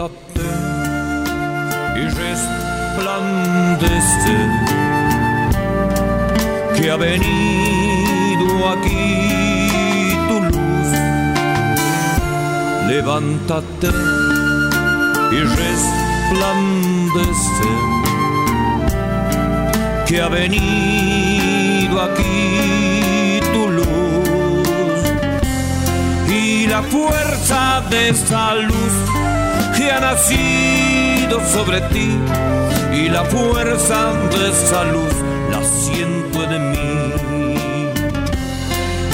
levántate y resplandece, que ha venido aquí tu luz. Levántate. Y resplandece, que ha venido aquí tu luz. Y la fuerza de esa luz ha nacido sobre ti y la fuerza de esa luz la siento en mí.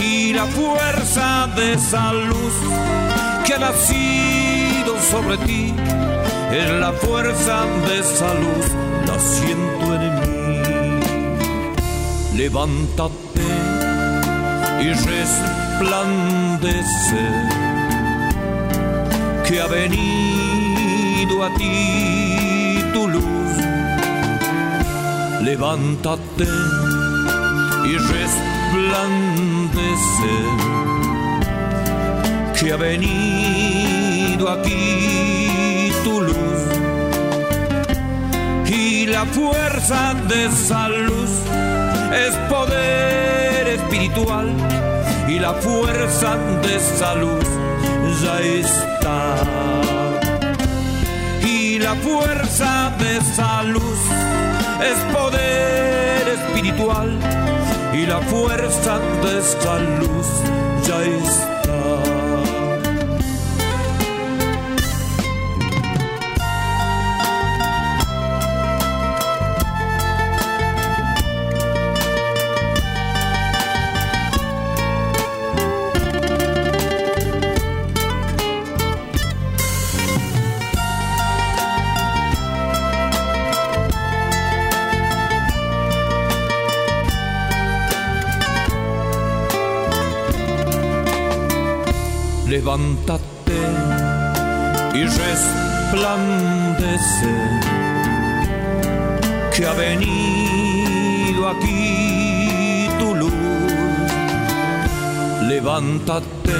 Y la fuerza de esa luz que ha nacido sobre ti es la fuerza de esa luz la siento en mí. Levántate y resplandece que ha venido a ti tu luz. Levántate y resplandece que ha venido aquí tu luz. Y la fuerza de esa luz es poder espiritual y la fuerza de esa luz ya está. La fuerza de esa luz es poder espiritual y la fuerza de esa luz ya está. Levántate y resplandece, que ha venido aquí tu luz. Levántate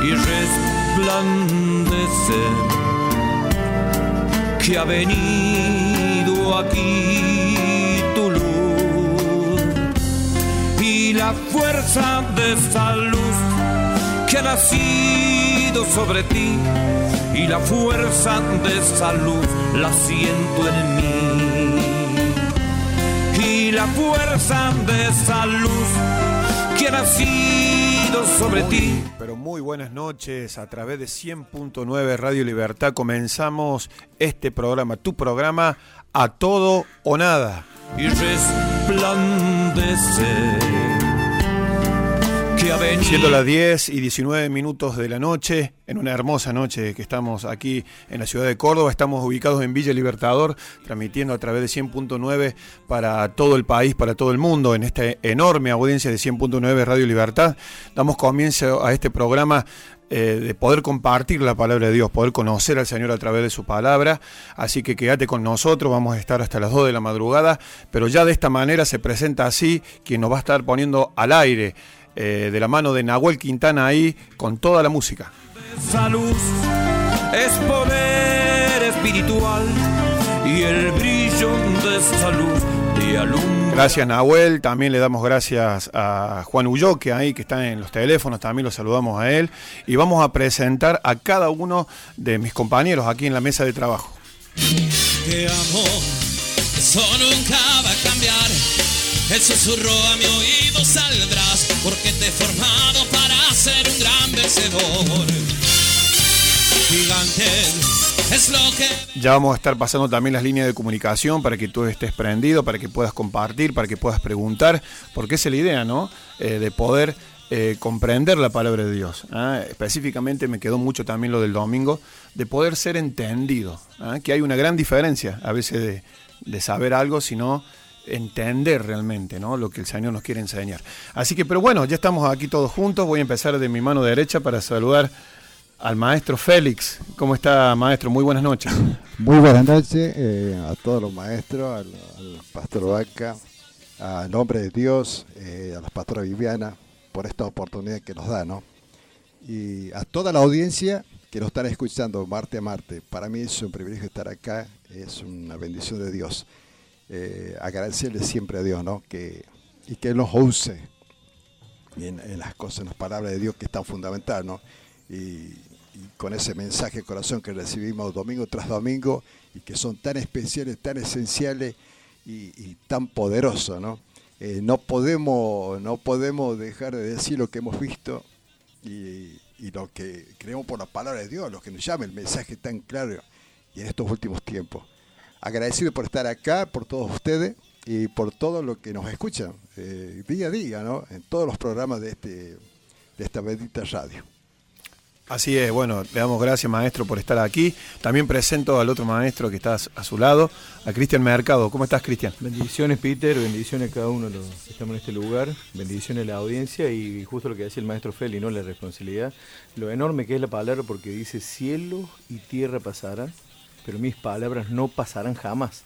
y resplandece, que ha venido aquí tu luz. Y la fuerza de esa luz que ha nacido sobre ti y la fuerza de salud la siento en mí. Y la fuerza de salud que ha nacido sobre ti. Pero muy buenas noches, a través de 100.9 Radio Libertad comenzamos este programa, tu programa A Todo o Nada. Y resplandece Siendo las 10 y 19 minutos de la noche, en una hermosa noche que estamos aquí en la ciudad de Córdoba, estamos ubicados en Villa Libertador, transmitiendo a través de 100.9 para todo el país, para todo el mundo, en esta enorme audiencia de 100.9 Radio Libertad. Damos comienzo a este programa eh, de poder compartir la palabra de Dios, poder conocer al Señor a través de su palabra. Así que quédate con nosotros, vamos a estar hasta las 2 de la madrugada, pero ya de esta manera se presenta así quien nos va a estar poniendo al aire eh, de la mano de Nahuel Quintana ahí con toda la música. Salud es poder espiritual y el brillo de salud de Gracias Nahuel, también le damos gracias a Juan Ulloque ahí que está en los teléfonos, también lo saludamos a él. Y vamos a presentar a cada uno de mis compañeros aquí en la mesa de trabajo. eso nunca va a cambiar. El susurro a mi oído saldrás, porque te he formado para ser un. Ya vamos a estar pasando también las líneas de comunicación para que tú estés prendido, para que puedas compartir, para que puedas preguntar, porque es la idea, ¿no? Eh, de poder eh, comprender la palabra de Dios. ¿ah? Específicamente me quedó mucho también lo del domingo, de poder ser entendido, ¿ah? que hay una gran diferencia a veces de, de saber algo, sino entender realmente ¿no? lo que el Señor nos quiere enseñar. Así que, pero bueno, ya estamos aquí todos juntos. Voy a empezar de mi mano derecha para saludar al maestro Félix. ¿Cómo está, maestro? Muy buenas noches. Muy buenas noches eh, a todos los maestros, al, pastor Vaca, al hombre de Dios, eh, a la pastora Viviana, por esta oportunidad que nos da, ¿no? Y a toda la audiencia que nos están escuchando Marte a Marte. Para mí es un privilegio estar acá, es una bendición de Dios. Eh, agradecerle siempre a Dios, ¿no? Que, y que Él nos use en, las cosas, en las palabras de Dios que es tan fundamental, ¿no? Y, con ese mensaje de corazón que recibimos domingo tras domingo y que son tan especiales, tan esenciales y, tan poderosos, ¿no? Eh, no, podemos, no podemos dejar de decir lo que hemos visto y, y, lo que creemos por la palabra de Dios, lo que nos llama, el mensaje tan claro y en estos últimos tiempos. Agradecido por estar acá, por todos ustedes y por todo lo que nos escuchan eh, día a día, ¿no? En todos los programas de, este, de esta bendita radio. Así es, bueno, le damos gracias maestro por estar aquí. También presento al otro maestro que está a su lado, a Cristian Mercado. ¿Cómo estás, Cristian? Bendiciones, Peter, bendiciones a cada uno de los que estamos en este lugar, bendiciones a la audiencia y justo lo que decía el maestro Feli, ¿no? La responsabilidad, lo enorme que es la palabra porque dice cielo y tierra pasarán, pero mis palabras no pasarán jamás.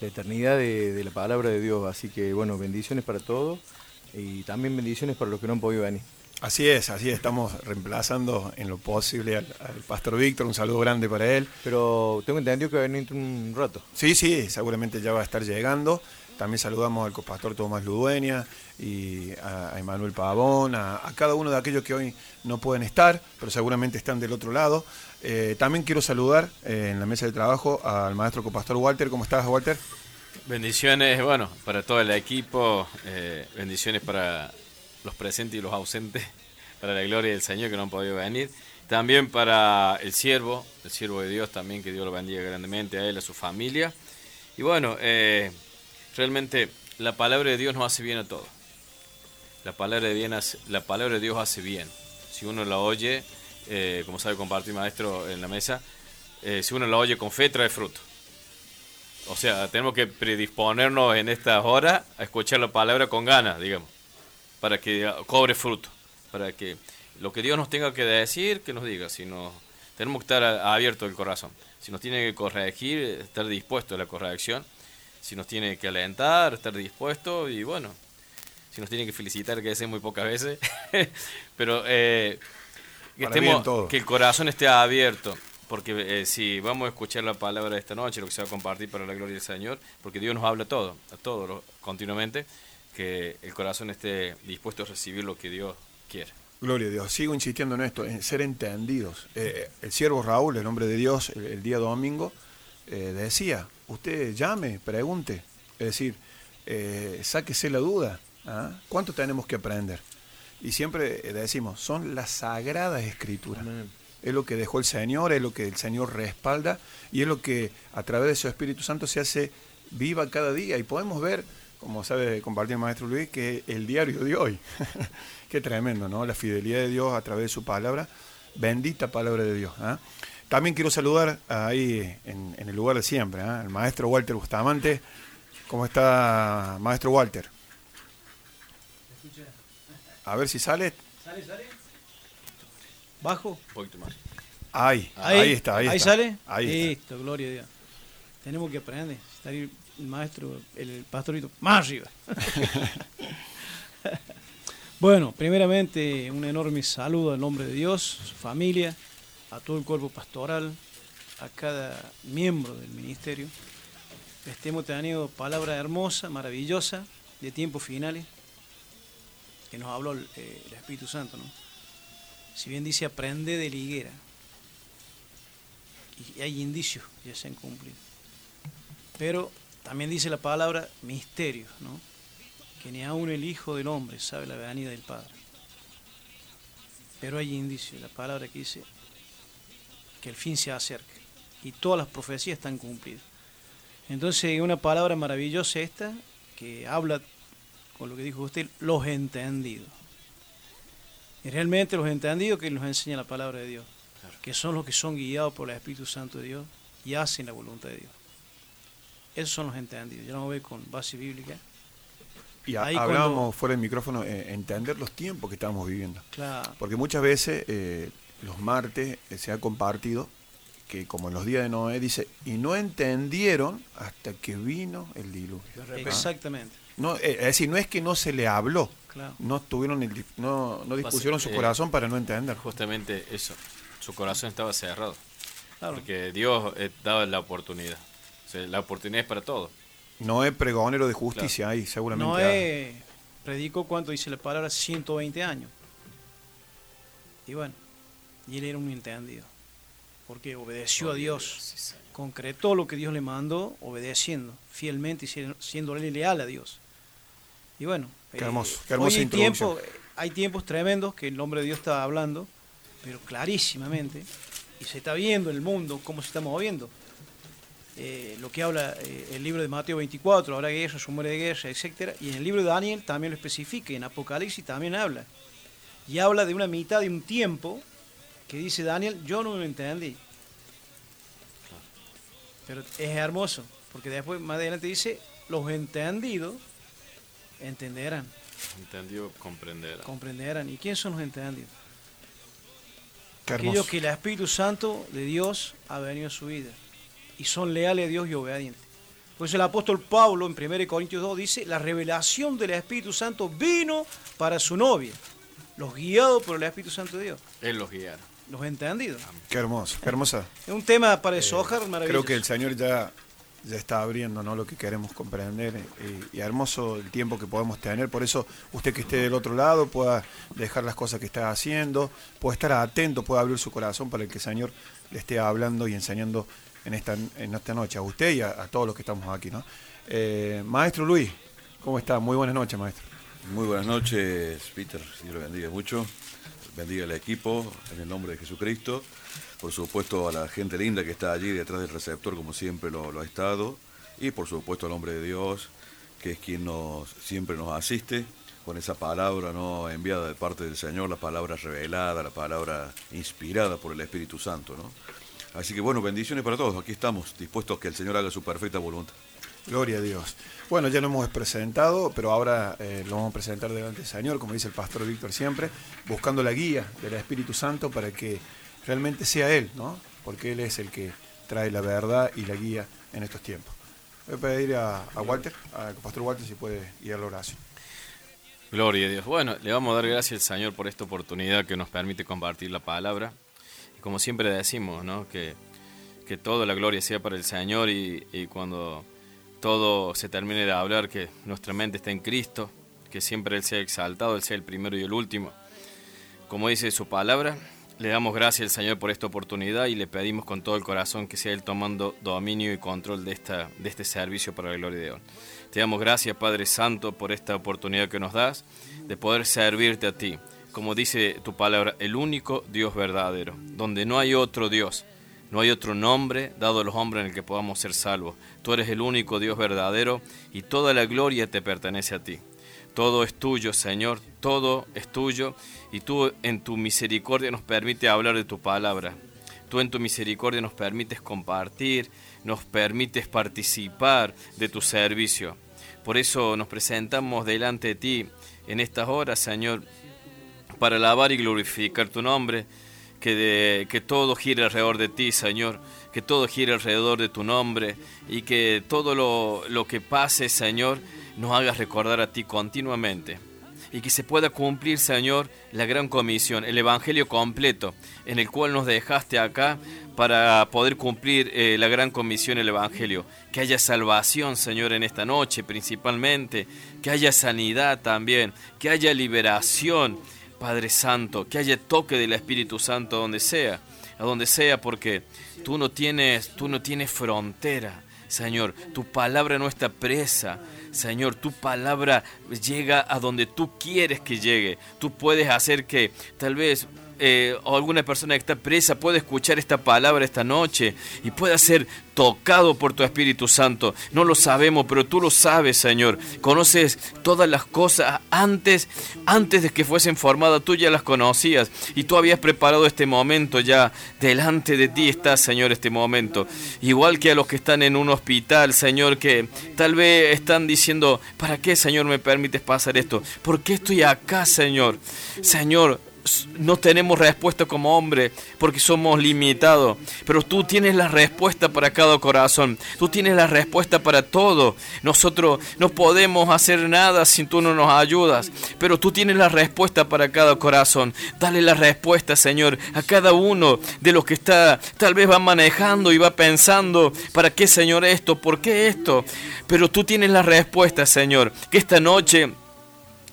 La eternidad de, de la palabra de Dios, así que bueno, bendiciones para todos y también bendiciones para los que no han podido venir. Así es, así es, estamos reemplazando en lo posible al, al, pastor Víctor, un saludo grande para él. Pero tengo entendido que va a venir un rato. Sí, sí, seguramente ya va a estar llegando. También saludamos al copastor Tomás Ludueña y a, Emanuel Pavón, a, cada uno de aquellos que hoy no pueden estar, pero seguramente están del otro lado. Eh, también quiero saludar eh, en la mesa de trabajo al maestro copastor Walter. ¿Cómo estás, Walter? Bendiciones, bueno, para todo el equipo, eh, bendiciones para los presentes y los ausentes, para la gloria del Señor que no han podido venir. También para el siervo, el siervo de Dios también, que Dios lo bendiga grandemente a él, a su familia. Y bueno, realmente la palabra de Dios nos hace bien a todos. La palabra de, bien hace, la palabra de Dios hace bien. Si uno la oye, eh, como sabe compartir maestro en la mesa, eh, si uno la oye con fe, trae fruto. O sea, tenemos que predisponernos en estas horas a escuchar la palabra con ganas, digamos para que cobre fruto, para que lo que Dios nos tenga que decir, que nos diga, si no, tenemos que estar abierto el corazón, si nos tiene que corregir, estar dispuesto a la corrección, si nos tiene que alentar, estar dispuesto y bueno, si nos tiene que felicitar, que es muy pocas veces, pero eh, que, estemos, que el corazón esté abierto, porque eh, si vamos a escuchar la palabra de esta noche, lo que se va a compartir para la gloria del Señor, porque Dios nos habla todo, a todos continuamente, que el corazón esté dispuesto a recibir lo que Dios quiere. Gloria a Dios. Sigo insistiendo en esto, en ser entendidos. Eh, el siervo Raúl, el hombre de Dios, el, el día domingo, eh, decía, usted llame, pregunte, es decir, eh, sáquese la duda. ¿ah? ¿Cuánto tenemos que aprender? Y siempre decimos, son las sagradas escrituras. Amén. Es lo que dejó el Señor, es lo que el Señor respalda y es lo que a través de su Espíritu Santo se hace viva cada día. Y podemos ver como sabe compartir el maestro Luis, que el diario de hoy. Qué tremendo, ¿no? La fidelidad de Dios a través de su palabra. Bendita palabra de Dios. ¿eh? También quiero saludar ahí en, en el lugar de siempre, ¿eh? al maestro Walter Bustamante. ¿Cómo está, maestro Walter? A ver si sale. ¿Sale, sale? ¿Bajo? Un poquito más. Ahí, ahí, ahí está, ahí, ¿Ahí está. sale? Ahí Listo, gloria a Dios. Tenemos que aprender. Estar el maestro, el pastorito, más arriba. bueno, primeramente un enorme saludo al nombre de Dios, su familia, a todo el cuerpo pastoral, a cada miembro del ministerio. Este hemos tenido palabra hermosa, maravillosa, de tiempos finales, que nos habló el, eh, el Espíritu Santo, ¿no? Si bien dice aprende de la higuera, y hay indicios ya se han cumplido. Pero también dice la palabra misterio, ¿no? Que ni aun el Hijo del Hombre sabe la venida del Padre. Pero hay indicios, la palabra que dice que el fin se acerca y todas las profecías están cumplidas. Entonces, una palabra maravillosa esta que habla con lo que dijo usted, los entendidos. Y realmente los entendidos que nos enseña la palabra de Dios, claro. que son los que son guiados por el Espíritu Santo de Dios y hacen la voluntad de Dios. Esos son los entendidos. Yo no voy con base bíblica. Y a, hablábamos cuando... fuera del micrófono, eh, entender los tiempos que estamos viviendo. Claro. Porque muchas veces eh, los martes eh, se ha compartido que como en los días de Noé dice, y no entendieron hasta que vino el diluvio. Exactamente. No, es decir, no es que no se le habló, claro. no tuvieron el, no, no dispusieron su corazón para no entender. Justamente eso. Su corazón estaba cerrado. Claro. Porque Dios eh, daba la oportunidad. O sea, la oportunidad es para todo. No es pregonero de justicia ahí, seguramente. Noé predicó cuánto dice la palabra 120 años. Y bueno, y él era un entendido. Porque obedeció a Dios. Concretó lo que Dios le mandó, obedeciendo fielmente y siendo- leal a Dios. Y bueno, eh, Qué hermoso, qué hermosa hoy hay, tiempo, hay tiempos tremendos que el nombre de Dios está hablando, pero clarísimamente, y se está viendo en el mundo cómo se está moviendo. Eh, lo que habla eh, el libro de Mateo 24, habrá guerra, rumores de guerra, etcétera, y en el libro de Daniel también lo especifica, y en Apocalipsis también habla. Y habla de una mitad de un tiempo que dice Daniel, yo no lo entendí. Pero es hermoso, porque después más adelante dice, los entendidos entenderán, Entendió, comprenderá. comprenderán. ¿Y quién son los entendidos? Qué Aquellos hermoso. que el Espíritu Santo de Dios ha venido a su vida y son leales a Dios y obedientes. Por eso el apóstol Pablo en 1 Corintios 2 dice, la revelación del Espíritu Santo vino para su novia, los guiados por el Espíritu Santo de Dios, Él los guiará. Los entendidos. Qué hermoso, qué hermosa. Es un tema para deshojar maravilloso. Eh, Creo que el Señor ya, ya está abriendo ¿no? lo que queremos comprender eh, y, hermoso el tiempo que podemos tener. Por eso usted que esté del otro lado pueda dejar las cosas que está haciendo, pueda estar atento, pueda abrir su corazón para que el Señor le esté hablando y enseñando en esta, en esta noche, a usted y a, a todos los que estamos aquí. ¿no? Eh, maestro Luis, ¿cómo está? Muy buenas noches, maestro. Muy buenas noches, Peter. Dios lo bendiga mucho. Bendiga al equipo en el nombre de Jesucristo. Por supuesto, a la gente linda que está allí detrás del receptor, como siempre lo, lo ha estado. Y por supuesto, al hombre de Dios, que es quien nos, siempre nos asiste con esa palabra no enviada de parte del Señor, la palabra revelada, la palabra inspirada por el Espíritu Santo. ¿no? Así que bueno, bendiciones para todos. Aquí estamos, dispuestos a que el Señor haga su perfecta voluntad. Gloria a Dios. Bueno, ya lo hemos presentado, pero ahora eh, lo vamos a presentar delante del Señor, como dice el pastor Víctor siempre, buscando la guía del Espíritu Santo para que realmente sea Él, ¿no? Porque Él es el que trae la verdad y la guía en estos tiempos. Voy a pedir a, Walter, al pastor Walter, si puede ir a la oración. Gloria a Dios. Bueno, le vamos a dar gracias al Señor por esta oportunidad que nos permite compartir la palabra. Como siempre decimos, ¿no? Que, que toda la gloria sea para el Señor y cuando todo se termine de hablar, que nuestra mente está en Cristo, que siempre Él sea exaltado, Él sea el primero y el último. Como dice su palabra, le damos gracias al Señor por esta oportunidad y le pedimos con todo el corazón que sea Él tomando dominio y control de, esta, de este servicio para la gloria de Dios. Te damos gracias, Padre Santo, por esta oportunidad que nos das de poder servirte a ti. Como dice tu palabra, el único Dios verdadero, donde no hay otro Dios, no hay otro nombre dado a los hombres en el que podamos ser salvos. Tú eres el único Dios verdadero y toda la gloria te pertenece a ti. Todo es tuyo, Señor, todo es tuyo y tú en tu misericordia nos permite hablar de tu palabra. Tú en tu misericordia nos permites compartir, nos permites participar de tu servicio. Por eso nos presentamos delante de ti en estas horas, Señor, para alabar y glorificar tu nombre, que, de- que todo gire alrededor de ti, Señor, que todo gire alrededor de tu nombre y que todo lo, lo que pase, Señor, nos haga recordar a ti continuamente. Y que se pueda cumplir, Señor, la gran comisión, el Evangelio completo, en el cual nos dejaste acá para poder cumplir eh, la gran comisión, el Evangelio. Que haya salvación, Señor, en esta noche principalmente, que haya sanidad también, que haya liberación, Padre Santo, que haya toque del Espíritu Santo donde sea, a donde sea, porque tú no tienes, tú no tienes frontera, Señor. Tu palabra no está presa. Señor, tu palabra llega a donde tú quieres que llegue. Tú puedes hacer que tal vez eh, o alguna persona que está presa pueda escuchar esta palabra esta noche y pueda ser tocado por tu Espíritu Santo. No lo sabemos, pero tú lo sabes, Señor. Conoces todas las cosas antes, antes de que fuesen formadas, tú ya las conocías y tú habías preparado este momento ya. Delante de ti está, Señor, este momento. Igual que a los que están en un hospital, Señor, que tal vez están diciendo, ¿para qué, Señor, me permites pasar esto? ¿Por qué estoy acá, Señor? Señor, no tenemos respuesta como hombre porque somos limitados, pero tú tienes la respuesta para cada corazón, tú tienes la respuesta para todo. Nosotros no podemos hacer nada si tú no nos ayudas, pero tú tienes la respuesta para cada corazón. Dale la respuesta, Señor, a cada uno de los que está, tal vez va manejando y va pensando, ¿para qué, Señor, esto? ¿Por qué esto? Pero tú tienes la respuesta, Señor, que esta noche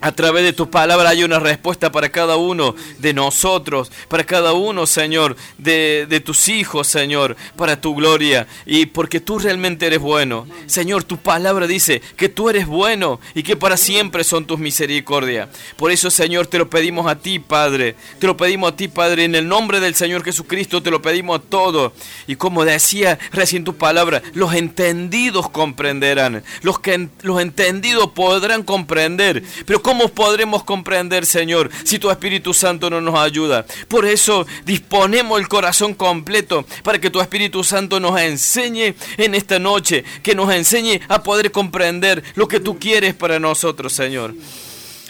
a través de tu palabra hay una respuesta para cada uno de nosotros, para cada uno, Señor, de, de, tus hijos, Señor, para tu gloria. Y porque tú realmente eres bueno. Señor, tu palabra dice que tú eres bueno y que para siempre son tus misericordias. Por eso, Señor, te lo pedimos a ti, Padre. Te lo pedimos a ti, Padre, en el nombre del Señor Jesucristo, te lo pedimos a todo. Y como decía recién tu palabra, los entendidos comprenderán. Los, que, los entendidos podrán comprender. Pero ¿Cómo podremos comprender, Señor, si tu Espíritu Santo no nos ayuda? Por eso disponemos el corazón completo para que tu Espíritu Santo nos enseñe en esta noche, que nos enseñe a poder comprender lo que tú quieres para nosotros, Señor.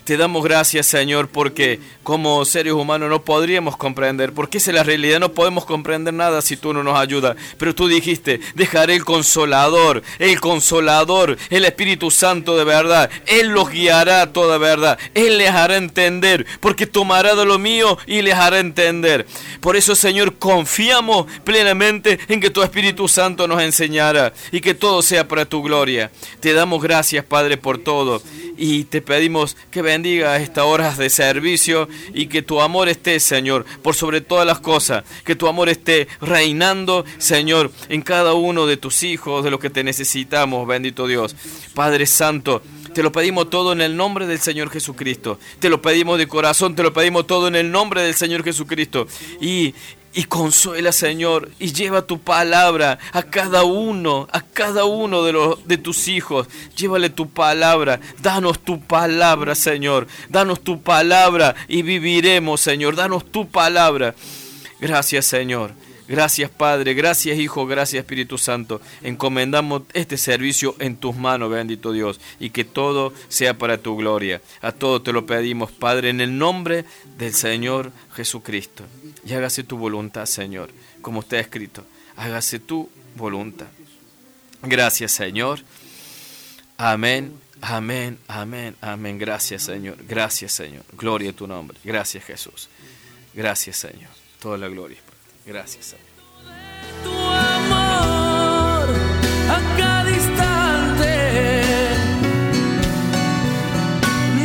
Te damos gracias, Señor, porque como seres humanos no podríamos comprender, porque esa es la realidad, no podemos comprender nada si tú no nos ayudas. Pero tú dijiste, dejaré el consolador, el consolador, el Espíritu Santo de verdad. Él los guiará a toda verdad, Él les hará entender, porque tomará de lo mío y les hará entender. Por eso, Señor, confiamos plenamente en que tu Espíritu Santo nos enseñará y que todo sea para tu gloria. Te damos gracias, Padre, por todo y te pedimos que bendiga estas horas de servicio y que tu amor esté, Señor, por sobre todas las cosas, que tu amor esté reinando, Señor, en cada uno de tus hijos, de lo que te necesitamos, bendito Dios. Padre Santo, te lo pedimos todo en el nombre del Señor Jesucristo. Te lo pedimos de corazón, te lo pedimos todo en el nombre del Señor Jesucristo. Y, y consuela, Señor, y lleva tu palabra a cada uno, a cada uno de, los, de tus hijos. Llévale tu palabra, danos tu palabra, Señor. Danos tu palabra y viviremos, Señor. Danos tu palabra. Gracias, Señor. Gracias Padre, gracias Hijo, gracias Espíritu Santo. Encomendamos este servicio en tus manos, bendito Dios, y que todo sea para tu gloria. A todo te lo pedimos, Padre, en el nombre del Señor Jesucristo. Y hágase tu voluntad, Señor, como está escrito. Hágase tu voluntad. Gracias, Señor. Amén, amén, amén, amén. Gracias, Señor. Gracias, Señor. Gloria a tu nombre. Gracias, Jesús. Gracias, Señor. Toda la gloria. Gracias,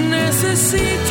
necesito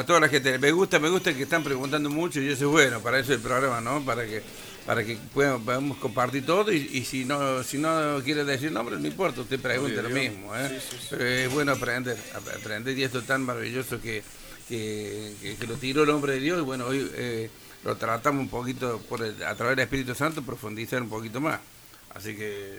para toda la gente. Me gusta, me gusta que están preguntando mucho y eso es bueno, para eso el programa, ¿no? Para que para que podamos compartir todo y, y si no si no quiere decir nombre, no importa, usted pregunta lo mismo, ¿eh? Pero es bueno aprender, ap- aprender y esto tan maravilloso que, que, que- que lo tiró el hombre de Dios y bueno, hoy eh, lo tratamos un poquito por el- a través del Espíritu Santo, profundizar un poquito más. Así que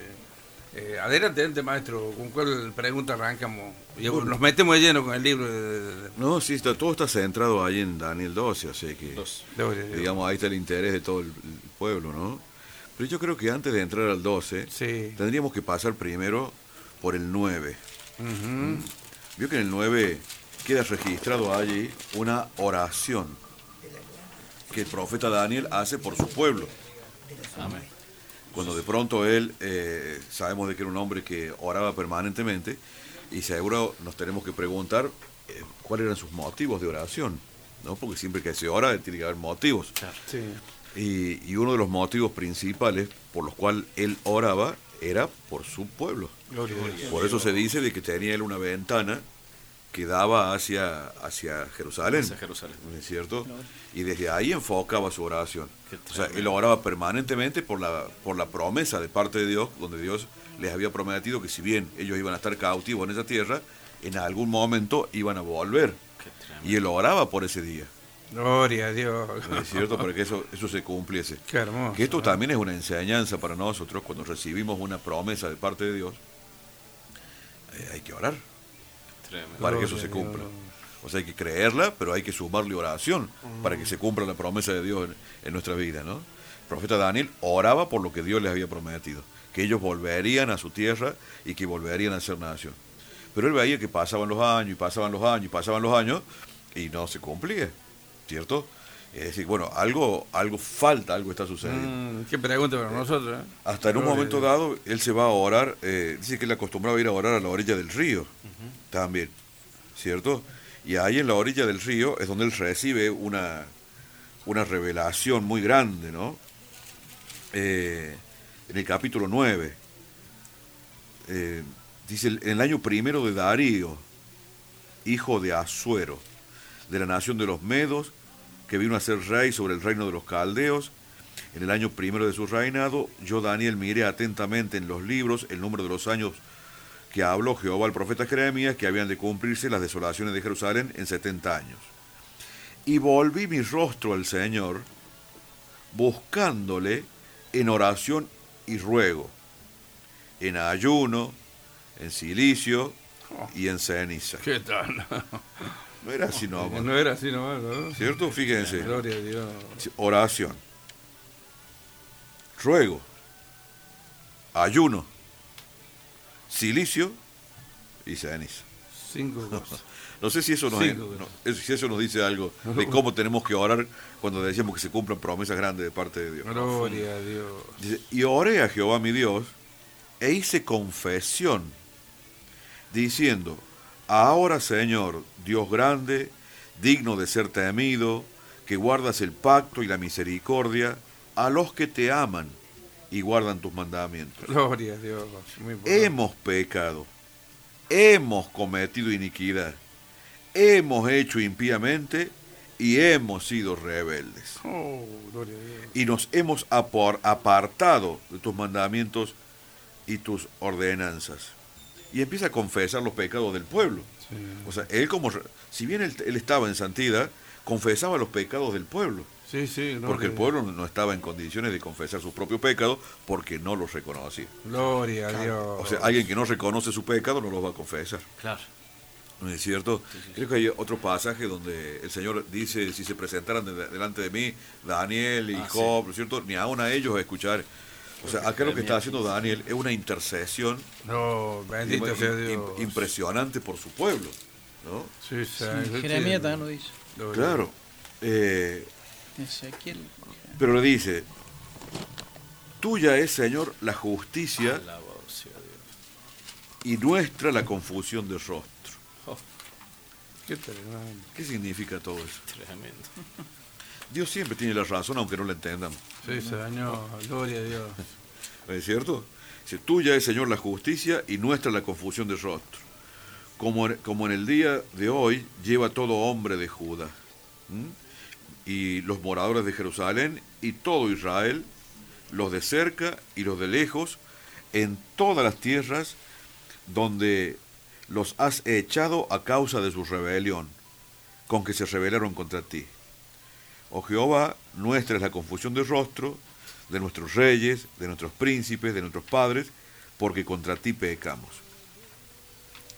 eh, adelante, adelante, maestro, ¿con cuál pregunta arrancamos? Nos metemos de lleno con el libro de, de- de- No, sí, está, todo está centrado ahí en Daniel 12, o sea que, Gloria a Dios. digamos, ahí está el interés de todo el, el pueblo, ¿no? Pero yo creo que antes de entrar al 12, Sí. tendríamos que pasar primero por el 9. Ujú. Vio que en el 9 queda registrado allí una oración que el profeta Daniel hace por su pueblo. Amén. Cuando de pronto él, eh, sabemos de que era un hombre que oraba permanentemente, y seguro nos tenemos que preguntar eh, cuáles eran sus motivos de oración, ¿no? Porque siempre que se ora tiene que haber motivos. Sí. Y, y uno de los motivos principales por los cuales él oraba era por su pueblo. Gloria a Dios. Por eso se dice de que tenía él una ventana que daba hacia, hacia Jerusalén. Hacia Jerusalén. ¿No es cierto? Y desde ahí enfocaba su oración. O sea, él oraba permanentemente por la, por la promesa de parte de Dios, donde Dios les había prometido que si bien ellos iban a estar cautivos en esa tierra, en algún momento iban a volver. Qué tremendo. Y él oraba por ese día. Gloria a Dios. ¿No es cierto? Para que eso, eso se cumpliese. Qué hermoso. Que esto ¿no? también es una enseñanza para nosotros cuando recibimos una promesa de parte de Dios. eh, hay que orar Tremendo. para que eso se cumpla. O sea, hay que creerla, pero hay que sumarle oración para que se cumpla la promesa de Dios en, en nuestra vida, ¿no? El profeta Daniel oraba por lo que Dios les había prometido, que ellos volverían a su tierra y que volverían a ser nación. Pero él veía que pasaban los años y pasaban los años y pasaban los años y no se cumplía, ¿cierto? Es decir, bueno, algo, algo falta, algo está sucediendo. Mm, qué pregunta para nosotros. ¿eh? Hasta en un momento dado, él se va a orar, eh, dice que él acostumbraba a ir a orar a la orilla del río, también, ¿cierto? Y ahí en la orilla del río es donde él recibe una, una revelación muy grande, ¿no? Eh, en el capítulo 9, eh, dice, en el año primero de Darío, hijo de Asuero, de la nación de los Medos, que vino a ser rey sobre el reino de los caldeos, en el año primero de su reinado, yo Daniel miré atentamente en los libros el número de los años que habló Jehová al profeta Jeremías, que habían de cumplirse las desolaciones de Jerusalén en 70 años. Y volví mi rostro al Señor, buscándole en oración y ruego, en ayuno, en silicio y en ceniza. ¿Qué tal? No era así nomás, No era así nomás, ¿no? ¿cierto? Fíjense. Gloria a Dios. oración, ruego, ayuno, silicio y ceniza. Cinco cosas. No sé si eso, nos, Cinco no, es- si eso nos dice algo de cómo tenemos que orar cuando decíamos que se cumplan promesas grandes de parte de Dios. Gloria a Dios. Dice, y oré a Jehová mi Dios e hice confesión, diciendo, ahora Señor, Dios grande, digno de ser temido, que guardas el pacto y la misericordia a los que te aman y guardan tus mandamientos. Gloria a Dios. Muy. Hemos pecado, hemos cometido iniquidad, hemos hecho impíamente y hemos sido rebeldes Oh, gloria a Dios. y nos hemos apartado de tus mandamientos y tus ordenanzas. Y empieza a confesar los pecados del pueblo. Sí. O sea, él como, si bien él, él estaba en santidad, confesaba los pecados del pueblo. Sí, sí. gloria Porque el pueblo no estaba en condiciones de confesar sus propios pecados porque no los reconocía. Gloria a Dios. O sea, alguien que no reconoce su pecado no los va a confesar. Claro. ¿No es cierto? Creo que hay otro pasaje donde el Señor dice, si se presentaran de- delante de mí Daniel y Ah, Job, ¿no es cierto? Ni aún a ellos a escuchar. O sea, acá lo que está haciendo Daniel es una intercesión No, bendito im- sea im- Dios. impresionante por su pueblo. ¿no? Sí, Sí, sí, Jeremías también lo dice. Claro. Eh, pero le dice, tuya es, Señor, la justicia Alabado sea Dios. y nuestra la confusión de rostro. Qué tremendo. ¿Qué significa todo eso? Tremendo. Dios siempre tiene la razón, aunque no la entendamos. Sí, Señor. Gloria a Dios. ¿No es cierto? Dice, tuya es, Señor, la justicia y nuestra la confusión de rostro. como, en- como en el día de hoy lleva todo hombre de Judá, y los moradores de Jerusalén, y todo Israel, los de cerca y los de lejos, en todas las tierras donde los has echado a causa de su rebelión, con que se rebelaron contra ti. Oh Jehová, nuestra es la confusión de rostro de nuestros reyes, de nuestros príncipes, de nuestros padres, porque contra ti pecamos.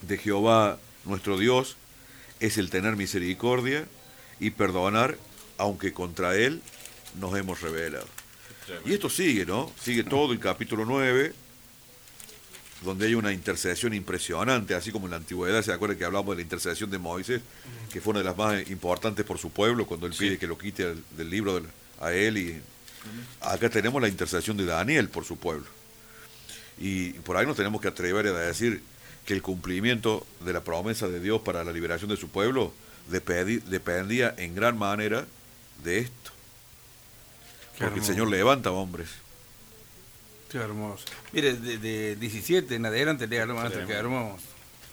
De Jehová, nuestro Dios, es el tener misericordia y perdonar, aunque contra él nos hemos rebelado. Y esto sigue, ¿no? Sigue todo el capítulo 9, donde hay una intercesión impresionante, así como en la antigüedad, ¿se acuerdan que hablamos de la intercesión de Moisés, que fue una de las más importantes por su pueblo, cuando él pide que lo quite del, del libro a él? Y acá tenemos la intercesión de Daniel por su pueblo. Y por ahí nos tenemos que atrever a decir que el cumplimiento de la promesa de Dios para la liberación de su pueblo dependí- dependía en gran manera de esto. Porque el. Señor levanta hombres. Qué hermoso. Mire, de, de 17 en adelante, léalo, maestro, qué hermoso.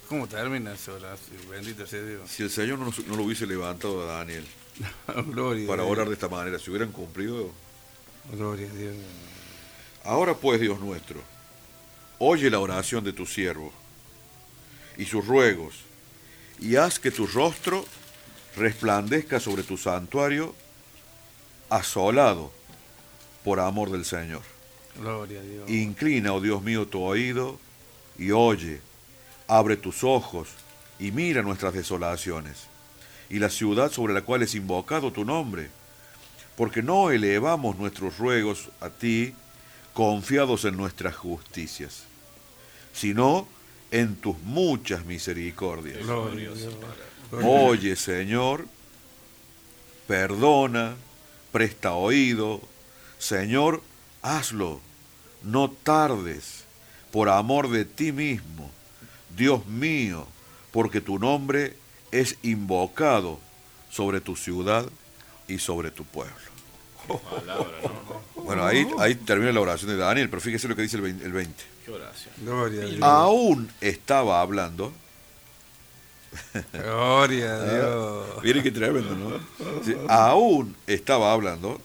¿Cómo termina esa oración? Bendito sea Dios. Si el Señor no, lo hubiese levantado a Daniel Gloria para orar de esta manera, si hubieran cumplido. Gloria a Dios. Ahora pues, Dios nuestro, oye la oración de tu siervo y sus ruegos, y haz que tu rostro resplandezca sobre tu santuario, asolado por amor del Señor. Gloria a Dios. Inclina, oh Dios mío, tu oído y oye, abre tus ojos y mira nuestras desolaciones y la ciudad sobre la cual es invocado tu nombre, porque no elevamos nuestros ruegos a ti confiados en nuestras justicias, sino en tus muchas misericordias. Gloria a Dios. Oye, Señor, perdona, presta oído, Señor, hazlo, no tardes, por amor de ti mismo, Dios mío, porque tu nombre es invocado sobre tu ciudad y sobre tu pueblo. Palabra, ¿no? Bueno, ahí, ahí termina la oración de Daniel, pero fíjese lo que dice el 20. el 20. Qué oración. Gloria a Dios. Aún estaba hablando Gloria a Dios. Miren qué tremendo, ¿no? Sí, aún estaba hablando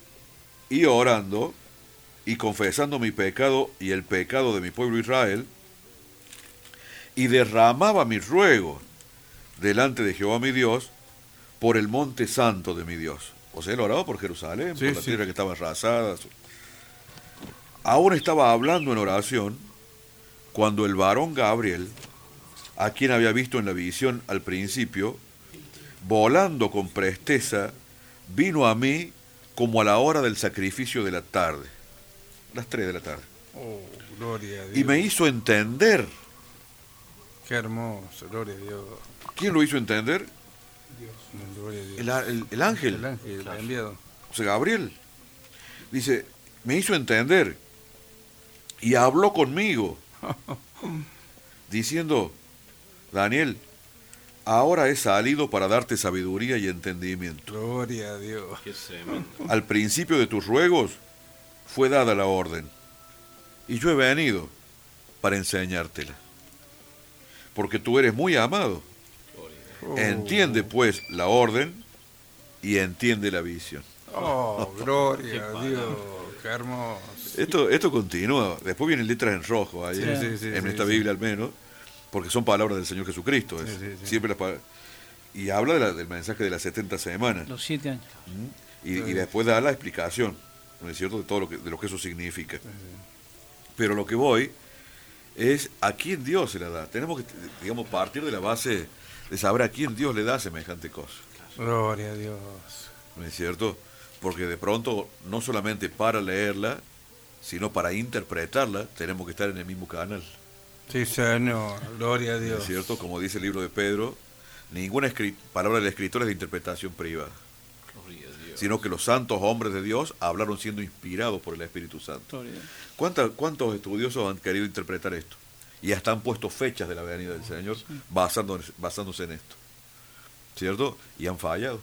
y orando y confesando mi pecado y el pecado de mi pueblo Israel y derramaba mi ruego delante de Jehová mi Dios por el monte santo de mi Dios. O sea, él oraba por Jerusalén, Sí, por la sí. tierra que estaba arrasada. Aún estaba hablando en oración cuando el varón Gabriel, a quien había visto en la visión al principio, volando con presteza, vino a mí como a la hora del sacrificio de la tarde, las 3 de la tarde, Oh, gloria a Dios. y me hizo entender. Qué hermoso, gloria a Dios. ¿Quién lo hizo entender? Gloria a Dios. El, el- el ángel, El ángel, el enviado. o sea, Gabriel. Dice, me hizo entender y habló conmigo, diciendo, Daniel, ahora he salido para darte sabiduría y entendimiento. Gloria a Dios. Al principio de tus ruegos fue dada la orden, y yo he venido para enseñártela, porque tú eres muy amado. Oh. Entiende pues la orden y entiende la visión. Oh, gloria a Dios. Qué hermoso. Esto, esto continúa, después vienen letras en rojo ahí, Sí, en- sí, sí, en sí, esta sí. Biblia al menos, porque son palabras del Señor Jesucristo. es Sí, sí, sí. Siempre las y habla de la- del mensaje de las 70 semanas. Los siete años. y, y después da la explicación, ¿no es cierto?, de todo lo que, de lo que eso significa. Pero lo que voy es a quién Dios se la da. Tenemos que, digamos, partir de la base de saber a quién Dios le da semejante cosa, Gloria a Dios. ¿no es cierto? Porque de pronto, no solamente para leerla, sino para interpretarla, tenemos que estar en el mismo canal, Sí, Señor. Gloria a ¿no Dios. es cierto? Como dice el libro de Pedro, ninguna palabra del escritor es de interpretación privada. Sino que los santos hombres de Dios hablaron siendo inspirados por el Espíritu Santo. Gloria a Dios. ¿Cuánta- ¿Cuántos estudiosos han querido interpretar esto? Y hasta han puesto fechas de la venida del Señor basando- basándose en esto. ¿Cierto? Y han fallado.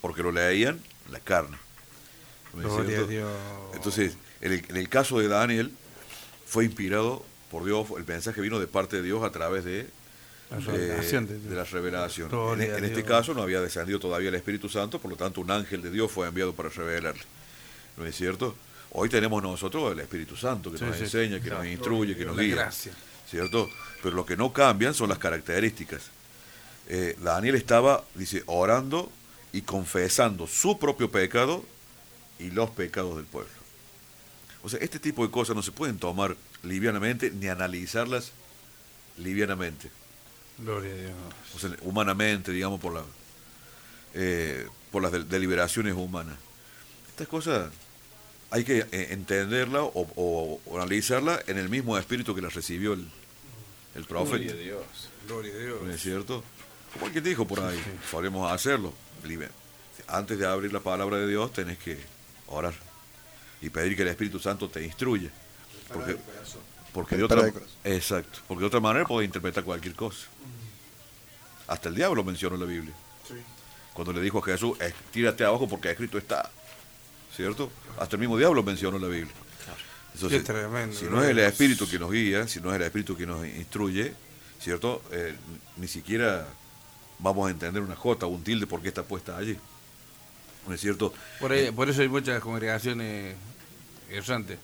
Porque lo leían la carne. Entonces, en el, en el caso de Daniel, fue inspirado por Dios, el mensaje vino de parte de Dios a través de, La revelación de- de la revelación. Gloria En, este caso no había descendido todavía el Espíritu Santo, por lo tanto un ángel de Dios fue enviado para revelarle. ¿No es cierto? Hoy tenemos nosotros el Espíritu Santo que Sí, nos sí. enseña, que Claro. nos instruye, que nos guía. gracia. ¿Cierto? Pero lo que no cambian son las características. Eh, Daniel estaba, dice, orando y confesando su propio pecado y los pecados del pueblo. O sea, este tipo de cosas no se pueden tomar livianamente ni analizarlas livianamente. Gloria a Dios. O sea, humanamente, digamos, por, la, eh, por las del- deliberaciones humanas. Estas cosas hay que eh, entenderla o, o- o analizarla en el mismo espíritu que las recibió el, el profeta. Gloria a Dios. Gloria a Dios. ¿No es cierto? Como alguien dijo por ahí, podemos hacerlo. Antes de abrir la palabra de Dios tenés que orar y pedir que el Espíritu Santo te instruya. Porque, porque de otra, exacto, porque de otra manera podés interpretar cualquier cosa. Hasta el diablo mencionó en la Biblia. Cuando le dijo a Jesús, "Eh, tírate abajo porque escrito está. ¿Cierto? Hasta el mismo diablo mencionó en la Biblia. Entonces, Qué tremendo, si ¿no? es el Espíritu que nos guía, si no es el Espíritu que nos instruye, ¿cierto? Eh, ni siquiera vamos a entender una jota o un tilde porque está puesta allí. ¿No es cierto? Por, ahí- por eso hay muchas congregaciones errantes,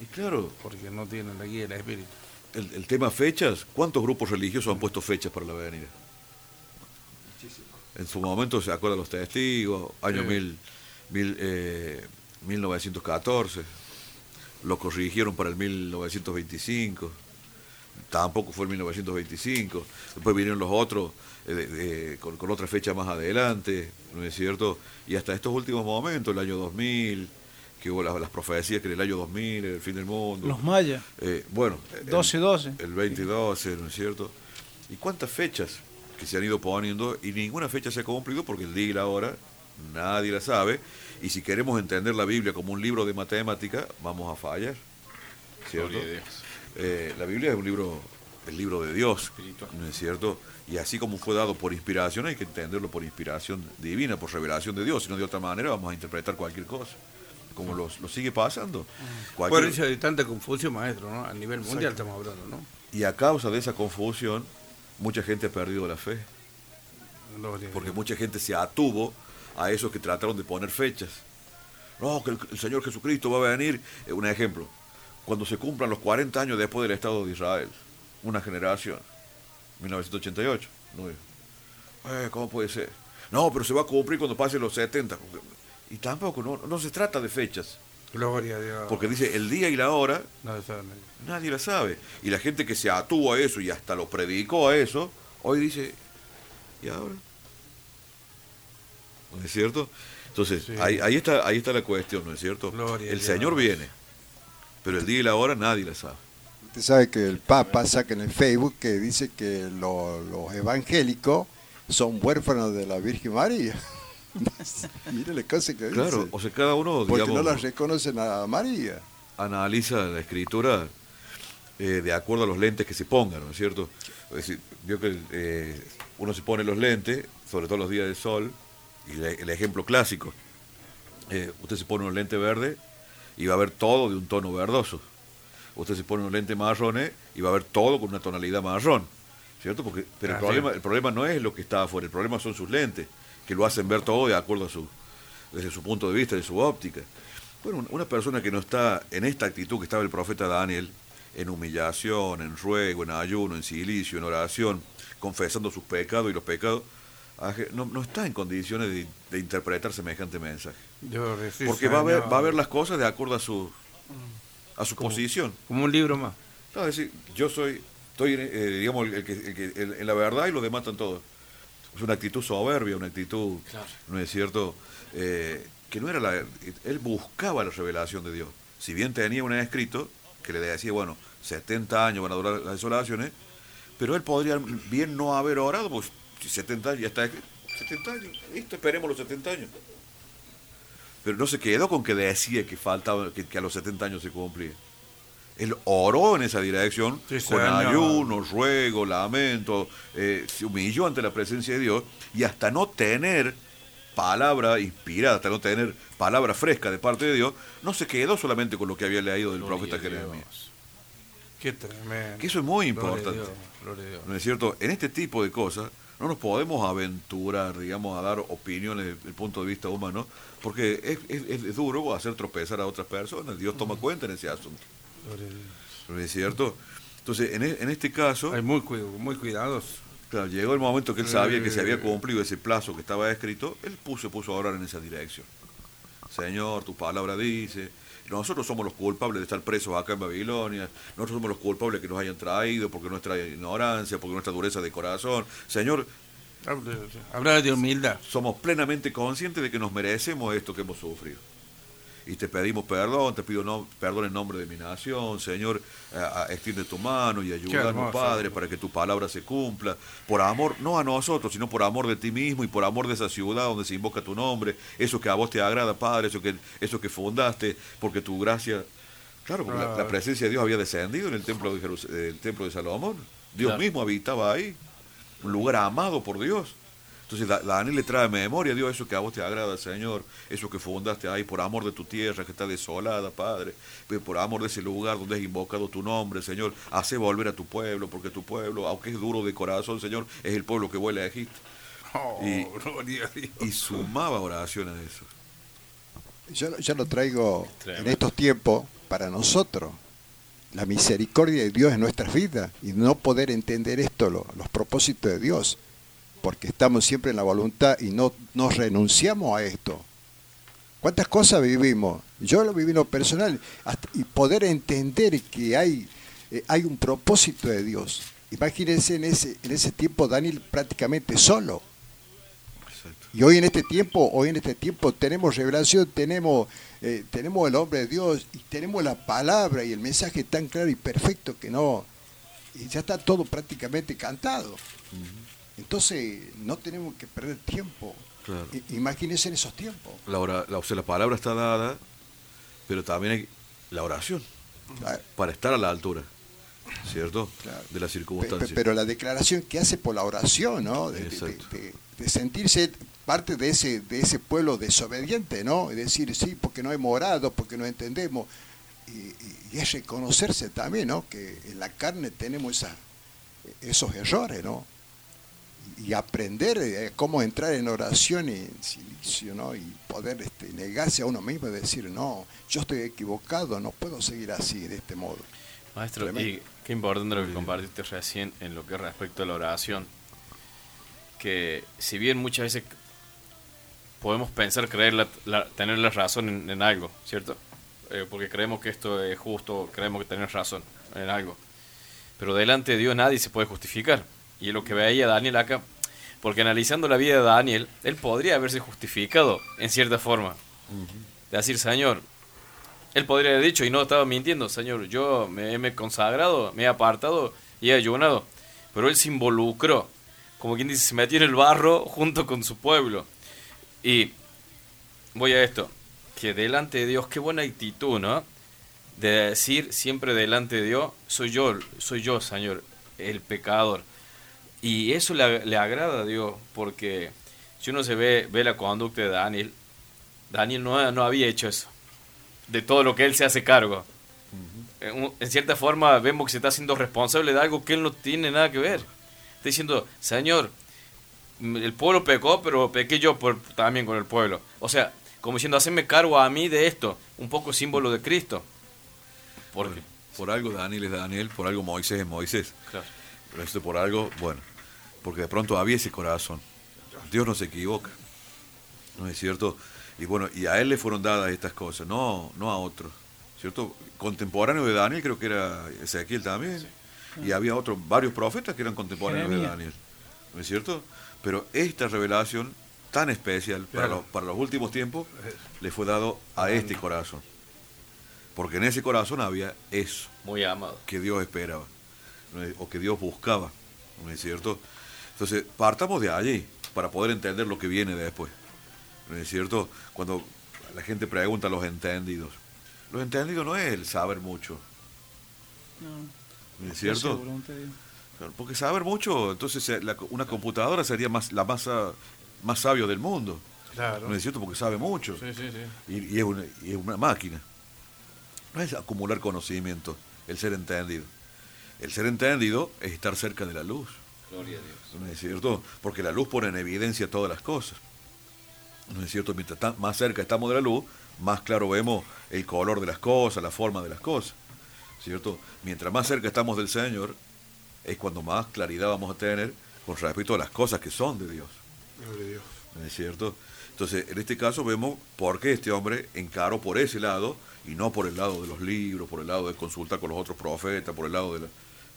Y claro, porque no tienen la guía del Espíritu. el, el tema fechas, ¿cuántos grupos religiosos han puesto fechas para la venida? En su momento se acuerdan los testigos, año Sí. mil, mil, eh, 1914, lo corrigieron para el 1925, tampoco fue el 1925, después vinieron los otros eh, de- de- con, con otra fecha más adelante, ¿no es cierto? Y hasta estos últimos momentos, el año 2000, que hubo las, las profecías que en el año 2000 era el fin del mundo. Los mayas, Eh, bueno, el- 12-12. El 2012, ¿no es cierto? ¿Y cuántas fechas que se han ido poniendo y ninguna fecha se ha cumplido porque el día y la hora nadie la sabe? Y si queremos entender la Biblia como un libro de matemática, vamos a fallar. ¿Cierto? Eh, la Biblia es un libro, el libro de Dios, ¿no es cierto? Y así como fue dado por inspiración, hay que entenderlo por inspiración divina, por revelación de Dios, si no de otra manera vamos a interpretar cualquier cosa, como lo, lo sigue pasando. Por Cualquier- eso hay tanta confusión, maestro, ¿no? A nivel mundial estamos hablando, ¿no? y a causa de esa confusión, mucha gente ha perdido la fe, porque mucha gente se atuvo a esos que trataron de poner fechas. No, que el, el Señor Jesucristo va a venir. Eh, un ejemplo, cuando se cumplan los 40 años después del Estado de Israel, una generación, 1988. ¿no? Eh, ¿Cómo puede ser? No, pero se va a cumplir cuando pasen los 70. Y tampoco, no, no se trata de fechas, Gloria a Dios. porque dice el día y la hora No, Nadie la sabe. Y la gente que se atuvo a eso y hasta lo predicó a eso, hoy dice, ¿y ahora? ¿No es cierto? Entonces, Sí. ahí, ahí, está, ahí está la cuestión, ¿no es cierto? Gloria a el. Señor viene, pero el día y la hora nadie la sabe. Usted sabe que el Papa saca en el Facebook que dice que lo- los evangélicos son huérfanos de la Virgen María. Mire la cosa que Claro, dice. o sea, cada uno, Porque digamos, no la reconocen a María. analiza la escritura eh, de acuerdo a los lentes que se pongan, ¿no es cierto? Es decir, vio que eh, uno se pone los lentes, sobre todo los días del sol, y le- el ejemplo clásico, eh, usted se pone un lente verde y va a ver todo de un tono verdoso. Usted se pone un lente marrones y va a ver todo con una tonalidad marrón, ¿cierto? Porque, pero el Así problema, el problema no es lo que está afuera, el problema son sus lentes, que lo hacen ver todo de acuerdo a su, desde su punto de vista, de su óptica. Bueno, una persona que no está en esta actitud que estaba el profeta Daniel, en humillación, en ruego, en ayuno, en silicio, en oración, confesando sus pecados y los pecados, aje- no, no está en condiciones de, de interpretar semejante mensaje. Yo Porque va a, ver, va a ver las cosas de acuerdo a su, a su posición. Como un libro más. No, es decir, yo soy, estoy, eh, digamos, el que, el que- el- en la verdad y los demás están todos. Es una actitud soberbia, una actitud, ¿no es cierto? Eh, que no era la... Él buscaba la revelación de Dios. Si bien tenía un escrito que le decía, bueno, 70 años van a durar las desolaciones, pero él podría bien no haber orado, pues si 70 años ya está escrito. 70 años, listo, esperemos los 70 años. Pero no se quedó con que decía que faltaba, que, que a los 70 años se cumplía. Él oró en esa dirección, Sí, con ayuno, ruego, lamento, eh, se humilló ante la presencia de Dios y hasta no tener palabra inspirada, hasta no tener palabra fresca de parte de Dios, no se quedó solamente con lo que había leído del Gloria profeta. Jeremías. Qué tremendo. Que eso es muy Gloria a importante. Dios, gloria a Dios. ¿No es cierto? En este tipo de cosas no nos podemos aventurar, digamos, a dar opiniones desde el punto de vista humano, porque es, es- es duro hacer tropezar a otras personas. Dios toma cuenta en ese asunto. ¿No es cierto? Entonces, en, e- en este caso, Hay muy, muy cuidados. claro, llegó el momento que él sabía que se había Eh. cumplido ese plazo que estaba escrito, él puso, puso a orar en esa dirección. Señor, tu palabra dice, nosotros somos los culpables de estar presos acá en Babilonia, nosotros somos los culpables que nos hayan traído, porque nuestra ignorancia, porque nuestra dureza de corazón. Señor, Hablar de humildad. somos plenamente conscientes de que nos merecemos esto que hemos sufrido. Y te pedimos perdón, te pido no, perdón en nombre de mi nación, Señor, a- extiende tu mano y ayúdanos. Padre, para que tu palabra se cumpla, por amor, no a nosotros, sino por amor de ti mismo y por amor de esa ciudad donde se invoca tu nombre, eso que a vos te agrada, Padre, eso que, eso que fundaste, porque tu gracia, claro, porque la, la presencia de Dios había descendido en el templo de, Jerus- el templo de Salomón, Dios Claro. mismo habitaba ahí, un lugar amado por Dios. Entonces Daniel le trae memoria, Dios, eso que a vos te agrada, Señor, eso que fundaste ahí por amor de tu tierra que está desolada, Padre, pero por amor de ese lugar donde has invocado tu nombre, Señor, hace volver a tu pueblo, porque tu pueblo, aunque es duro de corazón, Señor, es el pueblo que vuela a Egipto. Oh, Y- gloria a Dios. Y sumaba oración a eso. Yo, yo lo traigo en estos tiempos para nosotros. La misericordia de Dios en nuestras vidas y no poder entender esto, lo- los propósitos de Dios, porque estamos siempre en la voluntad y no nos renunciamos a esto. ¿Cuántas cosas vivimos? Yo lo viví en lo personal hasta- y poder entender que hay, eh, hay un propósito de Dios. Imagínense en ese, en ese tiempo Daniel prácticamente solo. Y hoy en este tiempo, hoy en este tiempo tenemos revelación, tenemos, eh, tenemos el hombre de Dios y tenemos la palabra y el mensaje tan claro y perfecto que no, y ya está todo prácticamente cantado. Entonces no tenemos que perder tiempo. Claro. I- Imagínense en esos tiempos. La, la, o sea, la palabra está dada, pero también hay la oración Claro. para estar a la altura, ¿cierto? Claro. De las pe- circunstancias. Pero la declaración que hace por la oración, ¿no? De, de- Exacto. de- de sentirse parte de ese, de ese pueblo desobediente, ¿no? Y decir, sí, porque no hemos orado, porque no entendemos. Y es reconocerse también, ¿no? Que en la carne tenemos esa, esos errores, ¿no? Y, aprender eh, cómo entrar en oración y en silicio, ¿no? Y poder este, negarse a uno mismo y decir, no, yo estoy equivocado, no puedo seguir así, de este modo. Maestro, Tremendo. y qué importante lo que compartiste recién en lo que respecto a la oración. Que si bien muchas veces podemos pensar, creer, la- la- tener la razón en, en algo, ¿cierto? Eh, porque creemos que esto es justo, creemos que tenés razón en algo. Pero delante de Dios nadie se puede justificar. Y lo que veía Daniel acá. Porque analizando la vida de Daniel, él podría haberse justificado en cierta forma. De decir, Señor, él podría haber dicho, y no estaba mintiendo, Señor, yo me, me he consagrado, me he apartado y he ayunado. Pero él se involucró, como quien dice, se metió en el barro junto con su pueblo. Y voy a esto, que delante de Dios, qué buena actitud, ¿no? De decir siempre delante de Dios, soy yo, soy yo, Señor, el pecador. Y eso le, le agrada a Dios, porque si uno se ve, ve la conducta de Daniel, Daniel no, no había hecho eso de todo lo que él se hace cargo. en, cierta forma vemos que se está haciendo responsable de algo que él no tiene nada que ver. Está diciendo, Señor, el pueblo pecó, pero pequé yo por, también con el pueblo. O sea, como diciendo, haceme cargo a mí de esto, un poco símbolo de Cristo. Porque, Por algo Daniel es Daniel, por algo Moisés es Moisés. claro, Pero esto por algo, bueno, porque de pronto había ese corazón. Dios no se equivoca. ¿No es cierto? Y bueno, y a él le fueron dadas estas cosas, no, no a otros. ¿Cierto? Contemporáneo de Daniel creo que era Ezequiel también. Y había otros, varios profetas que eran contemporáneos de. Daniel. ¿No es cierto? Pero esta revelación tan especial para, los, para los últimos tiempos le fue dado a este corazón. Porque en ese corazón había eso muy amado. que Dios esperaba. O que Dios buscaba, ¿no es cierto? Entonces, partamos de allí para poder entender lo que viene después, ¿no es cierto? Cuando la gente pregunta a los entendidos, los entendidos no es el saber mucho, No, ¿no es cierto? Porque saber mucho, entonces eh, la- una computadora sería más la más, sa- más sabio del mundo, Claro. ¿no es cierto? Porque sabe mucho Sí, sí, sí. y, y es una, y es una máquina. No es acumular conocimiento, el ser entendido. El ser entendido es estar cerca de la luz. Gloria a Dios. ¿No es cierto? Porque la luz pone en evidencia todas las cosas. ¿No es cierto? Mientras más cerca estamos de la luz, más claro vemos el color de las cosas, la forma de las cosas. ¿Cierto? Mientras más cerca estamos del Señor, es cuando más claridad vamos a tener con respecto a las cosas que son de Dios. ¿No es cierto? Entonces, en este caso vemos por qué este hombre encaró por ese lado y no por el lado de los libros, por el lado de consultar con los otros profetas, por el lado de la...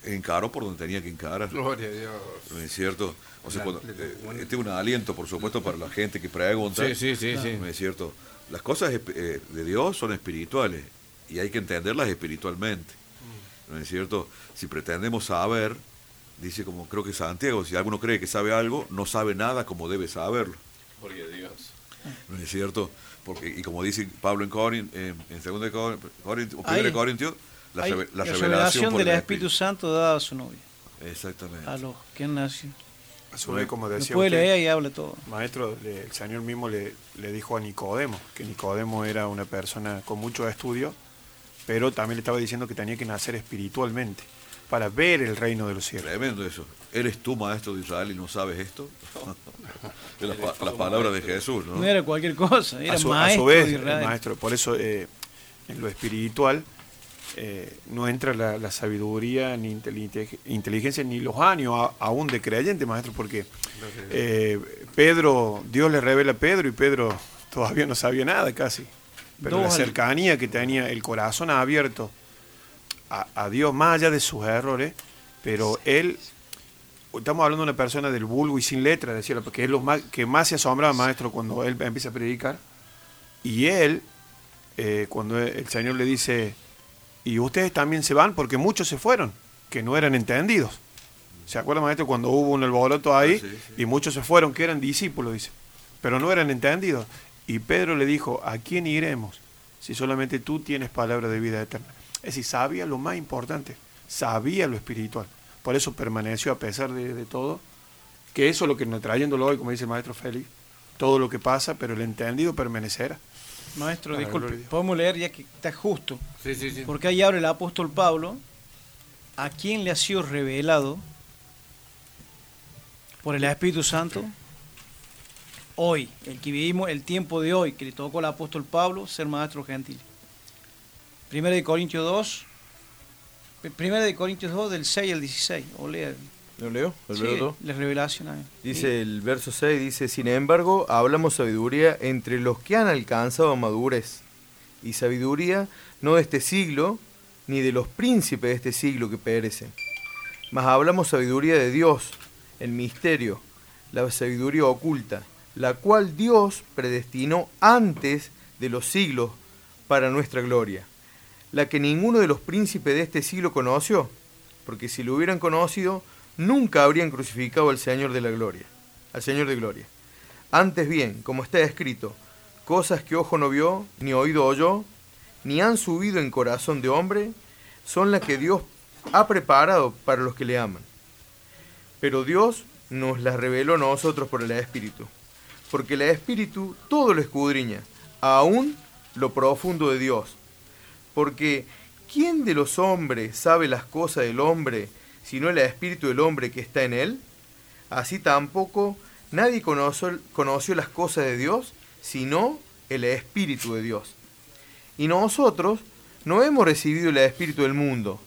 Encaró por donde tenía que encarar. Gloria a Dios. ¿No es cierto? O sea, cuando, eh, este es un aliento, por supuesto, para la gente que pregunta. Sí, sí, sí, sí. ¿No es cierto? Las cosas eh, de Dios son espirituales y hay que entenderlas espiritualmente. ¿No es cierto? Si pretendemos saber, dice como creo que Santiago, si alguno cree que sabe algo, no sabe nada como debe saberlo. Gloria a Dios. ¿No es cierto? Porque, y como dice Pablo en, en, en 2 de Cor- Corintios, o Ahí. 1 de Corintios, la, Hay reve- la la revelación, del el Espíritu Santo dada a su novia, Exactamente. a los que han nacido. A su vez, como decía Después usted, leer y habla todo. Maestro, le- el Señor mismo le, le dijo a Nicodemo que Nicodemo era una persona con mucho estudio, pero también le estaba diciendo que tenía que nacer espiritualmente para ver el reino de los cielos. Tremendo eso. ¿Eres tú maestro de Israel y no sabes esto? es la, pa- la palabra de Jesús, ¿no? No era cualquier cosa, era a, su, a maestro su vez, de el Israel. maestro, por eso eh, en lo espiritual eh, no entra la, la sabiduría, ni inteligencia, inteligencia, ni los años a- aún de creyente, maestro, porque eh, Pedro, Dios le revela a Pedro y Pedro todavía no sabía nada casi. Pero Dos la al- cercanía que tenía, el corazón abierto a, a Dios, más allá de sus errores, pero él, estamos hablando de una persona del vulgo y sin letra, decirlo, porque es lo más, que más se asombraba, maestro, cuando él empieza a predicar. Y él, eh, cuando el Señor le dice, y ustedes también se van, porque muchos se fueron, que no eran entendidos. ¿Se acuerda, maestro, cuando hubo un alboroto ahí Ah, sí, sí. y muchos se fueron, que eran discípulos, dice, pero no eran entendidos? Y Pedro le dijo, ¿a quién iremos si solamente tú tienes palabra de vida eterna? Es decir, sabía lo más importante, sabía lo espiritual. Por eso permaneció a pesar de, de todo, que eso es lo que nos trayéndolo hoy, como dice el maestro Félix, todo lo que pasa, pero el entendido permanecerá. Maestro, Ah, disculpe, podemos leer ya que está justo. Sí, sí, sí. Porque ahí abre el apóstol Pablo, a quien le ha sido revelado por el Espíritu Santo hoy, el que vivimos el tiempo de hoy, que le tocó al apóstol Pablo ser maestro gentil. Primera de Corintios 2, Primera de Corintios 2 del 6 al 16, o lea. ¿Lo leo? ¿Lo Sí, leo todo? la revelación ahí. Dice el verso 6, dice, sin embargo, hablamos sabiduría entre los que han alcanzado madurez, y sabiduría no de este siglo, ni de los príncipes de este siglo que perecen, mas hablamos sabiduría de Dios, el misterio, la sabiduría oculta, la cual Dios predestinó antes de los siglos para nuestra gloria, la que ninguno de los príncipes de este siglo conoció, porque si lo hubieran conocido, nunca habrían crucificado al Señor de la gloria, al Señor de gloria. Antes bien, como está escrito, cosas que ojo no vio, ni oído oyó, ni han subido en corazón de hombre, son las que Dios ha preparado para los que le aman. Pero Dios nos las reveló a nosotros por el Espíritu, porque el Espíritu todo lo escudriña, aún lo profundo de Dios. Porque ¿quién de los hombres sabe las cosas del hombre, sino el Espíritu del hombre que está en él? Así tampoco nadie conoció, las cosas de Dios, sino el Espíritu de Dios. Y nosotros no hemos recibido el Espíritu del mundo,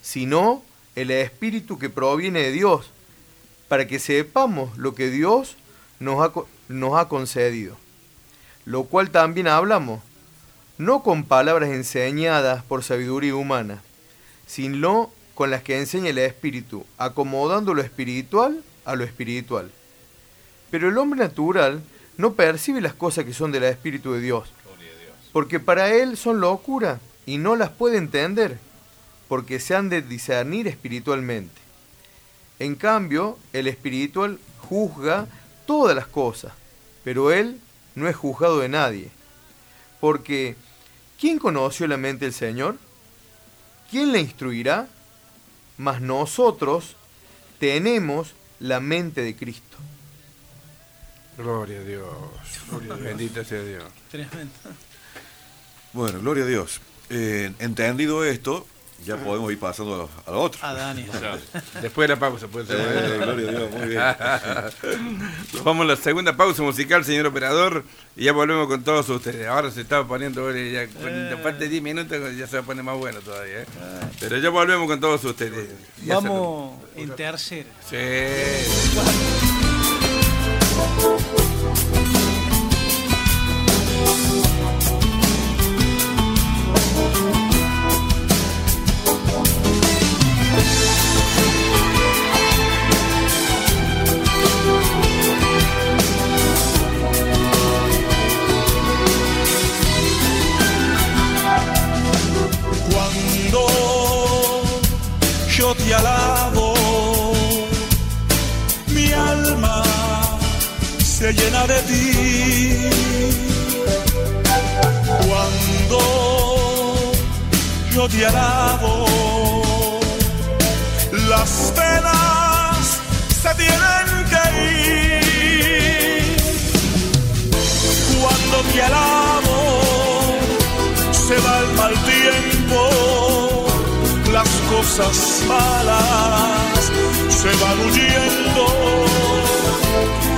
sino el Espíritu que proviene de Dios, para que sepamos lo que Dios nos ha, co- nos ha concedido. Lo cual también hablamos, no con palabras enseñadas por sabiduría humana, sino con las que enseña el Espíritu, acomodando lo espiritual a lo espiritual. Pero el hombre natural no percibe las cosas que son del Espíritu de Dios, porque para él son locura y no las puede entender, porque se han de discernir espiritualmente. En cambio, el espiritual juzga todas las cosas, pero él no es juzgado de nadie. Porque, ¿quién conoció la mente del Señor? ¿Quién le instruirá? Mas nosotros tenemos la mente de Cristo. Gloria a Dios. Bendito sea Dios. Tremendo. Bueno, gloria a Dios. Eh, entendido esto, Ya podemos ir pasando a lo, a lo otro. A Dani. Después de la pausa, puede ser. Eh, gloria a Dios, muy bien. Nos Vamos a la segunda pausa musical, señor operador, y ya volvemos con todos ustedes. Ahora se está poniendo, eh, ya, cuando falta 10 minutos, ya se va a poner más bueno todavía. ¿eh? Pero ya volvemos con todos ustedes. Ya Vamos en tercera. Sí. Te alabo, mi alma se llena de ti. Cuando yo te alabo, las penas se tienen que ir. Cuando te alabo, se va el mal tiempo, las cosas malas se van huyendo.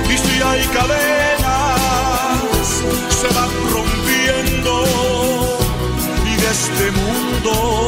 Y si hay cadenas, se van rompiendo. Y de este mundo,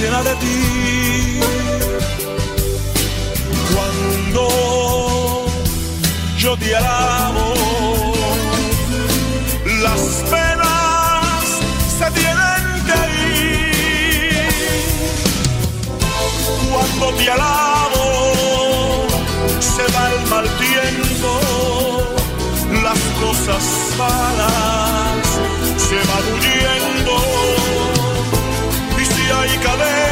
llena de ti. Cuando yo te alabo. Las penas se tienen que ir. Cuando te alabo, se va el mal tiempo. Las cosas malas se van huyendo. Y si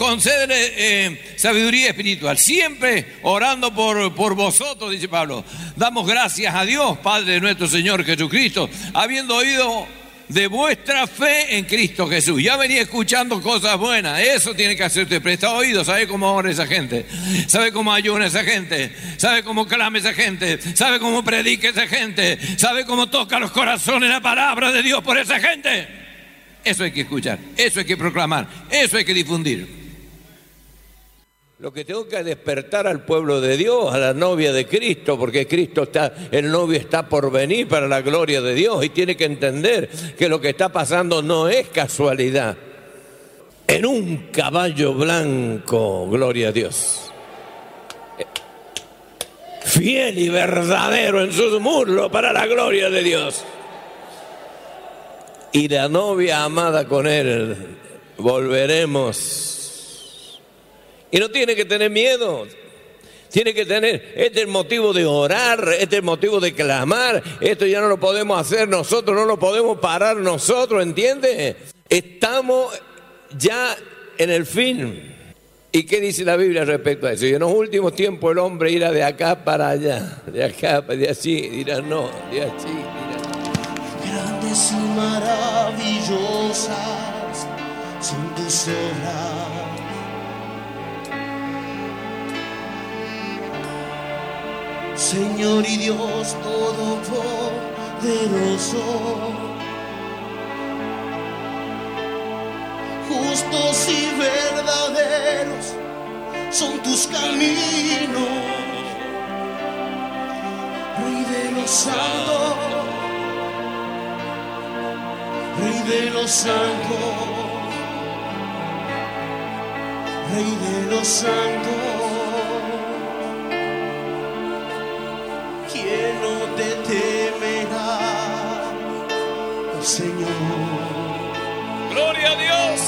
Concédele eh, sabiduría espiritual. Siempre orando por, por vosotros, dice Pablo. Damos gracias a Dios, Padre de nuestro Señor Jesucristo, habiendo oído de vuestra fe en Cristo Jesús. Ya venía escuchando cosas buenas. Eso tiene que hacerte. Presta oído. ¿Sabe cómo ora esa gente? ¿Sabe cómo ayuna esa gente? ¿Sabe cómo clama esa gente? ¿Sabe cómo predica esa gente? ¿Sabe cómo toca los corazones la palabra de Dios por esa gente? Eso hay que escuchar, eso hay que proclamar, eso hay que difundir. Lo que tengo que despertar al pueblo de Dios, a la novia de Cristo, porque Cristo está, el novio está por venir para la gloria de Dios y tiene que entender que lo que está pasando no es casualidad. En un caballo blanco, gloria a Dios. Fiel y verdadero en sus muslos para la gloria de Dios. y la novia amada con él. Volveremos. Y no tiene que tener miedo. Tiene que tener, este es el motivo de orar, este es el motivo de clamar, esto ya no lo podemos hacer nosotros, no lo podemos parar nosotros, ¿entiende? Estamos ya en el fin. ¿Y qué dice la Biblia respecto a eso? Y en los últimos tiempos el hombre irá de acá para allá, de acá, de allí, dirá no, de allí, dirá Grandes y maravillosas son tus. Señor y Dios Todopoderoso, justos y verdaderos son tus caminos, Rey de los santos, Rey de los santos, Rey de los santos. ¿Quién no te temerá, oh Señor? Gloria a Dios.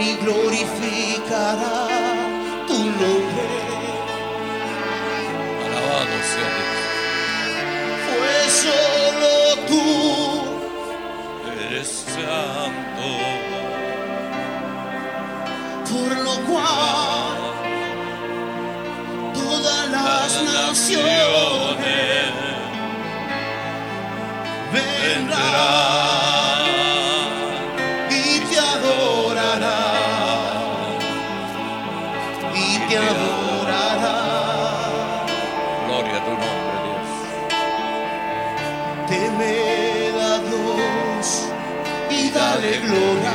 Y glorificará tu nombre. Alabado sea Pues solo tú Dios. Eres santo. por lo cual todas las naciones vendrán y te adorarán y te adorarán. Gloria a tu nombre, Dios. Temed a Dios y dale gloria.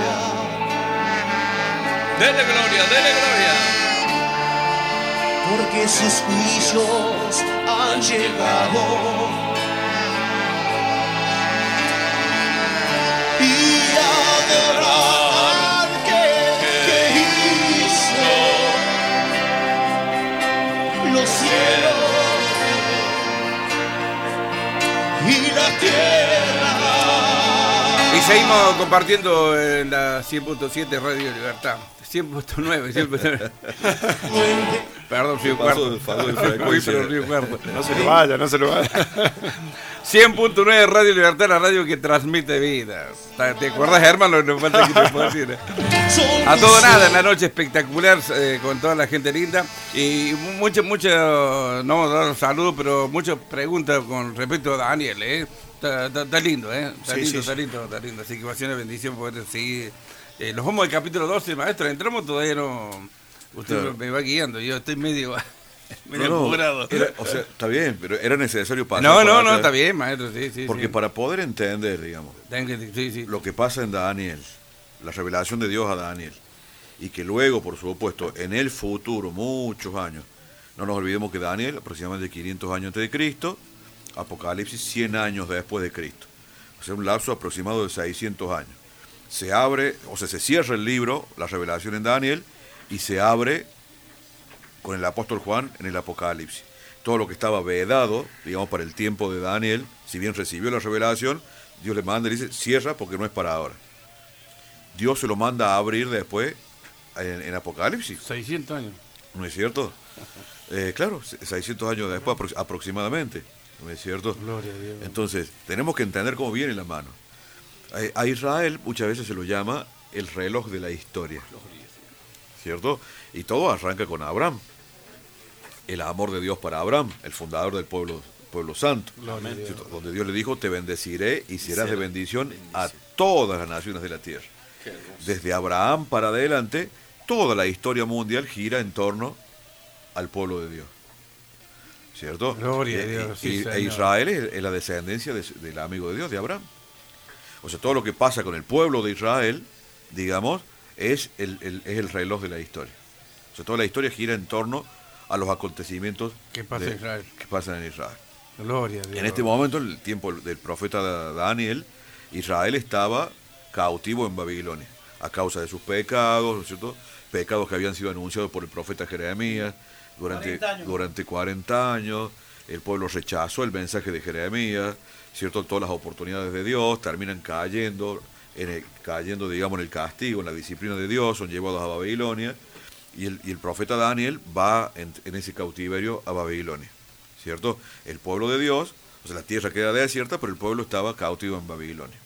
Dele gloria, dele gloria. Porque sus juicios han llegado. Seguimos compartiendo en la 100.7 Radio Libertad. 100.9, 100.9. Perdón, Río Cuarto. No se lo vaya, no se lo vaya. 100.9 Radio Libertad, la radio que transmite vidas. ¿Te acuerdas, hermano? No falta que te pueda decir. ¿eh? A todo nada, en la noche espectacular eh, con toda la gente linda y muchas, muchas, no vamos a dar saludos, pero muchas preguntas con respecto a Daniel, ¿eh? Está, está- está lindo, ¿eh? Está Sí, lindo, sí, está sí. lindo, está lindo. Así que va a ser una bendición poder seguir. Eh, nos vamos al capítulo 12, maestro. Entramos todavía no. Usted Claro. me va guiando, yo estoy medio, medio No, no, era- o sea, está bien, pero era necesario pasar. No, no, acá, no, está bien, maestro, sí, sí. Porque para poder entender, digamos, lo que pasa en Daniel, la revelación de Dios a Daniel, y que luego, por supuesto, en el futuro, muchos años, no nos olvidemos que Daniel, aproximadamente 500 años antes de Cristo, Apocalipsis 100 años después de Cristo. O sea, un lapso aproximado de 600 años. Se abre, o sea, se cierra el libro, la revelación en Daniel, y se abre con el apóstol Juan en el Apocalipsis. Todo lo que estaba vedado, digamos, para el tiempo de Daniel, si bien recibió la revelación, Dios le manda y le dice, cierra porque no es para ahora. Dios se lo manda a abrir después en, en Apocalipsis, 600 años. ¿no es cierto? Eh, claro, 600 años después apro- aproximadamente, ¿no es cierto? Gloria a Dios. Entonces, tenemos que entender cómo viene la mano. A- A Israel muchas veces se lo llama el reloj de la historia. ¿Cierto? Y todo arranca con Abraham. El amor de Dios para Abraham, el fundador del pueblo, pueblo santo. Donde Dios le dijo, te bendeciré y serás de bendición a todas las naciones de la tierra. Desde Abraham para adelante, toda la historia mundial gira en torno al pueblo de Dios. ¿Cierto? Gloria a Y- Dios, y- e Israel es, es la descendencia de- del amigo de Dios, de Abraham. O sea, todo lo que pasa con el pueblo de Israel, digamos, es el, el- es el reloj de la historia. O sea, toda la historia gira en torno a los acontecimientos ¿Qué pasa de- en Israel? que pasan en Israel. Gloria a Dios. En este momento, en el tiempo del profeta Da- Daniel, Israel estaba cautivo en Babilonia a causa de sus pecados, ¿no es cierto? Pecados que habían sido anunciados por el profeta Jeremías durante 40 años. durante 40 años. el pueblo rechazó el mensaje de Jeremías, ¿cierto? Todas las oportunidades de Dios terminan cayendo, en el- cayendo, digamos, en el castigo, en la disciplina de Dios, son llevados a Babilonia, y el, y el profeta Daniel va en, en ese cautiverio a Babilonia, ¿cierto? El pueblo de Dios, o sea, la tierra queda desierta, pero el pueblo estaba cautivo en Babilonia.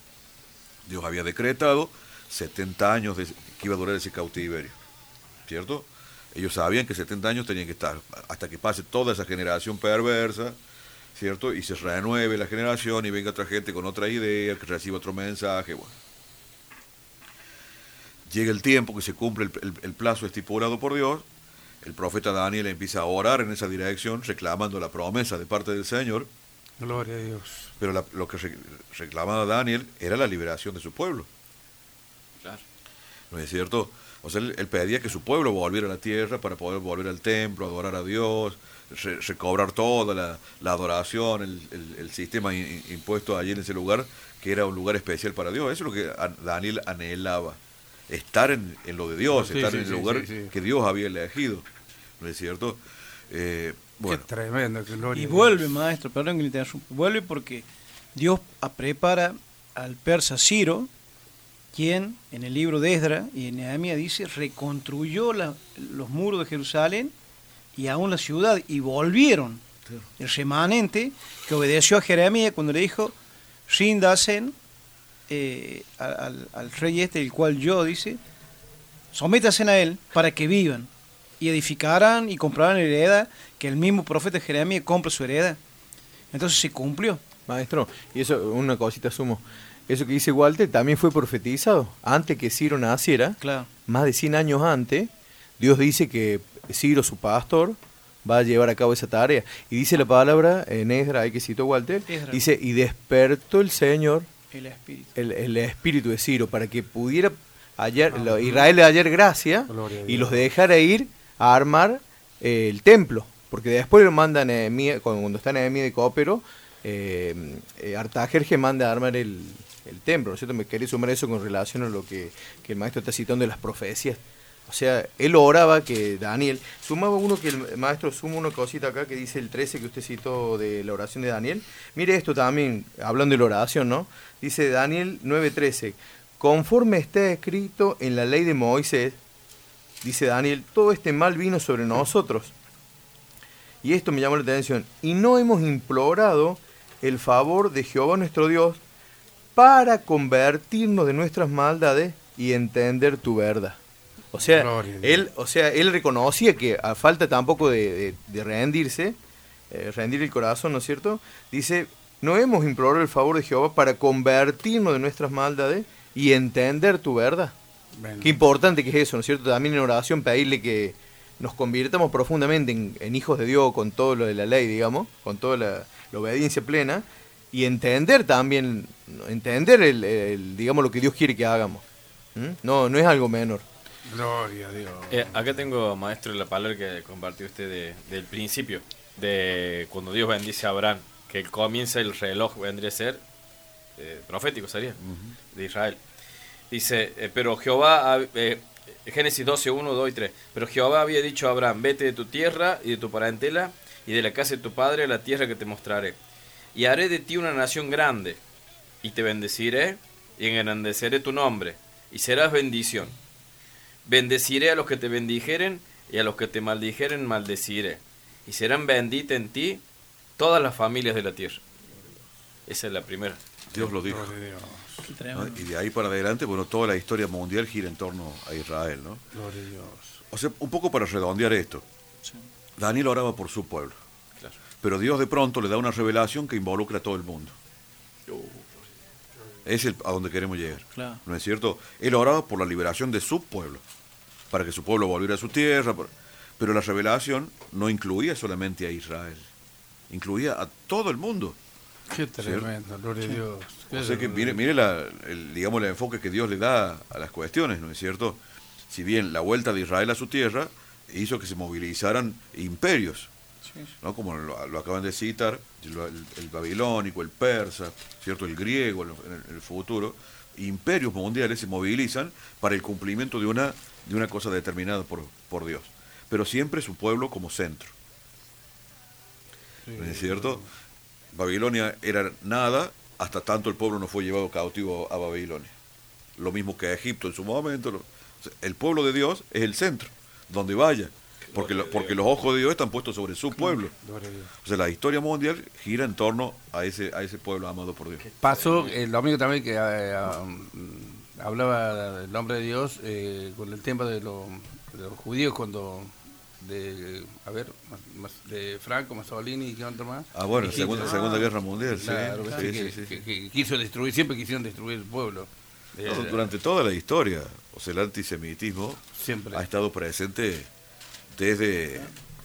Dios había decretado 70 años de- que iba a durar ese cautiverio, ¿cierto? Ellos sabían que 70 años tenían que estar hasta que pase toda esa generación perversa, ¿cierto? Y se renueve la generación y venga otra gente con otra idea, que reciba otro mensaje, bueno. Llega el tiempo que se cumple el, el- el plazo estipulado por Dios, el profeta Daniel empieza a orar en esa dirección, reclamando la promesa de parte del Señor, Gloria a Dios. pero la- lo que re- reclamaba Daniel era la liberación de su pueblo. Claro. ¿No es cierto? O sea, él, él pedía que su pueblo volviera a la tierra para poder volver al templo, adorar a Dios, re- recobrar toda la, la adoración, el, el- el sistema in- impuesto allí en ese lugar, que era un lugar especial para Dios. Eso es lo que Daniel anhelaba, estar en, en lo de Dios, Sí, estar sí, en el sí, lugar sí, sí. que Dios había elegido. ¿No es cierto? Eh, bueno, Qué tremendo, que gloria. Y vuelve, maestro, perdón que le interrumpa. Vuelve porque Dios a- prepara al persa Ciro, quien en el libro de Esdra y en Nehemia dice, reconstruyó la- los muros de Jerusalén y aún la ciudad, y volvieron el remanente que obedeció a Jeremías cuando le dijo, ríndasen eh, al, al- rey este, el cual yo, dice, sométasen a él para que vivan y edificarán y comprarán heredad, que el mismo profeta Jeremías compra su heredad. Entonces se cumplió. Maestro, y eso, una cosita sumo. Eso que dice Walter también fue profetizado. Antes que Ciro naciera, Claro. más de 100 años antes, Dios dice que Ciro, su pastor, va a llevar a cabo esa tarea. Y dice la palabra en Esdra, ahí que citó Walter, dice, y despertó el Señor El espíritu. el, el espíritu de Ciro para que pudiera hallar, lo- Israel le hallar gracia a y los dejara ir a armar eh, el templo. Porque después lo manda Nehemías, cuando, cuando está Nehemías de Cópero, eh, eh, Artajerje manda a armar el, el templo, ¿no es cierto? Me quería sumar eso con relación a lo que, que el maestro está citando de las profecías. O sea, él oraba que Daniel, sumaba uno que el maestro suma una cosita acá que dice el 13 que usted citó de la oración de Daniel. Mire esto también, hablando de la oración, ¿no? Dice Daniel 9:13, conforme está escrito en la ley de Moisés, dice Daniel, todo este mal vino sobre nosotros. Y esto me llamó la atención. Y no hemos implorado el favor de Jehová nuestro Dios para convertirnos de nuestras maldades y entender tu verdad. O sea, Gloria él, o sea, él reconocía que a falta tampoco de, de- de rendirse, eh, rendir el corazón, ¿no es cierto? Dice, no hemos implorado el favor de Jehová para convertirnos de nuestras maldades y entender tu verdad. Bendito. Qué importante que es eso, ¿no es cierto? También en oración pedirle que nos convirtamos profundamente en, en hijos de Dios con todo lo de la ley, digamos, con toda la, la obediencia plena y entender también, entender el, el, digamos, lo que Dios quiere que hagamos. ¿Mm? No, no es algo menor. Gloria a Dios. Eh, acá tengo, maestro, la palabra que compartió usted de- del principio, de cuando Dios bendice a Abraham, que comienza el reloj, vendría a ser eh, profético, sería, de Israel. Dice, eh, pero Jehová, eh, Génesis 12, 1, 2 y 3, pero Jehová había dicho a Abraham, vete de tu tierra y de tu parentela y de la casa de tu padre a la tierra que te mostraré. Y haré de ti una nación grande, y te bendeciré, y engrandeceré tu nombre, y serás bendición. Bendeciré a los que te bendijeren, y a los que te maldijeren maldeciré. Y serán benditas en ti todas las familias de la tierra. Esa es la primera. Dios lo dijo. Y de ahí para adelante, bueno, toda la historia mundial gira en torno a Israel, ¿no? Gloria a Dios. O sea, un poco para redondear esto. Daniel oraba por su pueblo. Pero Dios de pronto le da una revelación que involucra a todo el mundo. Es el, a donde queremos llegar. Claro. ¿No es cierto? Él oraba por la liberación de su pueblo, para que su pueblo volviera a su tierra. Pero la revelación no incluía solamente a Israel, incluía a todo el mundo. Qué tremendo, gloria a Dios. Qué O sea que tremendo. mire, mire la, el, digamos, el enfoque que Dios le da a las cuestiones, ¿no es cierto? Si bien la vuelta de Israel a su tierra hizo que se movilizaran imperios, ¿no? como lo, lo acaban de citar, lo- el, el babilónico, el persa, ¿cierto? el griego en, el, en el futuro, imperios mundiales se movilizan para el cumplimiento de una, de una cosa determinada por, por Dios, pero siempre su pueblo como centro. ¿No es cierto? Babilonia era nada hasta tanto el pueblo no fue llevado cautivo a Babilonia. Lo mismo que Egipto en su momento. lo- el pueblo de Dios es el centro, donde vaya. Porque, lo- porque los ojos de Dios están puestos sobre su pueblo. O sea, la historia mundial gira en torno a ese, a ese pueblo amado por Dios. Pasó el domingo también que eh, um, hablaba del nombre de Dios eh, con el tema de, lo- de los judíos cuando de a ver más- de Franco Mussolini y qué otro más Ah, bueno, Segunda. Segunda Guerra Mundial, sí. Claro, sí, que, sí, sí. que- que quiso destruir siempre quisieron destruir el pueblo Eh, durante toda la historia, o sea, el antisemitismo Siempre. ha estado presente desde,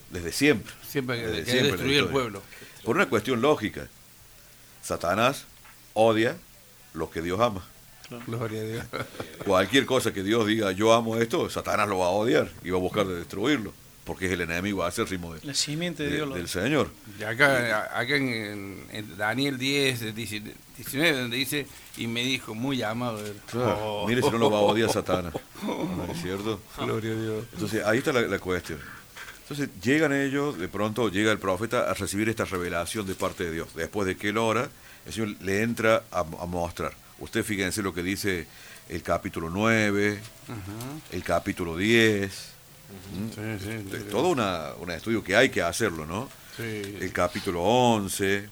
desde siempre. Siempre que- Desde que siempre destruir el pueblo. Por una cuestión lógica. Satanás odia lo que Dios ama. Gloria a Dios. Cualquier cosa que Dios diga, yo amo esto, Satanás lo va a odiar y va a buscar de destruirlo, porque es el enemigo acérrimo de, La simiente de de- Dios. lo- del Señor. Y acá, acá en, en Daniel 10, 19, donde dice, y me dijo, muy amado. él". Claro, Oh. Mire si no lo va a odiar Satanás. ¿No es cierto? Gloria a Dios. Entonces, ahí está la, la cuestión. Entonces, llegan ellos, de pronto llega el profeta a recibir esta revelación de parte de Dios. Después de que él ora, el Señor le entra a, a mostrar. Usted fíjense lo que dice el capítulo 9, el capítulo 10. Sí, sí, sí. Todo una, un estudio que hay que hacerlo, ¿no? El capítulo 11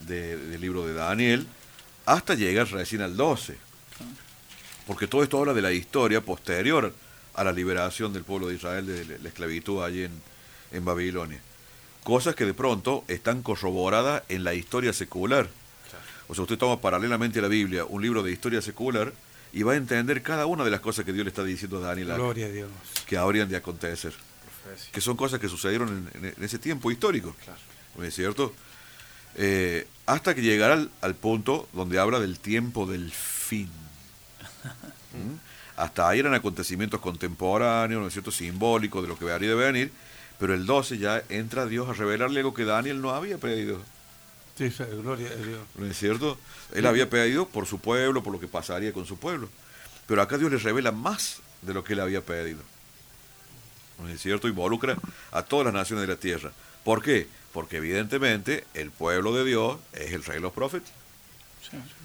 de- del libro de Daniel, hasta llegar recién al 12. Porque todo esto habla de la historia posterior a la liberación del pueblo de Israel de la la esclavitud allí en, en Babilonia. Cosas que de pronto están corroboradas en la historia secular. O sea, usted toma paralelamente a la Biblia un libro de historia secular y va a entender cada una de las cosas que Dios le está diciendo a Daniel Gloria a Dios. que habrían de acontecer. Que son cosas que sucedieron en, en ese tiempo histórico. ¿No es cierto? Eh, hasta que llegará al, al punto donde habla del tiempo del fin. ¿Mm? Hasta ahí eran acontecimientos contemporáneos, ¿no es cierto? Simbólicos de lo que habría de venir. Pero el 12 ya entra Dios a revelarle algo que Daniel no había pedido. Sí, gloria a Dios. ¿No es cierto? Él había pedido por su pueblo, por lo que pasaría con su pueblo. Pero acá Dios le revela más de lo que él había pedido. ¿No es cierto? Involucra a todas las naciones de la tierra. ¿Por qué? Porque evidentemente el pueblo de Dios es el rey de los profetas.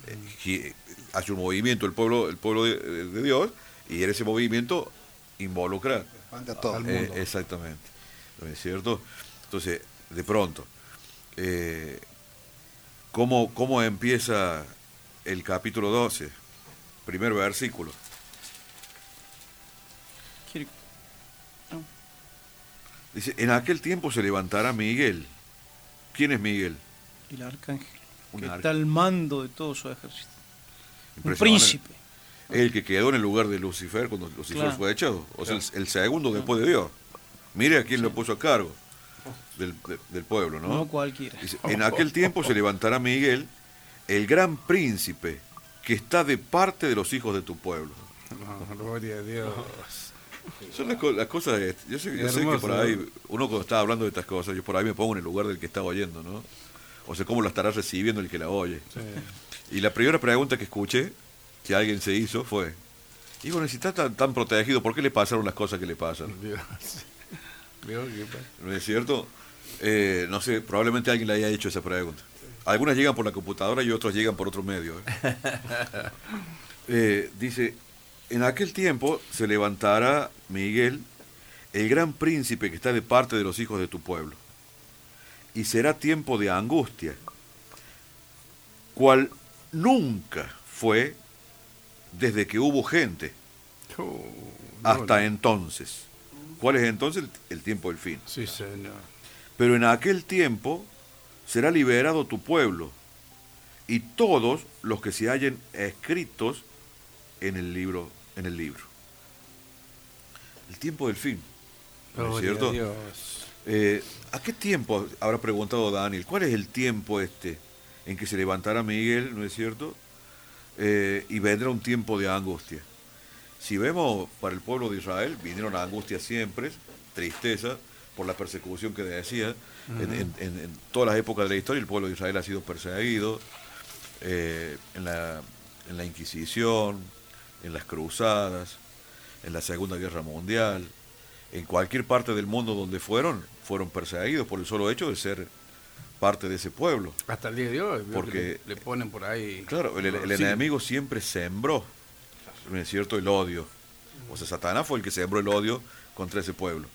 Eh, y hace un movimiento el pueblo, el pueblo de, de Dios y en ese movimiento involucra todo. eh, exactamente. ¿No es cierto? Entonces, de pronto, eh, ¿cómo, ¿cómo empieza el capítulo 12? Primer versículo. Quiere- Dice, en aquel tiempo se levantará Miguel. ¿Quién es Miguel? El arcángel. Que está al mando de todo su ejército. Un príncipe. Es el que quedó en el lugar de Lucifer cuando Lucifer Claro. fue echado. O sea, el, el segundo después de Dios. Mire a quién lo puso a cargo del, de- del pueblo, ¿no? No cualquiera. Dice, en aquel tiempo se levantará Miguel, el gran príncipe, que está de parte de los hijos de tu pueblo. No, gloria a Dios. Son las, las cosas, eh, yo sé, yo sé que por ahí, uno cuando está hablando de estas cosas, yo por ahí me pongo en el lugar del que está oyendo, ¿no? O sea, cómo lo estará recibiendo el que la oye. Y la primera pregunta que escuché, que alguien se hizo, fue, y bueno, si está tan, tan protegido, ¿por qué le pasaron las cosas que le pasan? Dios. Dios, qué pasa. ¿No es cierto? Eh, no sé, probablemente alguien le haya hecho esa pregunta. Algunas llegan por la computadora y otras llegan por otro medio. ¿eh? Eh, dice, en aquel tiempo se levantará Miguel, el gran príncipe que está de parte de los hijos de tu pueblo, y será tiempo de angustia, cual nunca fue desde que hubo gente Oh, hasta entonces. ¿Cuál es entonces? El, tiempo del fin. Sí, Señor. Pero en aquel tiempo será liberado tu pueblo y todos los que se hallen escritos en el libro, en el libro. El tiempo del fin. ¿No es a cierto? Dios. Eh, ¿A qué tiempo habrá preguntado Daniel? ¿Cuál es el tiempo este en que se levantará Miguel, no es cierto? Eh, y vendrá un tiempo de angustia. Si vemos para el pueblo de Israel, vinieron angustias siempre, tristeza por la persecución que decía. En, en- en- en todas las épocas de la historia el pueblo de Israel ha sido perseguido eh, en, la, en la Inquisición, en las cruzadas, en la Segunda Guerra Mundial, en cualquier parte del mundo donde fueron, fueron perseguidos por el solo hecho de ser parte de ese pueblo. Hasta el día de hoy, Porque- le, le ponen por ahí. Claro, el, el Sí. enemigo siempre sembró, ¿no es cierto?, el odio. O sea, Satanás fue el que sembró el odio contra ese pueblo.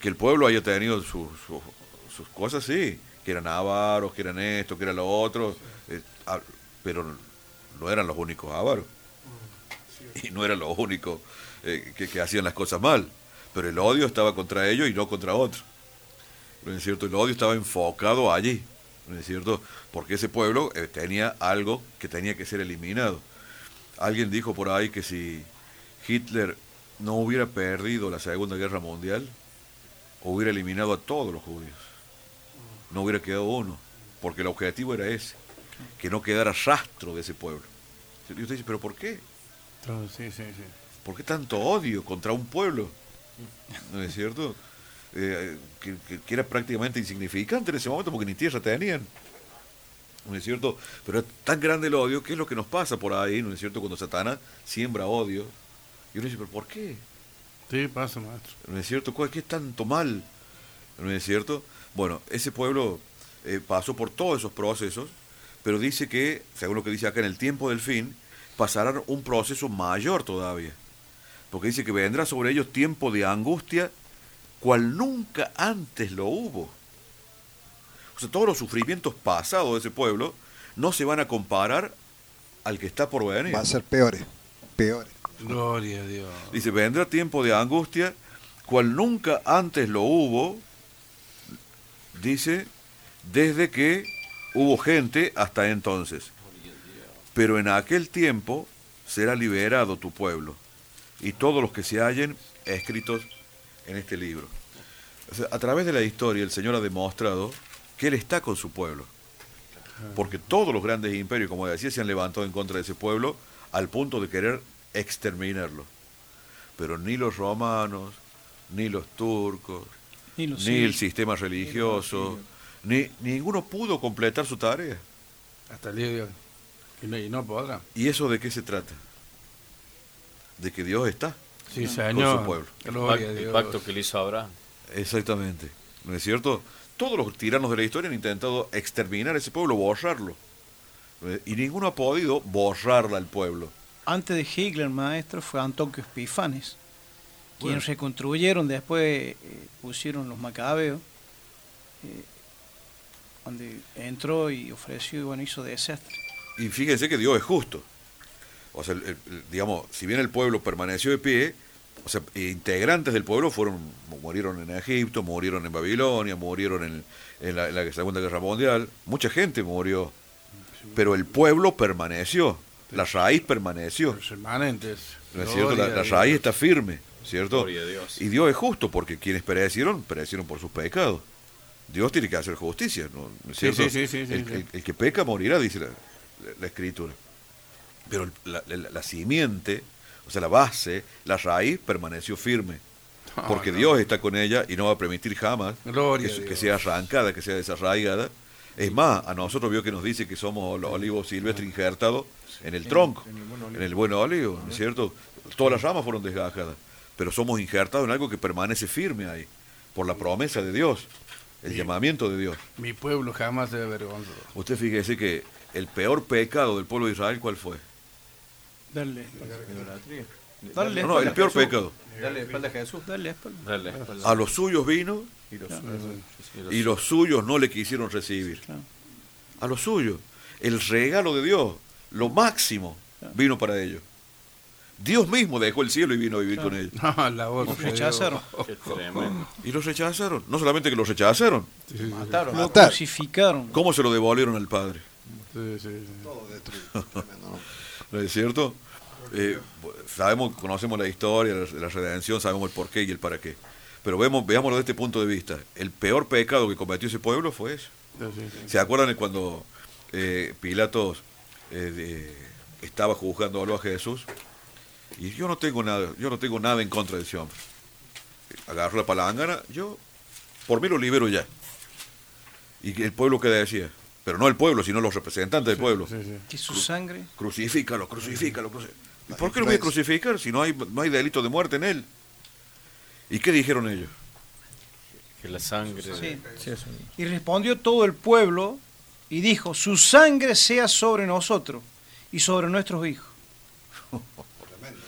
Que el pueblo haya tenido sus, sus, sus cosas, sí, que eran avaros, que eran esto, que eran lo otro, eh, pero no eran los únicos avaros. Y no eran los únicos eh, que, que hacían las cosas mal. Pero el odio estaba contra ellos y no contra otros. ¿No es cierto? El odio estaba enfocado allí, ¿no es cierto? Porque ese pueblo eh, tenía algo que tenía que ser eliminado. Alguien dijo por ahí que si Hitler no hubiera perdido la Segunda Guerra Mundial, hubiera eliminado a todos los judíos. No hubiera quedado uno, porque el objetivo era ese, que no quedara rastro de ese pueblo. Y usted dice, ¿pero por qué? Sí, sí, sí. ¿Por qué tanto odio contra un pueblo? ¿No es cierto? Eh, que, que- que era prácticamente insignificante en ese momento porque ni tierra tenían. ¿No es cierto? Pero es tan grande el odio, ¿qué es lo que nos pasa por ahí? ¿No es cierto? Cuando Satanás siembra odio. Y uno dice, ¿pero por qué? Sí, pasa, maestro. ¿No es cierto? ¿Cuál- ¿Qué es tanto mal? ¿No es cierto? Bueno, ese pueblo eh, pasó por todos esos procesos, pero dice que, según lo que dice acá, en el tiempo del fin, pasarán un proceso mayor todavía. Porque dice que vendrá sobre ellos tiempo de angustia, cual nunca antes lo hubo. O sea, todos los sufrimientos pasados de ese pueblo no se van a comparar al que está por venir. Va a ser peores, peores. Gloria a Dios. Dice, vendrá tiempo de angustia, cual nunca antes lo hubo, dice, desde que hubo gente hasta entonces. Pero en aquel tiempo será liberado tu pueblo y todos los que se hallen escritos en este libro. O sea, a través de la historia el Señor ha demostrado que Él está con su pueblo. Porque todos los grandes imperios, como decía, se han levantado en contra de ese pueblo al punto de querer exterminarlo. Pero ni los romanos, ni los turcos, Ni los ni el sistema religioso, ni ninguno pudo completar su tarea. Hasta el día de hoy. Y no, y no podrá. ¿Y eso de qué se trata? De que Dios está Sí, con señor. su pueblo. Gloria a El pacto que le hizo Abraham. Exactamente. ¿No es cierto? Todos los tiranos de la historia han intentado exterminar a ese pueblo, borrarlo. Y ninguno ha podido borrarla al pueblo. Antes de Hitler, maestro, fue Antonio Epifanes, quienes Bueno. reconstruyeron, después eh, pusieron los macabeos, eh, donde entró y ofreció y bueno, hizo desastre. Y fíjense que Dios es justo. O sea, el- el- el- digamos, si bien el pueblo permaneció de pie, o sea, integrantes del pueblo fueron murieron en Egipto, murieron en Babilonia, murieron en, en la, en la Segunda Guerra Mundial. Mucha gente murió. Pero el pueblo permaneció. La raíz permaneció. Los remanentes. ¿No es cierto? La, la raíz está firme, ¿cierto? Gloria a Dios. Y Dios es justo, porque quienes perecieron, perecieron por sus pecados. Dios tiene que hacer justicia, ¿no ¿No es Sí, cierto? sí, sí, sí, sí, el, sí. el- el que peca morirá, dice la, la- la escritura. Pero el- la, la- la simiente, o sea, la base, la raíz, permaneció firme. Porque no. Dios está con ella y no va a permitir jamás que, que sea arrancada, que sea desarraigada. Es más, a nosotros vio que nos dice que somos los olivos silvestres injertados en el tronco, en el buen olivo, ¿no es cierto? Todas las ramas fueron desgajadas, pero somos injertados en algo que permanece firme ahí, por la promesa de Dios, el llamamiento de Dios. Mi pueblo jamás se avergonzó. Usted fíjese que el peor pecado del pueblo de Israel, ¿cuál fue? Darle, Idolatría. darle No, no, el espalda peor pecado. Dale espalda a Jesús. Darle espalda. Dale. A los suyos vino Y los y los suyos no le quisieron recibir. Claro. A los suyos. El regalo de Dios, lo máximo, vino para ellos. Dios mismo dejó el cielo y vino a vivir con ellos. No, la voz Los rechazaron. Qué tremendo. Y los rechazaron. No solamente que los rechazaron, mataron. Lo crucificaron. ¿cómo se lo devolvieron al Padre? Sí, sí, sí. Todo destruido. Tremendo, ¿no? ¿No es cierto? Eh, sabemos, conocemos la historia de la redención, sabemos el por qué y el para qué. Pero vemos, veámoslo desde este punto de vista. El peor pecado que cometió ese pueblo fue eso. ¿Se acuerdan de cuando eh, Pilatos eh, de- estaba juzgándolo a Jesús? Y yo no tengo nada, yo no tengo nada en contra de ese hombre. Agarró la palangana, yo por mí lo libero ya. Y el pueblo que decía, pero no el pueblo, sino los representantes del pueblo. Sí, sí. Que su sangre Crucifícalo, crucifícalo. cruci- ¿Y por qué lo voy a crucificar si no hay, no hay delito de muerte en él? ¿Y qué dijeron ellos? Que la sangre. Sí. Y respondió todo el pueblo y dijo, su sangre sea sobre nosotros y sobre nuestros hijos.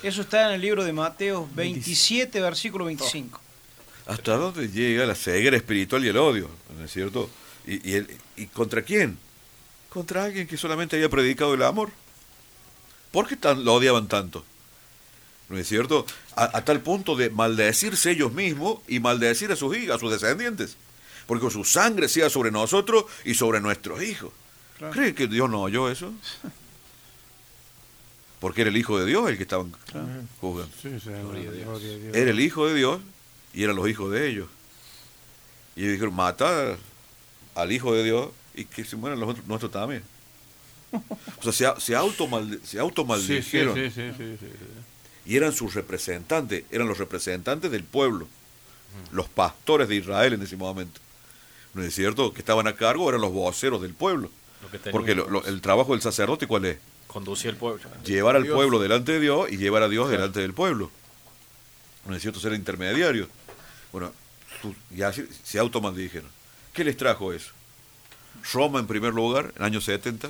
Eso está en el libro de Mateo 27, versículo 25. ¿Hasta dónde llega la ceguera espiritual y el odio? ¿No es cierto? ¿Y, y, el- y contra quién? Contra alguien que solamente había predicado el amor. ¿Por qué tan, lo odiaban tanto? ¿No es cierto? A, a tal punto de maldecirse ellos mismos y maldecir a sus hijos, a sus descendientes. Porque su sangre sea sobre nosotros y sobre nuestros hijos. Claro. ¿Cree que Dios no oyó eso? Porque era el Hijo de Dios el que estaban juzgando. Sí, sí, gloria a Dios. Era el hijo de Dios y eran los hijos de ellos. Y ellos dijeron, mata al hijo de Dios y que se mueran los otros, nuestros también. O sea, se, se, automaldi- se Sí, sí, automaldicieron. sí, sí, sí, sí. Y eran sus representantes, eran los representantes del pueblo. Los pastores de Israel en ese momento. ¿No es cierto? Que estaban a cargo eran los voceros del pueblo. Lo que Porque lo- el trabajo del sacerdote, ¿cuál es? Conducía el pueblo. llevar al Dios. pueblo delante de Dios y llevar a Dios delante del pueblo. No es cierto ser intermediario. Bueno, su- y así se automaldijeron. ¿Qué les trajo eso? Roma en primer lugar, en el año 70,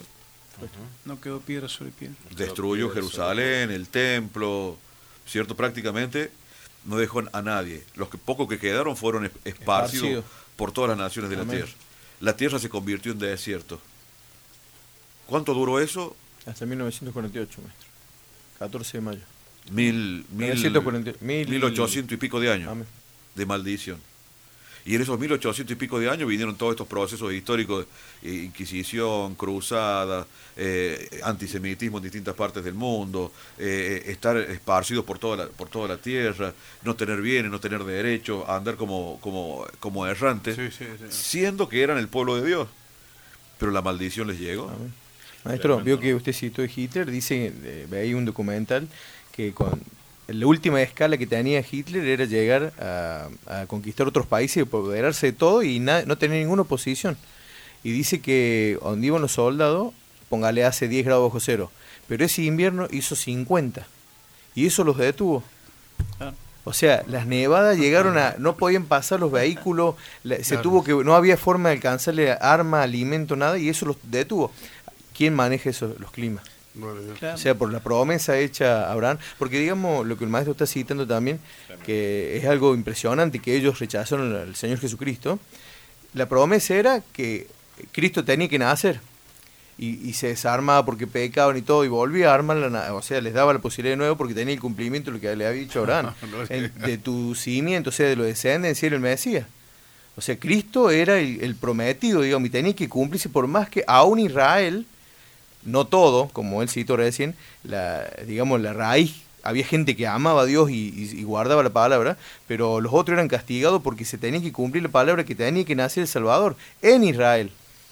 No quedó piedra sobre piedra. destruyó Jerusalén, el templo, ¿cierto? Prácticamente no dejó a nadie. Los que pocos que quedaron fueron es- esparcidos por todas las naciones de la tierra. La tierra se convirtió en desierto. ¿Cuánto duró eso? Hasta 1948, maestro. 14 de mayo. Mil, mil, 1940, mil- 1800 y pico de años Amén. de maldición. Y en esos 1800 y pico de años vinieron todos estos procesos históricos, eh, Inquisición, cruzada, eh, antisemitismo en distintas partes del mundo, eh, estar esparcidos por toda, la, por toda la tierra, no tener bienes, no tener derechos, andar como, como, como errantes, Sí, sí, sí. siendo que eran el pueblo de Dios. Pero la maldición les llegó. Maestro, vio que usted citó Hitler, dice, eh, ve ahí un documental que con la última escala que tenía Hitler era llegar a, a conquistar otros países y apoderarse de todo y no tener ninguna oposición. Y dice que donde iban los soldados, póngale hace 10 grados bajo cero, pero ese invierno hizo 50 y eso los detuvo. O sea, las nevadas llegaron a, no podían pasar los vehículos, la- se Claro. tuvo que, no había forma de alcanzarle arma, alimento, nada, y eso los detuvo. ¿Quién maneja eso, los climas? Claro. O sea, por la promesa hecha a Abraham, porque digamos lo que el maestro está citando también, que es algo impresionante, que ellos rechazaron al Señor Jesucristo, la promesa era que Cristo tenía que nacer. Y, y se desarmaba porque pecaban y todo, y volvía a armar, la na- o sea, les daba la posibilidad de nuevo porque tenía el cumplimiento de lo que le había dicho Abraham. De tu cimiento, o sea, de los descendencia era el Mesías. O sea, Cristo era el, el prometido, digamos, y tenía que cumplirse por más que aún Israel, no todo, como él citó recién, la, digamos, la raíz, había gente que amaba a Dios y, y- y guardaba la palabra, pero los otros eran castigados porque se tenía que cumplir la palabra que tenía que nacer el Salvador en Israel.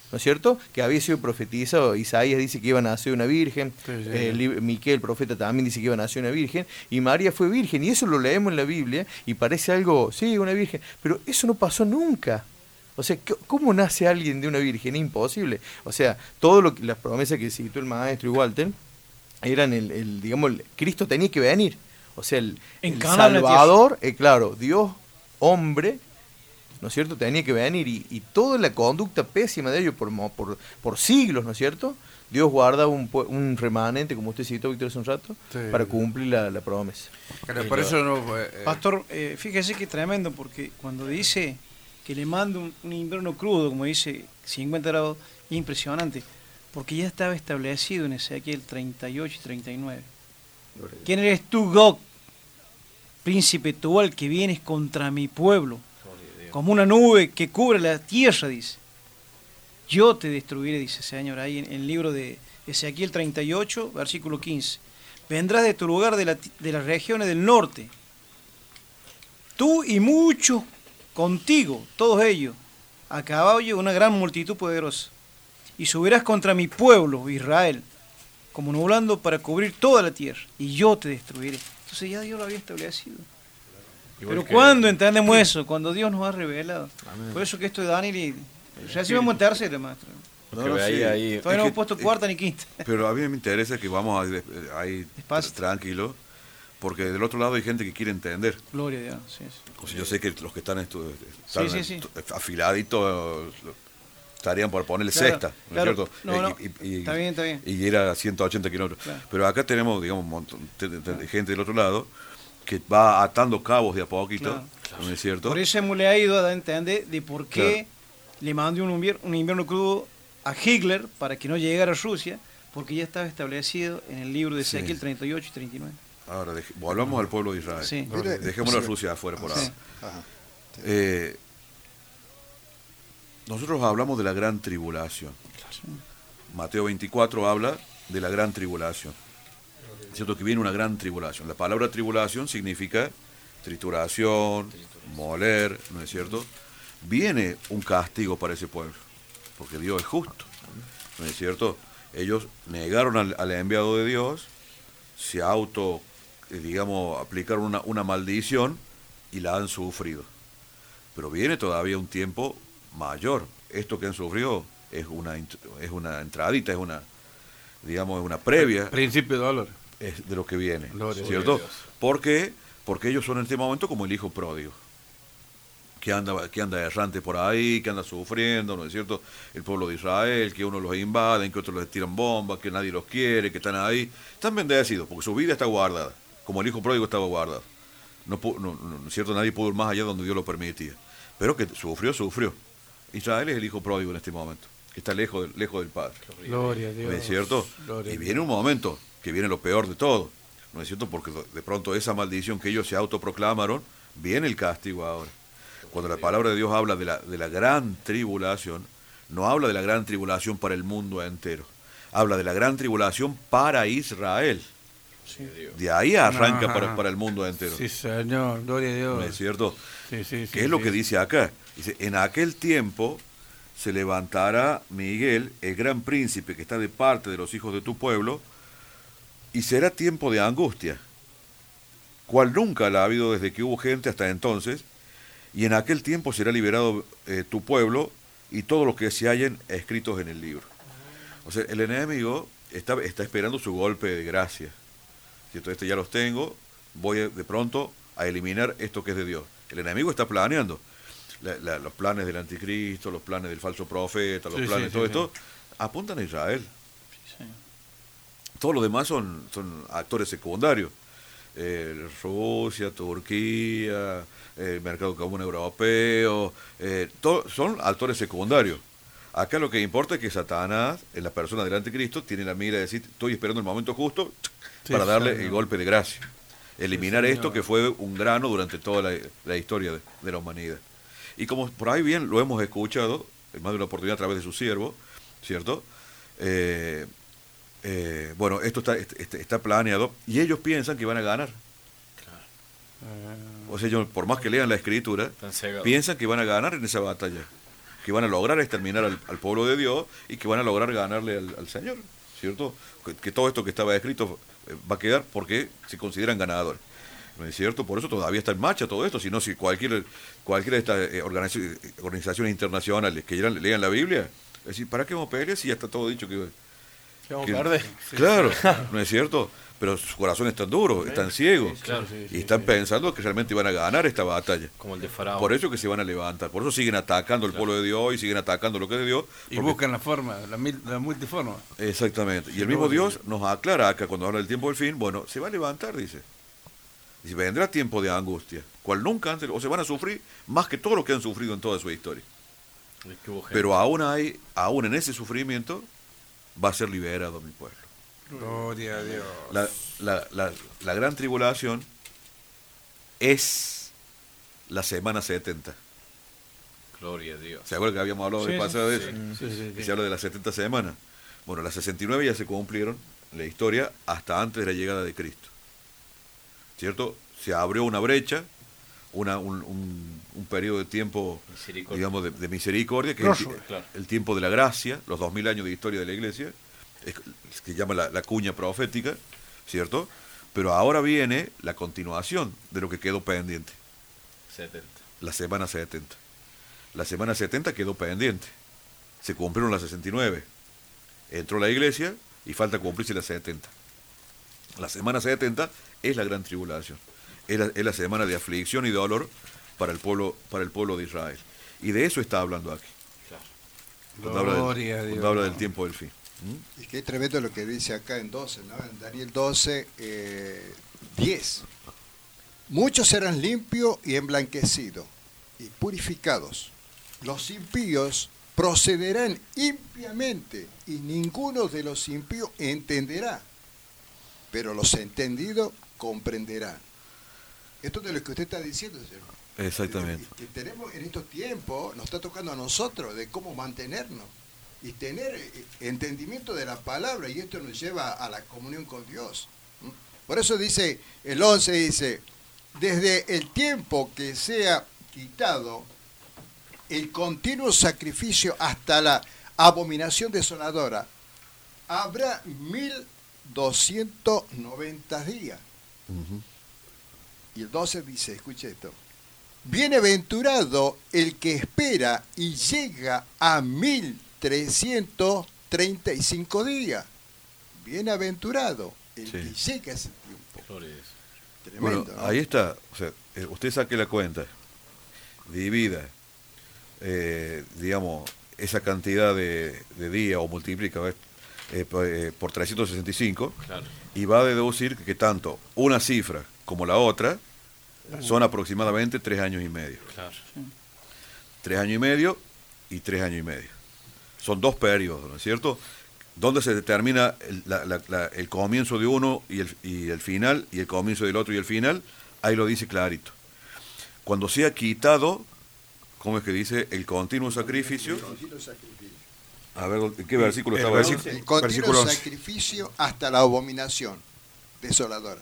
¿No es cierto? Que había sido profetizado, Isaías dice que iba a nacer una virgen, Sí, sí, eh, Miquel, el profeta, también dice que iba a nacer una virgen, y María fue virgen, y eso lo leemos en la Biblia, y parece algo, sí, una virgen, pero eso no pasó nunca. O sea, ¿qué- ¿cómo nace alguien de una virgen? Es imposible. O sea, todo lo que, las promesas que citó el maestro y Walter eran el, el, digamos, el- Cristo tenía que venir. O sea, el, el. Salvador, eh, claro, Dios, hombre, ¿no es cierto? Tenía que venir y, y toda la conducta pésima de ellos por, mo- por, por siglos, ¿no es cierto? Dios guarda un, remanente, como usted citó, Víctor, hace un rato, Sí. para cumplir la, la promesa. Claro, por eso no. eh, eh, Pastor, eh, fíjese que tremendo, porque cuando dice que le manda un, un invierno crudo, como dice 50 grados, es impresionante, porque ya estaba establecido en Ezequiel 38 y 39. ¿Quién eres tú, Gog, príncipe Tubal, que vienes contra mi pueblo? Como una nube que cubre la tierra, dice. Yo te destruiré, dice el Señor, ahí en, en el libro de Ezequiel 38, versículo 15. Vendrás de tu lugar de, la de las regiones del norte, tú y muchos contigo, todos ellos, a caballo una gran multitud poderosa. Y subirás contra mi pueblo, Israel, como nublando para cubrir toda la tierra, y yo te destruiré. Entonces ya Dios lo había establecido. Igual Pero que- ¿cuándo entendemos eso? Cuando Dios nos ha revelado. Por eso que esto de Daniel y... Recibimos en tercera, maestro. No, no, ahí- sí. ahí- Todavía Es no hemos puesto es- cuarta ni quinta. Pero a mí me interesa que vamos a- ahí Despacio. tranquilo, porque del otro lado hay gente que quiere entender. Gloria a Dios. Sí, sí. O sea, yo sé que los que están, estu- están Sí, estu- afiladitos eh, estarían por ponerle Claro, sexta, ¿no claro. es cierto? No, Eh, no, y, y- está bien, está bien. y ir a 180 kilómetros. Claro. Pero acá tenemos, digamos, un montón de, gente del otro lado que va atando cabos de a poquito, ¿no es cierto? Por eso hemos le ha ido a entender de por qué le mandó un invierno, un invierno crudo a Hitler para que no llegara a Rusia, porque ya estaba establecido en el libro de. Ezequiel 38 y 39. Ahora, dej- volvamos al pueblo de Israel. Sí. Mire, Dejémoslo a sí. Rusia afuera por Sí. ahora. Ajá. Eh, nosotros hablamos de la gran tribulación. Mateo 24 habla de la gran tribulación. Es cierto que viene una gran tribulación. La palabra tribulación significa trituración, moler, ¿no es cierto? Viene un castigo para ese pueblo, porque Dios es justo, ¿no es cierto? Ellos negaron al, al enviado de Dios, se auto, digamos, aplicaron una, una maldición y la han sufrido. Pero viene todavía un tiempo mayor. Esto que han sufrido es una, es una entradita, es una, digamos, es una previa Principio de dolor. es de lo que viene, Gloria ¿cierto? Dios. ¿Por qué? Porque ellos son en este momento como el hijo pródigo, que anda, que anda errante por ahí, que anda sufriendo, ¿no es cierto? El pueblo de Israel, que unos los invaden, que otros les tiran bombas, que nadie los quiere, que están ahí. Están bendecidos, porque su vida está guardada, como el hijo pródigo estaba guardado. No, no, no- ¿no es cierto? Nadie pudo ir más allá donde Dios lo permitía. Pero que sufrió, sufrió. Israel es el hijo pródigo en este momento, que está lejos del, lejos del Padre. Gloria a Dios. ¿No es cierto? Gloria Y viene un momento que viene lo peor de todo, ¿no es cierto? Porque de pronto esa maldición que ellos se autoproclamaron, viene el castigo ahora. Cuando la palabra de Dios habla de la, de la gran tribulación, no habla de la gran tribulación para el mundo entero, habla de la gran tribulación para Israel. De ahí arranca para, para el mundo entero. Sí, señor. Gloria a Dios. ¿No es cierto? Sí, sí, sí, ¿Qué es lo que dice acá? Dice, en aquel tiempo se levantará Miguel, el gran príncipe que está de parte de los hijos de tu pueblo, y será tiempo de angustia, cual nunca la ha habido desde que hubo gente hasta entonces, y en aquel tiempo será liberado eh, tu pueblo y todos los que se hallen escritos en el libro. O sea, el enemigo está, está esperando su golpe de gracia. ¿Cierto? Este ya los tengo, voy de pronto a eliminar esto que es de Dios. El enemigo está planeando la- la- los planes del anticristo, los planes del falso profeta, los Sí, planes, sí, todo sí, esto, apuntan a Israel. Todos los demás son, son actores secundarios. Eh, Rusia, Turquía, el mercado común europeo, eh, son actores secundarios. Acá lo que importa es que Satanás, en la persona del anticristo, tiene la mira de decir, estoy esperando el momento justo Sí, para darle señor. el golpe de gracia. Eliminar Sí, esto que fue un grano durante toda la, la historia de, de la humanidad. Y como por ahí bien lo hemos escuchado, en más de una oportunidad a través de su siervo, ¿cierto? Eh, eh, bueno, esto está, este- está planeado y ellos piensan que van a ganar. O sea, ellos, por más que lean la escritura, piensan que van a ganar en esa batalla, que van a lograr exterminar al, al pueblo de Dios y que van a lograr ganarle al, al Señor, ¿cierto? Que, que todo esto que estaba escrito va a quedar porque se consideran ganadores. ¿No es cierto? Por eso todavía está en marcha todo esto, si no, si cualquier, cualquiera de estas eh, organizaciones, organizaciones internacionales que lean, lean la Biblia, es decir, ¿para qué vamos a pelear si ya está todo dicho que... Que vamos que- perder. Claro, ¿no es cierto? Pero sus corazones están duros, están ciegos. claro. y están pensando que realmente van a ganar esta batalla. Como el de Faraón. Por eso que se van a levantar. Por eso siguen atacando el pueblo de Dios y siguen atacando lo que es de Dios. Y porque- buscan la forma, la, mil- la multiforma. Exactamente. Y el mismo Dios nos aclara acá cuando habla del tiempo del fin. Bueno, se va a levantar, dice. Dice, vendrá tiempo de angustia, cual nunca antes, o se van a sufrir más que todo lo que han sufrido en toda su historia. Pero aún hay, aún en ese sufrimiento, va a ser liberado mi pueblo. Gloria a Dios. La, la, la, la gran tribulación es la semana 70. Gloria a Dios. ¿Se acuerdan que habíamos hablado Sí, de sí. pasado de Sí. eso? Sí, sí, Que sí. se habla de las 70 semanas. Bueno, las 69 ya se cumplieron en la historia hasta antes de la llegada de Cristo. ¿Cierto? Se abrió una brecha, una, un, un, un periodo de tiempo, digamos, de, de misericordia, que es el, Claro. el tiempo de la gracia, los 2000 años de historia de la iglesia, es, es que llama la, la cuña profética, ¿cierto? Pero ahora viene la continuación de lo que quedó pendiente 70. la semana 70. La semana 70 quedó pendiente. Se cumplieron las 69. Entró la iglesia y falta cumplirse las 70. La semana 70 es la gran tribulación. Es la, es la semana de aflicción y dolor para el pueblo, para el pueblo de Israel. Y de eso está hablando aquí. Cuando habla, Gloria a del, Dios. cuando habla del tiempo del fin. Y qué tremendo lo que dice acá en 12, ¿no? En Daniel 12, eh, 10. Muchos serán limpios y emblanquecidos y purificados. Los impíos procederán impiamente y ninguno de los impíos entenderá, pero los entendidos comprenderán. Esto de lo que usted está diciendo, señor. Exactamente. Que tenemos en estos tiempos, nos está tocando a nosotros de cómo mantenernos y tener eh, entendimiento de la palabra y esto nos lleva a la comunión con Dios. Por eso dice, el 11 dice, desde el tiempo que sea quitado el continuo sacrificio hasta la abominación desoladora, habrá 1290 días. Y el 12 dice, escuche esto, bienaventurado el que espera y llega a 1335 días. Bienaventurado el que llega a ese tiempo. Tremendo. Bueno, ¿no? ahí está. O sea, eh, usted saque la cuenta, divida, eh, digamos, esa cantidad de, de días o multiplica. Eh, eh, por 365 Claro. y va a deducir que tanto una cifra como la otra son aproximadamente tres años y medio. Claro. Tres años y medio y tres años y medio. Son dos periodos, ¿no es cierto? Donde se determina el, la- la- la- el comienzo de uno y el, y el final, y el comienzo del otro y el final, ahí lo dice clarito. Cuando sea quitado, ¿cómo es que dice? El continuo sacrificio. A ver, ¿en qué versículo El estaba? El continuo Versículo 11. sacrificio hasta la abominación desoladora.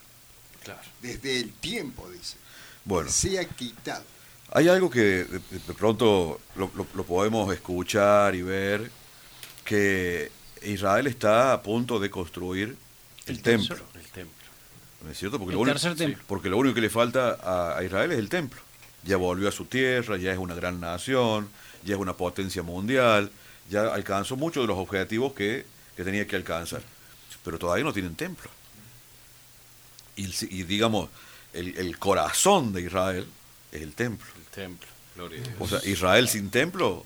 Claro. Desde el tiempo, dice. Bueno. Sea quitado. Hay algo que de, de pronto lo, lo- lo podemos escuchar y ver, que Israel está a punto de construir el, El templo. tercer- El templo. ¿No es cierto? Porque, El lo único, templo. porque lo único que le falta a, a Israel es el templo. Ya volvió a su tierra, ya es una gran nación, ya es una potencia mundial, ya alcanzó muchos de los objetivos que, que tenía que alcanzar. Pero todavía no tienen templo. Y, y digamos, el, el corazón de Israel es el templo. El templo. Gloria a Dios. O sea, Israel sin templo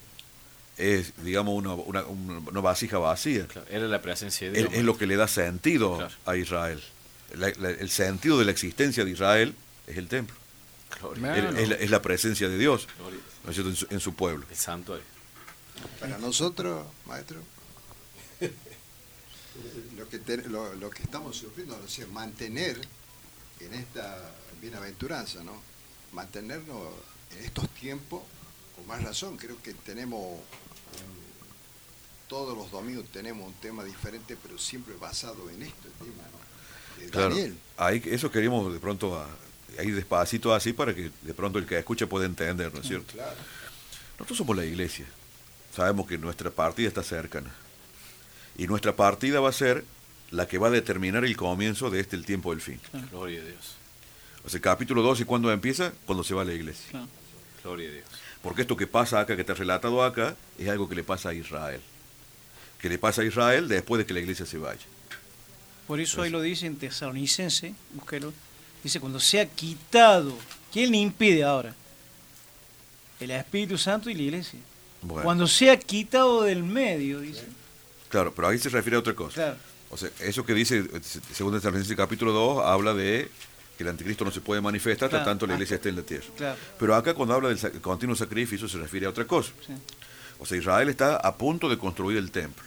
es, digamos, una, una, una vasija vacía. Claro, Era la presencia de Es, Dios. es lo que le da sentido Claro. a Israel. La- la- el sentido de la existencia de Israel es el templo. Gloria. Es, es la, es la presencia de Dios Gloria. ¿no es cierto? en, su, en su pueblo. El santuario. Para nosotros, maestro, lo que, te- lo, lo que estamos sufriendo o sea, mantener en esta bienaventuranza, ¿no? Mantenernos en estos tiempos, con más razón, creo que tenemos, todos los domingos tenemos un tema diferente, pero siempre basado en este tema, ¿no? De Claro, Daniel. ahí, eso queríamos de pronto a- ahí despacito así para que de pronto el que escuche pueda entender, ¿no es cierto? Claro. Nosotros somos la iglesia. Sabemos que nuestra partida está cercana. Y nuestra partida va a ser la que va a determinar el comienzo de este el tiempo del fin. Gloria a Dios. Sea, el capítulo 2 y cuándo empieza, cuando se va a la iglesia. Claro. Gloria a Dios. Porque esto que pasa acá, que está relatado acá, es algo que le pasa a Israel. Que le pasa a Israel después de que la iglesia se vaya. Por eso ahí lo dice en Tesalonicense, búsquelo. Dice, cuando sea quitado, ¿quién le impide ahora? El Espíritu Santo y la iglesia. Bueno, Cuando sea quitado del medio, dice. claro, pero ahí se refiere a otra cosa. Claro. O sea, eso que dice, eh, según el capítulo 2, habla de que el anticristo no se puede manifestar hasta Claro. tanto la iglesia esté en la tierra. Claro. Pero acá cuando habla del continuo sacrificio se refiere a otra cosa. Sí. O sea, Israel está a punto de construir el templo.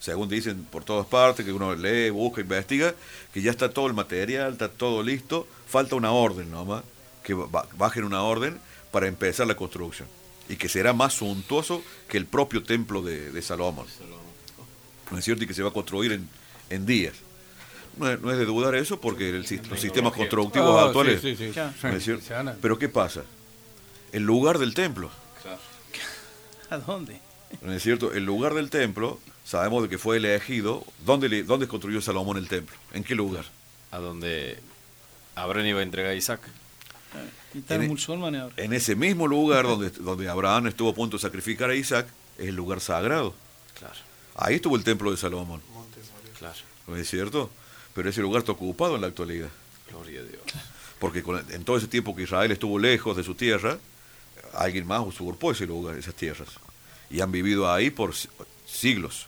Según dicen por todas partes, que uno lee, busca, investiga, que ya está todo el material, está todo listo, falta una orden nomás, que ba- bajen una orden para empezar la construcción. Y que será más suntuoso que el propio templo de, de Salomón. ¿No es cierto? Y que se va a construir en, en días. No es, no es de dudar eso porque el los sistemas constructivos Oh, actuales... sí, sí, sí. Pero ¿qué pasa? El lugar del templo, ¿A dónde? ¿no es cierto? El lugar del templo, sabemos de que fue elegido. ¿Dónde, le- dónde construyó Salomón el templo? ¿En qué lugar? A donde Abraham iba a entregar a Isaac. Y están En- musulmanes ahora. En ese mismo lugar donde, donde Abraham estuvo a punto de sacrificar a Isaac, es el lugar sagrado. Claro, Ahí estuvo el templo de Salomón, claro. ¿no es cierto? Pero ese lugar está ocupado en la actualidad. Gloria a Dios. Porque con- en todo ese tiempo que Israel estuvo lejos de su tierra, alguien más usurpó ese lugar, esas tierras. Y han vivido ahí por si- siglos.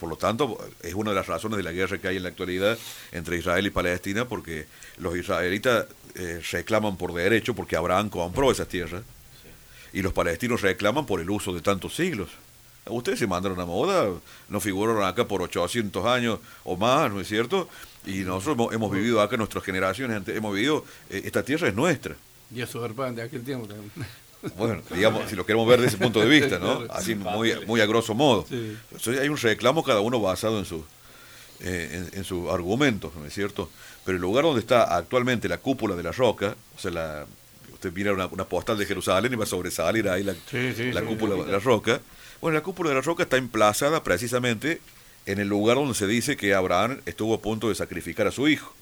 Por lo tanto, es una de las razones de la guerra que hay en la actualidad entre Israel y Palestina, porque los israelitas eh, reclaman por derecho, porque Abraham compró esas tierras, y los palestinos reclaman por el uso de tantos siglos. Ustedes se mandaron a moda, no figuraron acá por 800 años o más, ¿no es cierto? Y nosotros hemos, hemos vivido acá, nuestras generaciones, hemos vivido, eh, esta tierra es nuestra. Y hermano de aquel tiempo también. Bueno, digamos, si lo queremos ver desde ese punto de vista, ¿no? Así muy, muy a grosso modo. Sí. Entonces, hay un reclamo cada uno basado en su eh, en, en sus argumentos, ¿no es cierto? Pero el lugar donde está actualmente la cúpula de la roca, o sea, la, usted mira una, una postal de Jerusalén y va a sobresalir ahí la, sí, la cúpula de la roca. Bueno, la cúpula de la roca está emplazada precisamente en el lugar donde se dice que Abraham estuvo a punto de sacrificar a su hijo.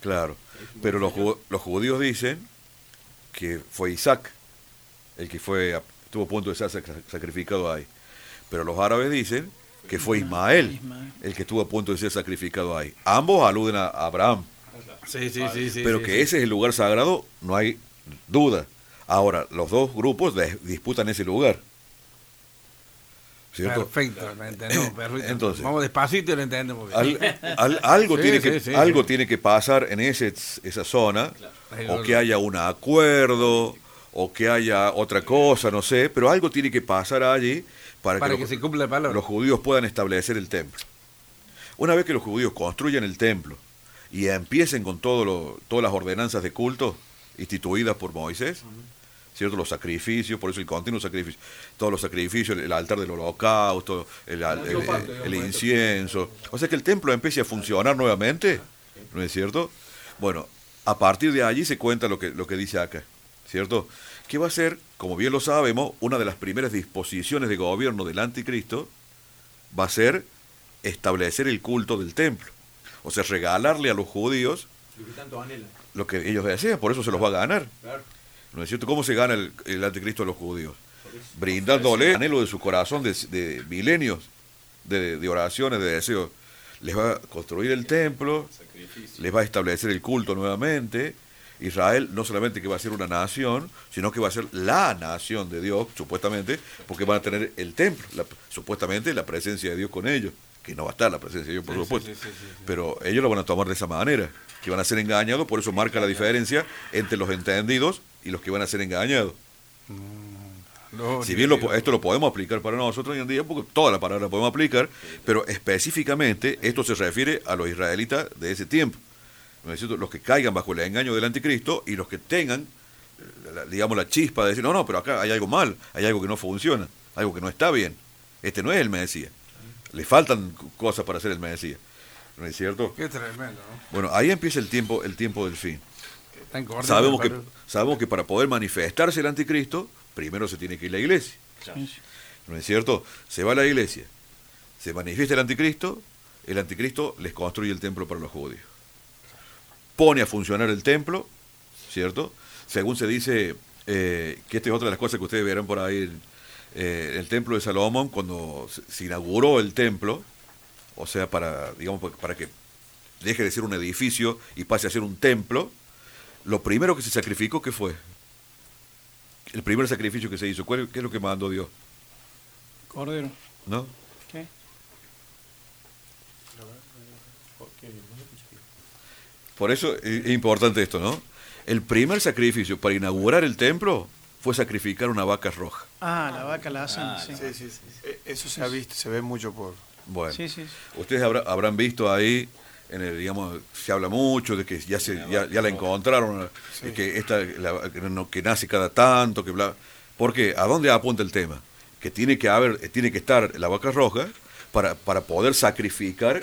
Claro, pero los, ju- los judíos dicen que fue Isaac el que fue estuvo a punto de ser sac- sacrificado ahí. Pero los árabes dicen que fue Ismael el que estuvo a punto de ser sacrificado ahí. Ambos aluden a Abraham. Sí, sí, sí, sí, Pero sí, que sí. ese es el lugar sagrado, no hay duda. Ahora, los dos grupos disputan ese lugar. No, perfecto. Entonces- Vamos despacito y lo entendemos bien. Al- al- algo Sí, tiene sí, que sí, algo tiene que pasar en ese, esa zona o que haya un acuerdo o que haya otra cosa no sé pero algo tiene que pasar allí para, Para que, que los, se cumpla la palabra. los judíos puedan establecer el templo una vez que los judíos construyan el templo y empiecen con todo lo- todas las ordenanzas de culto instituidas por Moisés ¿cierto? Los sacrificios, por eso el continuo sacrificio, todos los sacrificios, el altar del holocausto, el, el- el- el incienso. O sea que el templo empiece a funcionar nuevamente, ¿no es cierto? Bueno, a partir de allí se cuenta lo que, lo que dice acá, ¿cierto? Que va a ser, como bien lo sabemos, una de las primeras disposiciones de gobierno del anticristo, va a ser establecer el culto del templo. O sea, regalarle a los judíos Lo que tanto lo que ellos desean, por eso se los va a ganar. ¿No es cierto? ¿Cómo se gana el, el anticristo a los judíos? Brindándole el anhelo de su corazón de, de milenios de, de oraciones, de deseos. Les va a construir el templo, les va a establecer el culto nuevamente. Israel no solamente que va a ser una nación, sino que va a ser la nación de Dios, supuestamente, porque van a tener el templo, la- supuestamente la presencia de Dios con ellos, que no va a estar la presencia de Dios, por Sí, supuesto. sí, sí. Pero ellos lo van a tomar de esa manera, que van a ser engañados, por eso marca la diferencia entre los entendidos y los que van a ser engañados. Si bien lo esto lo podemos aplicar para nosotros hoy en día, porque toda la palabra la podemos aplicar, pero específicamente esto se refiere a los israelitas de ese tiempo. ¿No es? Los que caigan bajo el engaño del anticristo y los que tengan, eh, digamos, la chispa de decir, no, no, pero acá hay algo mal, hay algo que no funciona, algo que no está bien. Este no es el Mesías. Le faltan cosas para ser el Mesías. ¿No es cierto? Qué tremendo, ¿no? Bueno, ahí empieza el tiempo, el tiempo del fin. Tan Sabemos que, sabemos que para poder manifestarse el anticristo, primero se tiene que ir a la iglesia. ¿No es cierto? Se va a la iglesia, se manifiesta el anticristo, el anticristo les construye el templo para los judíos. Pone a funcionar el templo, ¿cierto? Según se dice, eh, que esta es otra de las cosas que ustedes verán por ahí, eh, el templo de Salomón, cuando se, se inauguró el templo, o sea, para, digamos, para que deje de ser un edificio y pase a ser un templo, lo primero que se sacrificó, ¿qué fue? El primer sacrificio que se hizo, ¿cuál- ¿qué es lo que mandó Dios? Cordero. ¿No? ¿Qué? Por eso es es importante esto, ¿no? El primer sacrificio para inaugurar el templo fue sacrificar una vaca roja. Ah, la vaca la asan, sí. Sí, sí, sí. Eh, Eso se ha visto, se ve mucho por... Bueno, Sí, sí, sí. ustedes habrá- habrán visto ahí, en el, digamos, se habla mucho de que ya se ya, ya la encontraron, que esta la- que, no- que nace cada tanto, que bla. ¿Por qué? ¿A dónde apunta el tema? Que tiene que haber, eh, tiene que estar la vaca roja para, para poder sacrificar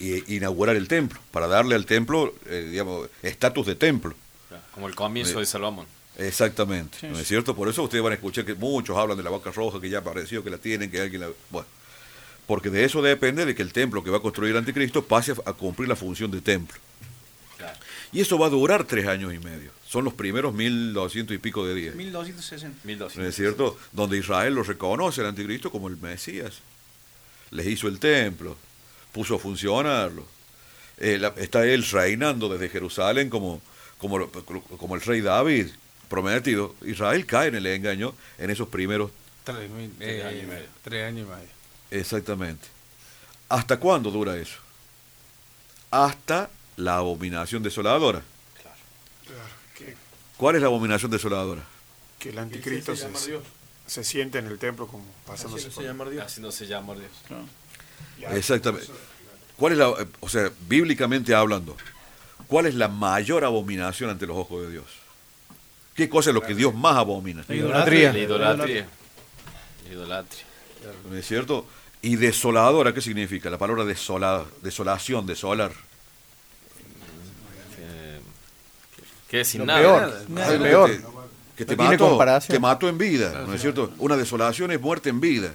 e inaugurar el templo, para darle al templo, eh, digamos, estatus de templo. Como el comienzo Eh, de Salomón. Exactamente, Sí, ¿no es sí. cierto? Por eso ustedes van a escuchar que muchos hablan de la vaca roja, que ya apareció, que la tienen, que alguien la... Bueno, porque de eso depende de que el templo que va a construir el anticristo pase a, cumplir la función de templo. Y eso va a durar tres años y medio. Son los primeros mil doscientos y pico de días. 1260. ¿No es cierto? Donde Israel lo reconoce al anticristo como el Mesías. Les hizo el templo, puso a funcionarlo. eh, la- está él reinando desde Jerusalén como, como, el rey David prometido. Israel cae en el engaño en esos primeros Tres, mil- eh, tres años y medio. Exactamente. ¿Hasta cuándo dura eso? Hasta la abominación desoladora. Claro, que, ¿Cuál es la abominación desoladora? que el anticristo se, se siente en el templo como pasándose por... Haciéndose llamar Dios. Exactamente. ¿Cuál es la, o sea, bíblicamente hablando, cuál es la mayor abominación ante los ojos de Dios? ¿Qué cosa es lo que Dios más abomina? La idolatría. La idolatría. La idolatria. ¿No es cierto? Y desoladora, ¿qué significa? La palabra desola, desolación, desolar. Que, que es sin Lo nada. peor, Nada. el Algo peor. Que te, que te No mató en vida, ¿no es cierto? Una desolación es muerte en vida.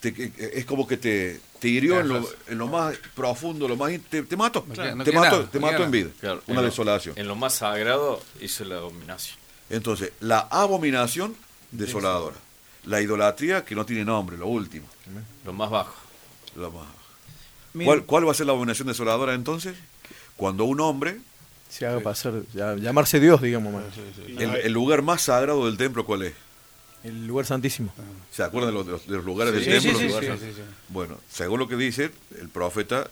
Te- es como que te, te hirió en lo, en lo más profundo, lo más te, te no te nada, te en vida, Claro, una en lo- desolación. En lo más sagrado hizo la abominación. Entonces, la abominación desoladora, la idolatría que no tiene nombre, lo último, Lo más bajo. lo más. ¿Cuál, cuál va a ser la abominación desoladora entonces? Cuando un hombre, Se haga pasar, ya- llamarse Dios, digamos más. el, el lugar más sagrado del templo, ¿cuál es? El lugar santísimo. ¿Se acuerdan de los, de los- lugares Sí, del sí, templo? sí, sí, sí, sí. Bueno, según lo que dice el profeta,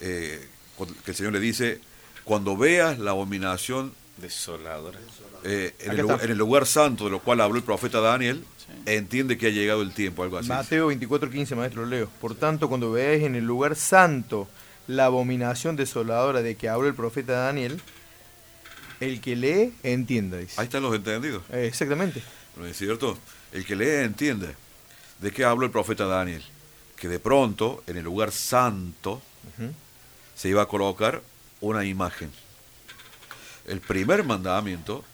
eh, cuando- que el Señor le dice, cuando veas la abominación Desoladora. eh, el lugar, en el lugar santo de lo cual habló el profeta Daniel, entiende que ha llegado el tiempo, algo así. Mateo 24:15, maestro Leo. Por tanto, cuando veáis en el lugar santo la abominación desoladora de que habla el profeta Daniel, el que lee, entienda, dice. Ahí están los entendidos, Eh, exactamente. ¿no es cierto? El que lee entiende. ¿De qué habló el profeta Daniel? Que de pronto, en el lugar santo, se iba a colocar una imagen. El primer mandamiento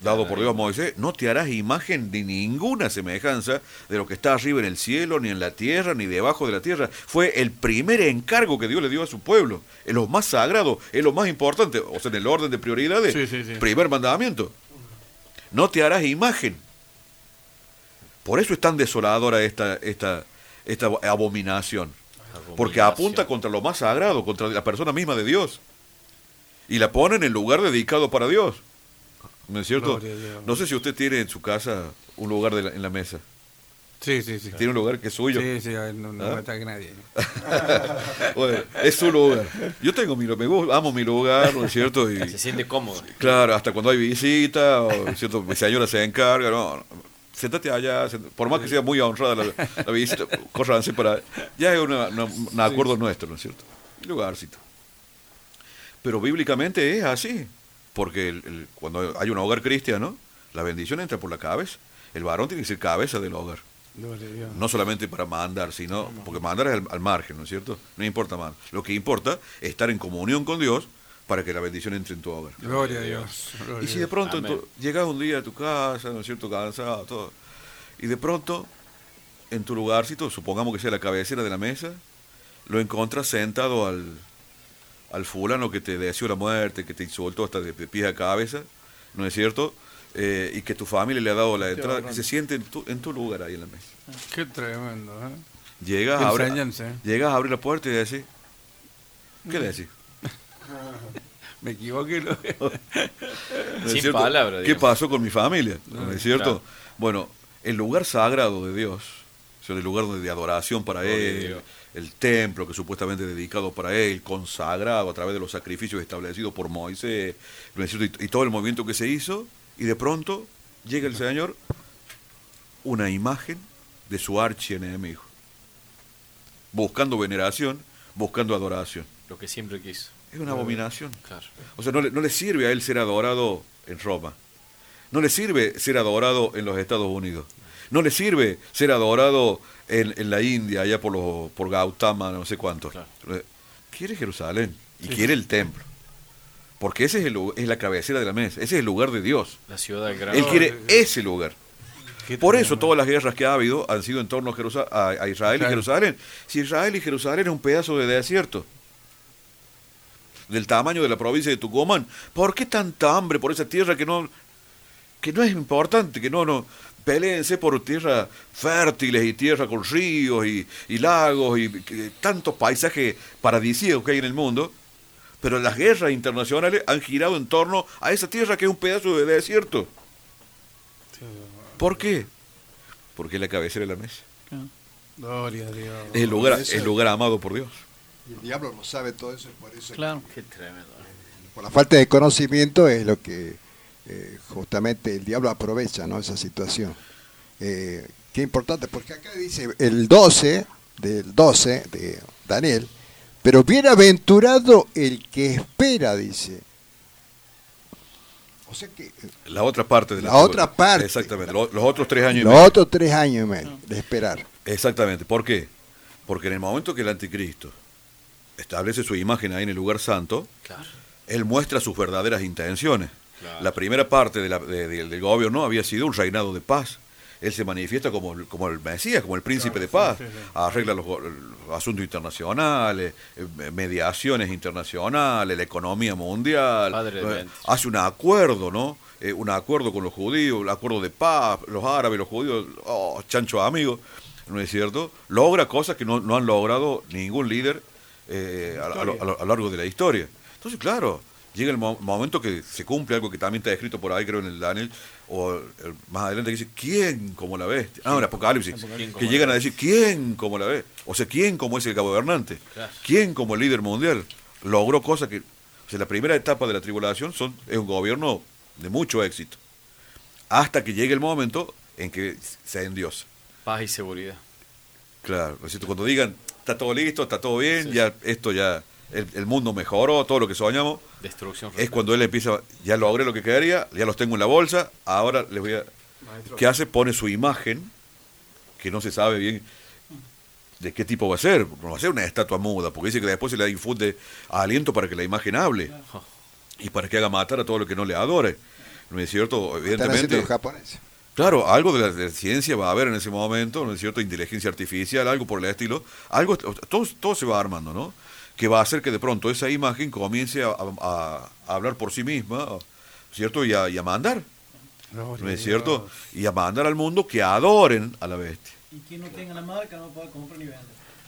dado por Dios a Moisés, no te harás imagen de ninguna semejanza de lo que está arriba en el cielo, ni en la tierra, ni debajo de la tierra. Fue el primer encargo que Dios le dio a su pueblo. Es lo más sagrado, es lo más importante, o sea, en el orden de prioridades. Sí, sí, sí. Primer mandamiento. No te harás imagen. Por eso es tan desoladora esta, esta, esta abominación. Porque apunta contra lo más sagrado, contra la persona misma de Dios. Y la pone en el lugar dedicado para Dios. ¿No es cierto? No sé si usted tiene en su casa un lugar de la- en la mesa. Sí, sí, sí. Tiene un lugar que es suyo. Sí, sí, no, no ¿Ah? me ataque nadie. Bueno, es su lugar. Yo tengo mi, me gusta, amo mi lugar, ¿no es cierto? Y, Se siente cómodo. Claro, hasta cuando hay visita, o ¿no es cierto? mi señora se encarga, no, sentate allá, por más que sea muy honrada la, la visita, córranse para... Ya es una- una- un acuerdo nuestro, ¿no es cierto? Lugarcito. Pero bíblicamente es así, porque el- el- cuando hay un hogar cristiano, la bendición entra por la cabeza. El varón tiene que ser cabeza del hogar. Gloria a Dios. No solamente para mandar, sino porque mandar es al, al margen, ¿no es cierto? No importa más. Lo que importa es estar en comunión con Dios para que la bendición entre en tu hogar. Gloria a Dios. gloria Y si de pronto llegas un día a tu casa, ¿no es cierto? Cansado, todo. Y de pronto, en tu lugarcito, supongamos que sea la cabecera de la mesa, lo encontras sentado al, al fulano que te deseó la muerte, que te insultó hasta de, pies a cabeza, ¿no es cierto? Eh, y que tu familia le ha dado la entrada, que se siente en tu, en tu lugar ahí en la mesa. Qué tremendo, ¿eh? Llegas, Qué a abrir, enseñanza, ¿eh? llegas a abrir la puerta y decís, ¿qué decís? Me equivoqué. Lo... ¿No es Sin cierto? palabras, ¿Qué pasó con mi familia? ¿No es cierto? claro. Bueno, el lugar sagrado de Dios, o sea, el lugar de adoración para Él, Dios. El templo que supuestamente dedicado para Él, consagrado a través de los sacrificios establecidos por Moisés, y todo el movimiento que se hizo, y de pronto llega el Señor, una imagen de su archienemigo, buscando veneración, buscando adoración. Lo que siempre quiso. Es una abominación. Claro. O sea, no le, no le sirve a él ser adorado en Roma. No le sirve ser adorado en los Estados Unidos. No le sirve ser adorado en, en la India, allá por los por Gautama, no sé cuántos. Claro. Quiere Jerusalén y quiere el templo. Porque ese es, el, es la cabecera de la mesa. Ese es el lugar de Dios. La ciudad grande. Él quiere ese lugar. Por eso todas las guerras que ha habido han sido en torno a, a- a Israel y. Jerusalén. Si Israel y Jerusalén es un pedazo de desierto, del tamaño de la provincia de Tucumán, ¿por qué tanta hambre por esa tierra que no, que no es importante, que no, no, peleense por tierras fértiles y tierra con ríos y, y lagos y que- tantos paisajes paradisíacos que hay en el mundo, Pero las guerras internacionales han girado en torno a esa tierra que es un pedazo de desierto. ¿Por qué? Porque es la cabecera de la mesa. Gloria a Dios. Es el lugar, el lugar amado por Dios. Y el diablo lo sabe todo eso, por eso Claro. Qué tremendo. por la falta de conocimiento es lo que eh, justamente el diablo aprovecha, ¿no? Esa situación. Eh, qué importante, porque acá dice el 12, del 12 de Daniel, pero bienaventurado el que espera, dice. O sea que La otra parte de la, La otra parte. Exactamente. Lo- Los, otros tres años y los medio. otros tres años y medio de esperar. Exactamente. ¿Por qué? Porque en el momento que el anticristo establece su imagen ahí en el lugar santo, Claro. él muestra sus verdaderas intenciones. Claro. La primera parte de la- de- de- del gobierno había sido un reinado de paz. Él se manifiesta como, el- como el Mesías, como el príncipe de paz. Arregla los, asuntos internacionales, eh, mediaciones internacionales, la economía mundial. Padre eh, hace un acuerdo, ¿no? Eh, un acuerdo con los judíos, un acuerdo de paz, los árabes, los judíos, oh, chancho amigo, ¿no es cierto? Logra cosas que no, no han logrado ningún líder eh, a, a a lo largo de la historia. Entonces, claro, llega el mo- momento que se cumple algo que también está escrito por ahí, creo, en el Daniel, o eh, más adelante que dice, ¿quién como la bestia? Ah, en Apocalipsis, ¿Quién como que llegan a decir, ¿quién como la bestia? O sea, ¿quién como es el gobernante? Claro. ¿Quién como el líder mundial? Logró cosas que... O sea, la primera etapa de la tribulación son, es un gobierno de mucho éxito. Hasta que llegue el momento en que se endiosa. Paz y seguridad. Claro, ¿no es cierto? cuando digan, está todo listo, está todo bien, ya esto ya, el, el mundo mejoró, todo lo que soñamos, Destrucción. es cuando él empieza, ya logré lo que quería, ya los tengo en la bolsa, ahora les voy a... ¿Qué hace? Pone su imagen, que no se sabe bien de qué tipo va a ser, no va a ser una estatua muda, porque dice que después se le infunde aliento para que la imagen hable y para que haga matar a todo lo que no le adore. ¿No es cierto? Evidentemente... los japoneses. Claro, algo de la, de la ciencia va a haber en ese momento, ¿no es cierto? Inteligencia artificial, algo por el estilo. Algo, todo, todo se va armando, ¿no? Que va a hacer que de pronto esa imagen comience a, a- a hablar por sí misma, ¿cierto? Y a, y a mandar, ¿no es cierto? Y a mandar al mundo que adoren a la bestia. Y quien no tenga la marca no puede comprar ni vender.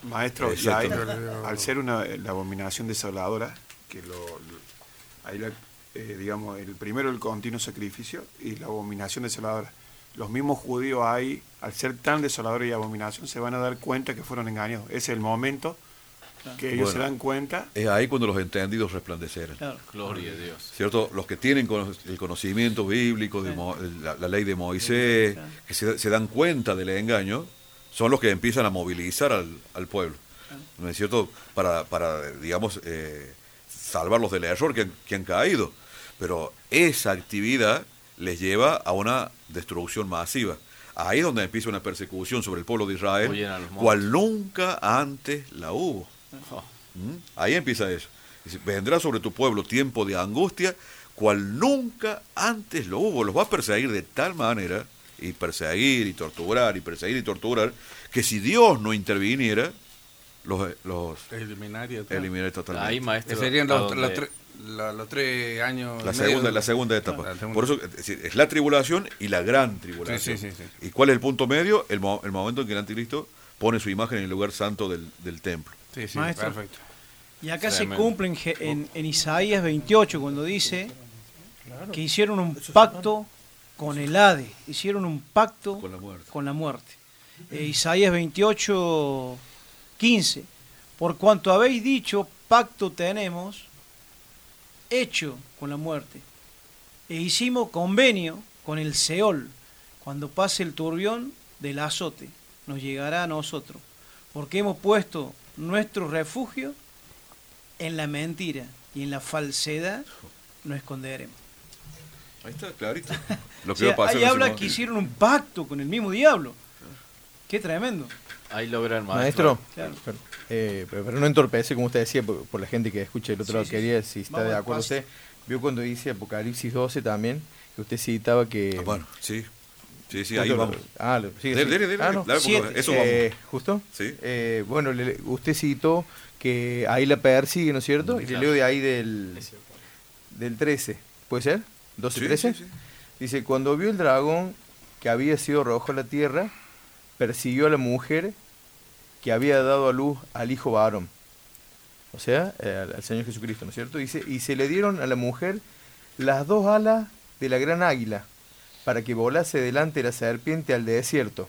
Maestro, y Exacto. ahí, al ser una, la abominación desoladora, que lo, lo- ahí la- eh, digamos, el primero el continuo sacrificio y la abominación desoladora. Los mismos judíos ahí, al ser tan desolador y abominación, se van a dar cuenta que fueron engañados. Ese es el momento que ellos se dan cuenta. Es ahí cuando los entendidos resplandecerán. Claro. Gloria a Dios. ¿Cierto? Los que tienen el conocimiento bíblico, de Mo- la, la ley de Moisés, que se, se dan cuenta del engaño, son los que empiezan a movilizar al, al pueblo. ¿No es cierto? Para, para digamos, eh, salvarlos del error que han, que han caído. Pero esa actividad les lleva a una destrucción masiva. Ahí es donde empieza una persecución sobre el pueblo de Israel, cual nunca antes la hubo. Oh, ¿Mm? Ahí empieza eso. Dice, vendrá sobre tu pueblo tiempo de angustia, cual nunca antes lo hubo. Los va a perseguir de tal manera, y perseguir y torturar, y perseguir y torturar, que si Dios no interviniera, los, los Eliminaria. eliminaría totalmente. Ahí, maestro. Que serían los, donde- los tre- la- los tres años. La segunda, de- la segunda etapa. La segunda. Por eso es, la tribulación y la gran tribulación. Sí, sí, sí, ¿Y cuál es el punto medio? El, mo- el momento en que el anticristo pone su imagen en el lugar santo del, del templo. Sí, sí, Maestro. perfecto. Y acá Tremendo. se cumple en, Je- en- en Isaías 28 cuando dice que hicieron un pacto con el Hade, hicieron un pacto Con la muerte. con la muerte. Eh, Isaías 28, 15. Por cuanto habéis dicho, pacto tenemos hecho con la muerte. E hicimos convenio con el Seol. Cuando pase el turbión del azote, nos llegará a nosotros. Porque hemos puesto nuestro refugio en la mentira y en la falsedad nos esconderemos. Ahí está, clarito. Lo O que sea, va a pasar ahí habla que hicieron un pacto con el mismo diablo. Qué tremendo. Ahí logra el Maestro, Claro. pero, eh, pero pero no entorpece, como usted decía, por, por la gente que escucha el otro Sí, lado, sí, quería sí. si está Vamos de acuerdo usted. Vio cuando dice Apocalipsis 12 también, que usted citaba que... Ah, bueno, sí. Sí, sí, ahí vamos. Ah, Dele, dele, Ah, no. Siete. eso Eh, vamos. ¿Justo? Sí. Eh, bueno, le- usted citó que ahí la persigue, ¿no es cierto? Y le leo de ahí del, del 13, ¿puede ser? ¿12, Sí, 13? sí, sí. Dice, cuando vio el dragón que había sido rojo a la tierra, persiguió a la mujer que había dado a luz al hijo varón. o sea, eh, al, al Señor Jesucristo, ¿no es cierto? Dice, y se le dieron a la mujer las dos alas de la gran águila, para que volase delante de la serpiente al desierto,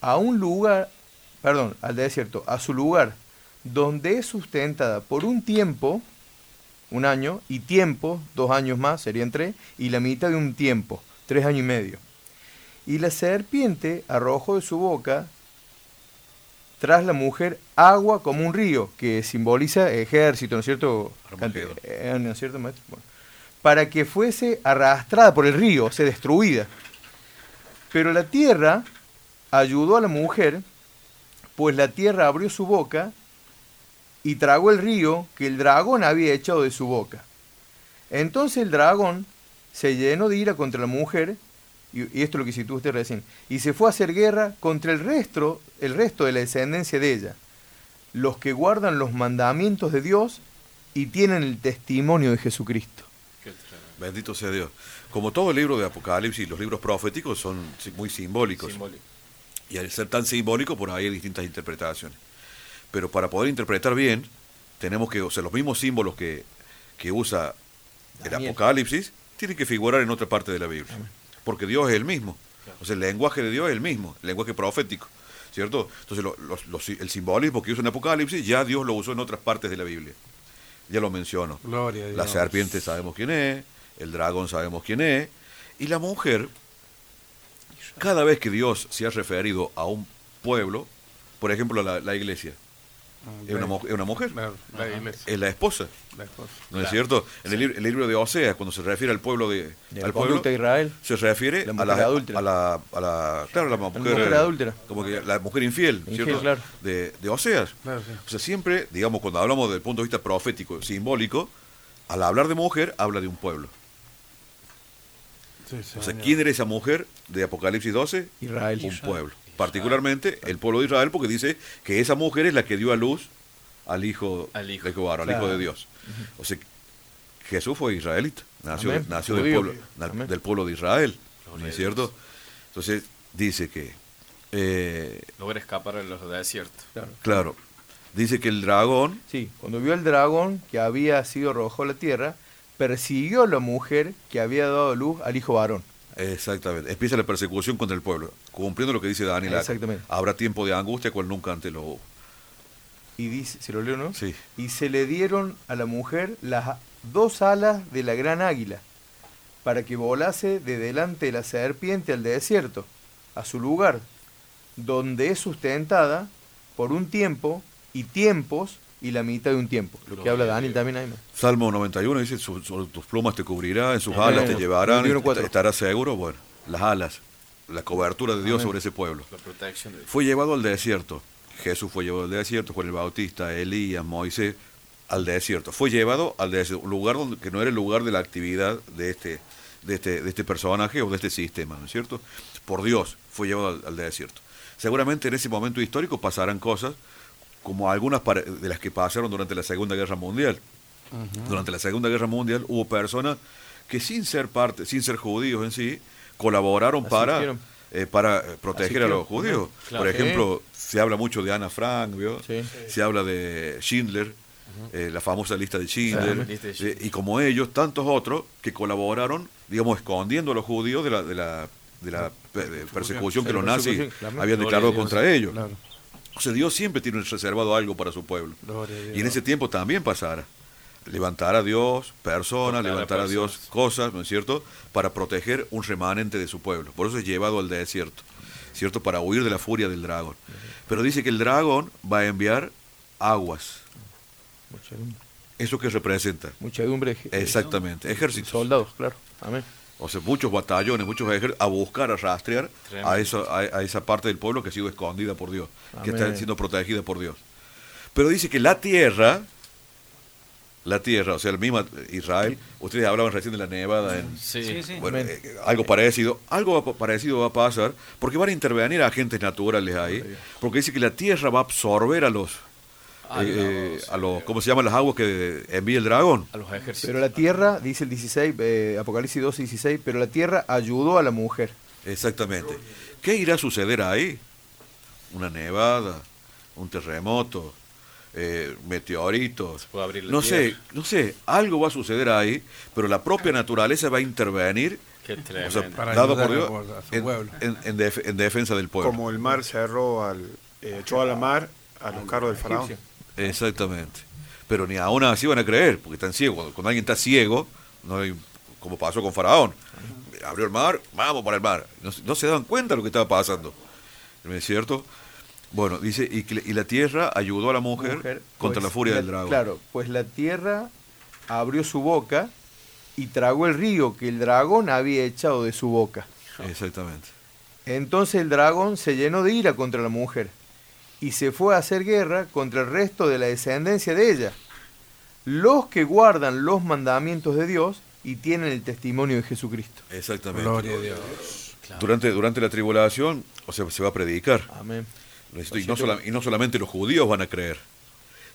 a un lugar, perdón, al desierto, a su lugar, donde es sustentada por un tiempo, un año, y tiempo, dos años más, serían tres, y la mitad de un tiempo, tres años y medio. Y la serpiente arrojó de su boca tras la mujer agua como un río, que simboliza ejército, ¿no es cierto? Eh, ¿No es cierto, maestro? Bueno. Para que fuese arrastrada por el río, o sea, destruida. Pero la tierra ayudó a la mujer, pues la tierra abrió su boca y tragó el río que el dragón había echado de su boca. Entonces el dragón se llenó de ira contra la mujer, y, esto es lo que citó usted recién, y se fue a hacer guerra contra el resto, el resto de la descendencia de ella, los que guardan los mandamientos de Dios y tienen el testimonio de Jesucristo. Bendito sea Dios. Como todo el libro de Apocalipsis, los libros proféticos son muy simbólicos. Simbólico. Y al ser tan simbólico, por ahí hay distintas interpretaciones. Pero para poder interpretar bien, tenemos que, o sea, los mismos símbolos que, que usa el. Apocalipsis, tienen que figurar en otra parte de la Biblia. Porque Dios es el mismo. O sea, el lenguaje de Dios es el mismo, el lenguaje profético. ¿Cierto? Entonces, lo- los- los- el simbolismo que usa en Apocalipsis, ya Dios lo usó en otras partes de la Biblia. Ya lo menciono. Gloria a La Dios. serpiente sabemos quién es, el dragón sabemos quién es, y la mujer, cada vez que Dios se ha referido a un pueblo, por ejemplo la, la iglesia, es una, mu- es una mujer, La, la iglesia. es la esposa, La esposa. ¿no es cierto? En el, lib- el libro de Oseas, cuando se refiere al pueblo de, De al pueblo, de Israel. se refiere La a, la, adúltera. a la, a la- claro, la mujer, mujer adúltera. como que la mujer infiel, Infiel, ¿cierto? claro. De, de Oseas. Claro, sí. O sea, siempre, digamos, cuando hablamos del punto de vista profético, simbólico, al hablar de mujer, habla de un pueblo. Sí, O sea. ¿quién era esa mujer de Apocalipsis 12? Israel. Un pueblo. Particularmente el pueblo de Israel, porque dice que esa mujer es la que dio a luz al hijo, Al hijo. de Jehová, al hijo de Dios. O sea, Jesús fue israelita, nació, Amén. nació del, pueblo, na- del pueblo de Israel, Gloria ¿no es a cierto? Entonces dice que, eh, Logra escapar en los desiertos. Claro. claro, dice que el dragón, Sí, cuando vio el dragón que había sido a la tierra, persiguió a la mujer que había dado luz al hijo varón. exactamente, empieza la persecución contra el pueblo, cumpliendo lo que dice Daniel. Exactamente. Habrá tiempo de angustia cual nunca antes lo hubo. Y dice, ¿se lo leo, no? Sí. Y se le dieron a la mujer las dos alas de la gran águila, para que volase de delante de la serpiente al desierto, a su lugar, donde es sustentada por un tiempo y tiempos y la mitad de un tiempo. Lo que habla Daniel Dios. también ahí. Salmo 91 dice, "Su- su- tus plumas te cubrirá, en sus Amén. alas te llevarán, 91, cuatro. estarás seguro. Bueno, las alas, la cobertura de Dios Amén. sobre ese pueblo. La protección de Fue llevado al desierto. Jesús fue llevado al desierto, Juan el Bautista, Elías, Moisés, al desierto. Fue llevado al desierto, un lugar donde, que no era el lugar de la actividad de este, de este, de este personaje o de este sistema, ¿no es cierto? Por Dios fue llevado al, al desierto. Seguramente en ese momento histórico pasarán cosas como algunas de las que pasaron durante la Segunda Guerra Mundial. Durante la Segunda Guerra Mundial hubo personas que sin ser parte, sin ser judíos en sí, colaboraron para, eh, para proteger a los judíos. Claro. Por ejemplo, se habla mucho de Ana Frank. Sí. se habla de Schindler, eh, la famosa lista de Schindler, eh, y como ellos, tantos otros que colaboraron, digamos, escondiendo a los judíos de la, de la, de la persecución que los nazis habían declarado contra ellos. Claro. O sea, Dios siempre tiene reservado algo para su pueblo. Y en ese tiempo también pasará. Levantar a Dios personas, Tocar a levantar a Dios cosas, ¿no es cierto? Para proteger un remanente de su pueblo. Por eso es llevado al desierto, ¿cierto? Para huir de la furia del dragón. Pero dice que el dragón va a enviar aguas. Muchedumbre, ¿Eso que representa? muchedumbre de Exactamente, ejércitos. soldados, claro. Amén. O sea, muchos batallones, muchos ejércitos a buscar, a rastrear Tremendo. a, eso, a, a esa parte del pueblo que ha sido escondida por Dios, que está siendo protegida por Dios. Pero dice que la tierra, la tierra, o sea, el mismo Israel, ustedes hablaban recién de la nevada en... Sí, Sí, sí. Bueno, eh, algo parecido, algo parecido va a pasar, porque van a intervenir agentes naturales ahí, porque dice que la tierra va a absorber a los, A eh, los, a los, eh, ¿cómo se llaman las aguas que envía el dragón? a los ejércitos. Pero la tierra, dice el 16, eh, Apocalipsis 12, 16, pero la tierra ayudó a la mujer. Exactamente. ¿Qué irá a suceder ahí? Una nevada, un terremoto, eh, meteoritos. puede abrir la no sé, no sé, algo va a suceder ahí, pero la propia naturaleza va a intervenir. Qué o sea, dado por Dios, a su en, pueblo. en- en def- en defensa del pueblo. Como el mar cerró al, eh, echó a la mar a los carros del faraón. Exactamente. Pero ni aún así van a creer, porque están ciegos. Cuando, cuando alguien está ciego, no hay- como pasó con Faraón, abrió el mar, vamos para el mar. No, se- no se daban cuenta de lo que estaba pasando. ¿No es cierto? Bueno, dice, y, la tierra ayudó a la mujer, Mujer, contra pues, la furia la- del dragón. Claro, pues la tierra abrió su boca y tragó el río que el dragón había echado de su boca. Exactamente. Entonces el dragón se llenó de ira contra la mujer y se fue a hacer guerra contra el resto de la descendencia de ella, los que guardan los mandamientos de Dios y tienen el testimonio de Jesucristo. Exactamente. Gloria a Dios. Durante, durante la tribulación, o sea, se va a predicar. Amén. Y no, sola- y no solamente los judíos van a creer,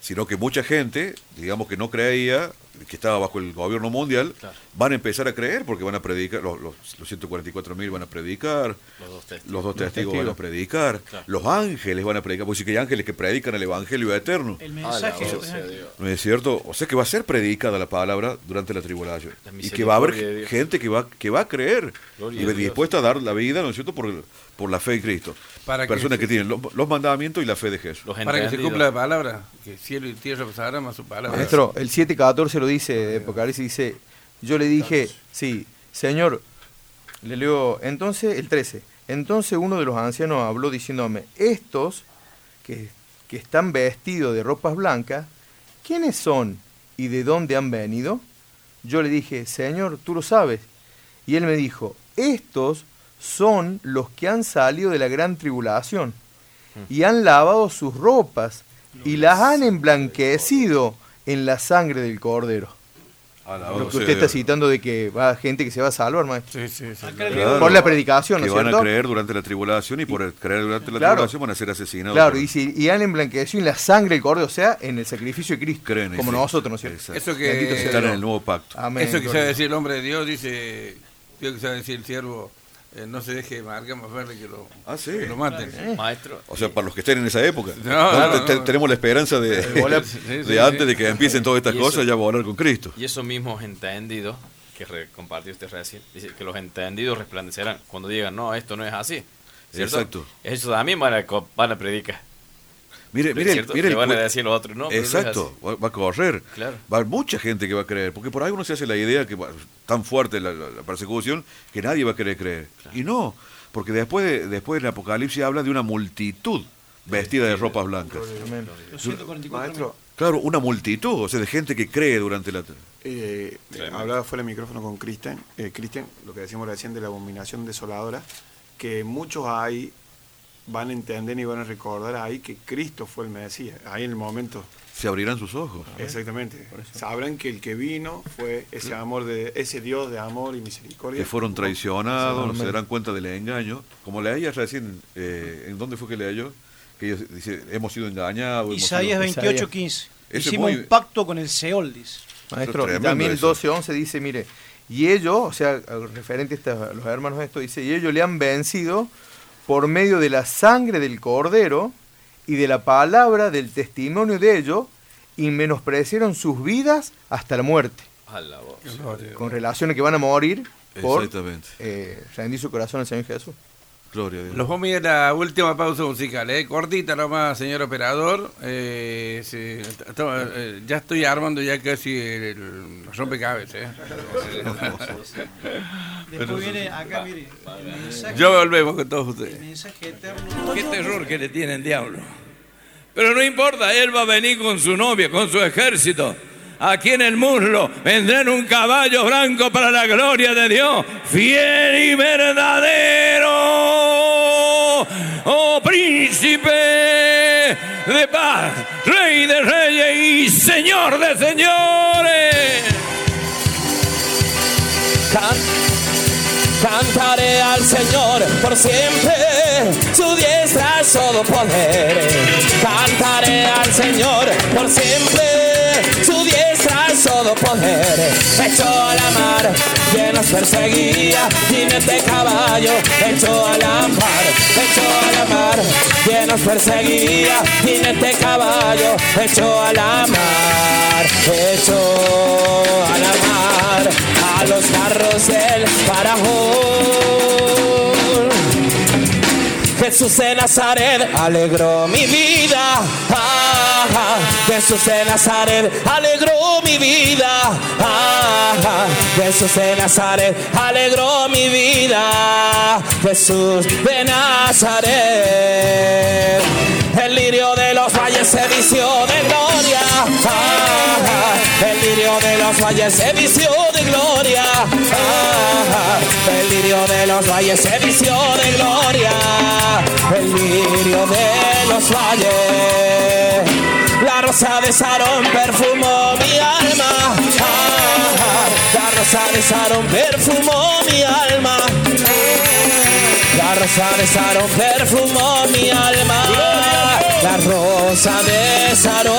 sino que mucha gente, digamos que no creía, que estaba bajo el gobierno mundial, Claro. van a empezar a creer porque van a predicar, los, los, los 144 mil van a predicar, Los dos testigos. los dos testigos, testigos. van a predicar, Claro. los ángeles van a predicar, porque sí que hay ángeles que predican el evangelio eterno. El mensaje. sea Dios. ¿No es cierto? O sea que va a ser predicada la palabra durante la tribulación. La Y que va a haber gente que va, que va a creer Gloria y a dispuesta a dar la vida, ¿no es cierto?, por, por la fe en Cristo. Para Personas que, tienen los, los mandamientos y la fe de Jesús. Los Para que se cumpla la palabra, que cielo y tierra pasarán más su palabra. Maestro, el 7.14 lo dice, Apocalipsis dice, yo le dije, sí, Señor, le leo, entonces, el 13, entonces uno de los ancianos habló diciéndome, estos que, que están vestidos de ropas blancas, ¿quiénes son y de dónde han venido? Yo le dije, Señor, tú lo sabes. Y él me dijo, estos son los que han salido de la gran tribulación y han lavado sus ropas y las han emblanquecido en la sangre del cordero. Alabado Lo que usted está citando de que va gente que se va a salvar, maestro. Sí, sí, sí. Claro. Por la predicación, ¿no que es van a cierto? creer durante la tribulación y por creer durante la Claro. tribulación van a ser asesinados. Claro, por- y, si- y han emblanquecido en la sangre del cordero, o sea, en el sacrificio de Cristo, creen, como sí. nosotros, ¿no es cierto? Exacto. Eso que- Están en el nuevo pacto. Amén. Eso que sabe a decir el hombre de Dios, dice, Dios que sabe decir el siervo, eh, no se deje marcar más verde que lo, Ah, sí. que lo maten. Maestro. O sea, para los que estén en esa época. No, Nosotros no, te- no. Tenemos la esperanza de, volar. Sí, sí, de sí. antes de que empiecen todas estas Y cosas, eso- ya volar con Cristo. Y esos mismos entendidos que re- compartió usted recién, dice que los entendidos resplandecerán cuando digan, no, esto no es así. ¿cierto? Exacto. Ellos también van a, van a predicar. Mire, mire, ¿cierto? mire Le van a decir los otros, no, pero Exacto, va, va a correr. Claro. Va a haber mucha gente que va a creer, porque por ahí uno se hace la idea que va- tan fuerte la, la- la persecución que nadie va a querer creer. Y no, porque después, de- después en el Apocalipsis habla de una multitud vestida de ropas blancas. Amén. Los 144 Maestro, Claro, una multitud, o sea, de gente que cree durante la... eh, hablaba fuera del micrófono con Cristian, eh, Cristian, lo que decíamos recién de la abominación desoladora, que muchos ahí van a entender y van a recordar ahí que Cristo fue el Mesías, ahí en el momento. Se abrirán sus ojos. Exactamente. Sabrán que el que vino fue ese amor de ese Dios de amor y misericordia. que fueron traicionados, Amén. se darán cuenta del engaño. Como leía recién, eh, ¿en dónde fue que leyó? Que ellos dicen, hemos sido engañados. Isaías sido- 28, 15. Ese es Hicimos muy- un pacto con el Seol, dice. Maestro, también el eso. 12.11 dice, mire, y ellos, o sea, referente a los hermanos esto, dice, y ellos le han vencido por medio de la sangre del cordero y de la palabra del testimonio de ellos, y menospreciaron sus vidas hasta la muerte, A la voz. Con relación a que van a morir por Exactamente. eh, rendir su corazón al Señor Jesús. Gloria a Dios. Vamos a ir a la última pausa musical, ¿eh? cortita nomás, señor operador. Eh, sí, eh, ya estoy armando ya casi el, el rompecabezas. ¿eh? Después viene acá, mire, mensaje, Ya volvemos con todos ustedes. el mensaje eterno. Qué terror que le tiene el diablo. Pero no importa, él va a venir con su novia, con su ejército. Aquí en el muslo vendrá en un caballo blanco para la gloria de Dios, fiel y verdadero. Oh príncipe de paz, rey de reyes y señor de señores. Can- Cantaré al Señor por siempre, su diestra es todo poder. Cantaré al Señor por siempre, su diestra es todo todo poder. Echó a la mar, quien nos perseguía, jinete caballo, echó a la mar, echó a la mar, quien nos perseguía, jinete caballo, echó a la mar, echó a la mar, a los carros del Parajón. Jesús de Nazaret alegró mi vida. Ah, ah. Jesús de Nazaret alegró mi vida. Ah. Jesús de Nazaret alegró mi vida. Jesús de Nazaret. El lirio de los valles se vistió de gloria. El lirio de los valles se vistió gloria. Ah. El lirio de los valles se vistió de gloria. El lirio de los valles. La rosa de Sarón perfumó mi alma. Ah, la rosa de Sarón perfumó mi alma. La rosa de Sarón perfumó mi alma. La rosa de Sarón.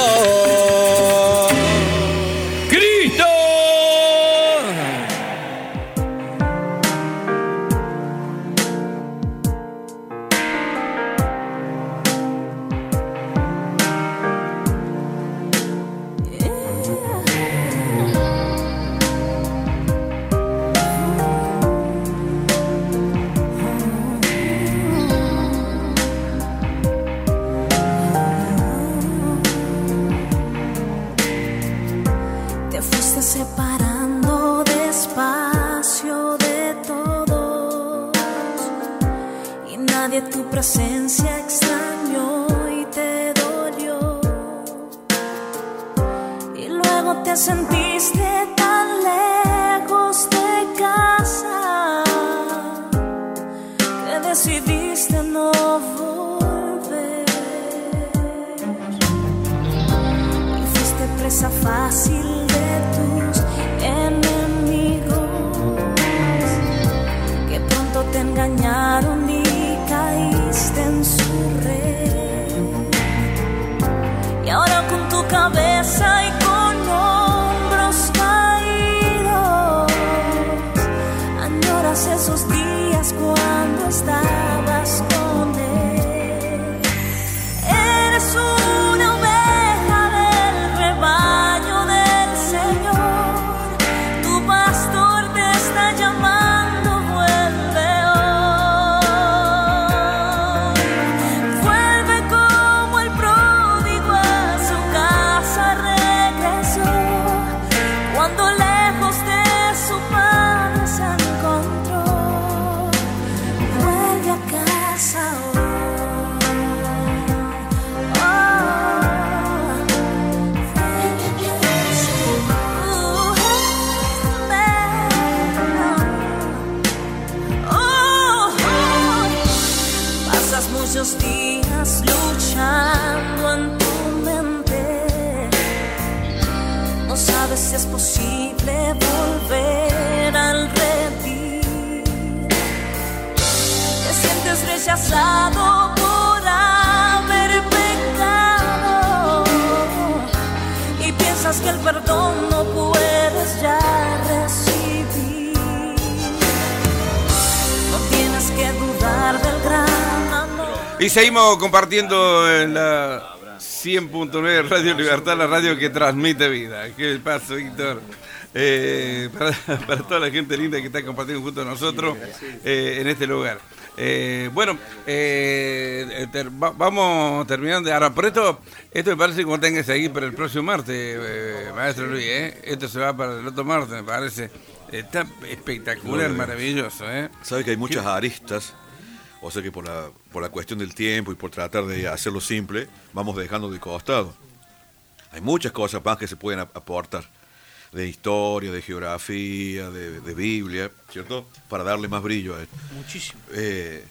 Y seguimos compartiendo en la 100.9 Radio Libertad, la radio que transmite vida. ¿Qué pasa, Víctor? Eh, para, para toda la gente linda que está compartiendo junto a nosotros eh, en este lugar. Eh, bueno, ter- va- vamos terminando. Ahora, por esto, esto me parece que vos tenés que seguir para el próximo martes, maestro Luis. ¿eh? Esto se va para el otro martes, me parece. Está espectacular, maravilloso. ¿eh? Sabe que hay muchas aristas, o sea que por la, por la cuestión del tiempo y por tratar de hacerlo simple, vamos dejando de costado. Hay muchas cosas más que se pueden ap- aportar, de historia, de geografía, de, de Biblia, ¿cierto? Para darle más brillo a esto. Muchísimo. Eh,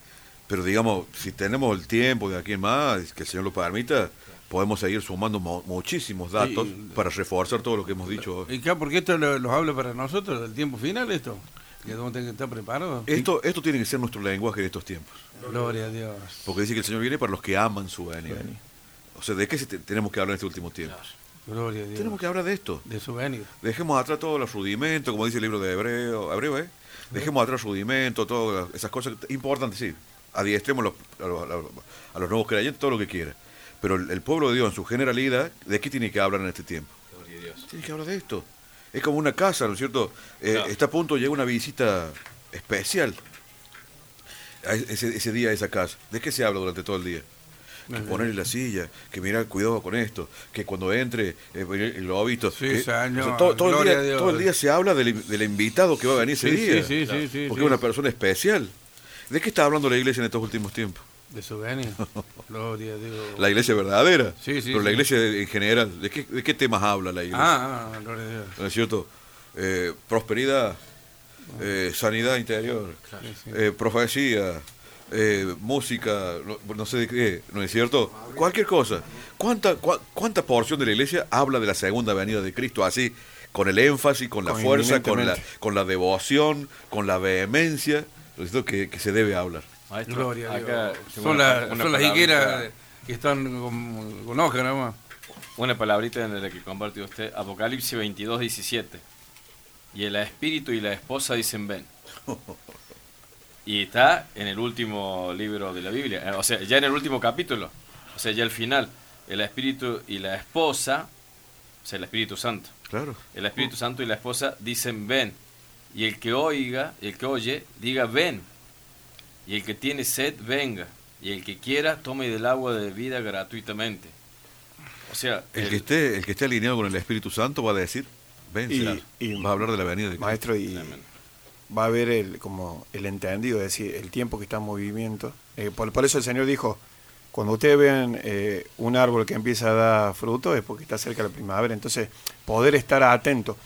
pero digamos, si tenemos el tiempo de aquí en más, que el Señor lo permita, podemos seguir sumando mo- muchísimos datos Sí. para reforzar todo lo que hemos dicho. ¿Y qué? Porque esto lo, los habla para nosotros, del tiempo final, esto. Que a estar preparados. Esto, esto tiene que ser nuestro lenguaje en estos tiempos. Gloria a Dios. Porque dice que el Señor viene para los que aman su venida. O sea, ¿de qué se te- tenemos que hablar en este último tiempo? Gloria a Dios. Tenemos que hablar de esto. De su venida. Dejemos atrás todos los rudimentos, como dice el libro de Hebreo, Hebreo ¿eh? Dejemos atrás rudimentos, todas esas cosas importantes, sí. Adiestremos los- a, los, a los- a los nuevos creyentes, todo lo que quiera. Pero el, el pueblo de Dios en su generalidad, ¿de qué tiene que hablar en este tiempo? Tiene que hablar de esto. Es como una casa, ¿no es cierto? Eh, Está a punto de llegar una visita especial a ese, ese día a esa casa. ¿De qué se habla durante todo el día? Que ponerle la silla, que mirar, cuidado con esto, que cuando entre eh, el, globito. Sí, que- señor, o sea, todo, todo el día, a Dios. todo el día se habla del, del invitado que va a venir ese Sí, día. sí, sí, porque es una persona especial. ¿De qué está hablando la iglesia en estos últimos tiempos? De su venida. Gloria a Dios. La iglesia verdadera. Sí, sí, Pero la iglesia en general, ¿de qué, de qué temas habla la iglesia? Ah, ah, gloria a Dios. ¿No es cierto? Eh, prosperidad, eh, sanidad interior, eh, profecía, música, no, no sé de qué, ¿no es cierto? Cualquier cosa. ¿Cuánta, cua- ¿Cuánta porción de la iglesia habla de la segunda venida de Cristo así, con el énfasis, con la fuerza, con la, con la devoción, con la vehemencia, ¿no es cierto? Que, que se debe hablar? Maestro, Gloria acá Son, una son las higueras que están con, con hoja nada más. Una palabrita en la que compartió usted, Apocalipsis 22, 17. Y el espíritu y la esposa dicen ven. Y está en el último libro de la Biblia, eh, o sea, ya en el último capítulo, o sea, ya al final, el espíritu y la esposa, o sea, el Espíritu Santo. Claro. El Espíritu Santo y la esposa dicen ven. Y el que oiga, el que oye, diga ven. Y el que tiene sed, venga. Y el que quiera, tome del agua de vida gratuitamente. O sea, El, el- que esté, el que esté alineado con el Espíritu Santo va a decir, ven, Y- Señor". y- va a hablar de la venida de Cristo. Maestro, y va a haber el, como el entendido, es decir, el tiempo que está en movimiento. Eh, por, por eso el Señor dijo, cuando ustedes vean eh, un árbol que empieza a dar fruto es porque está cerca de la primavera. Entonces, poder estar atento.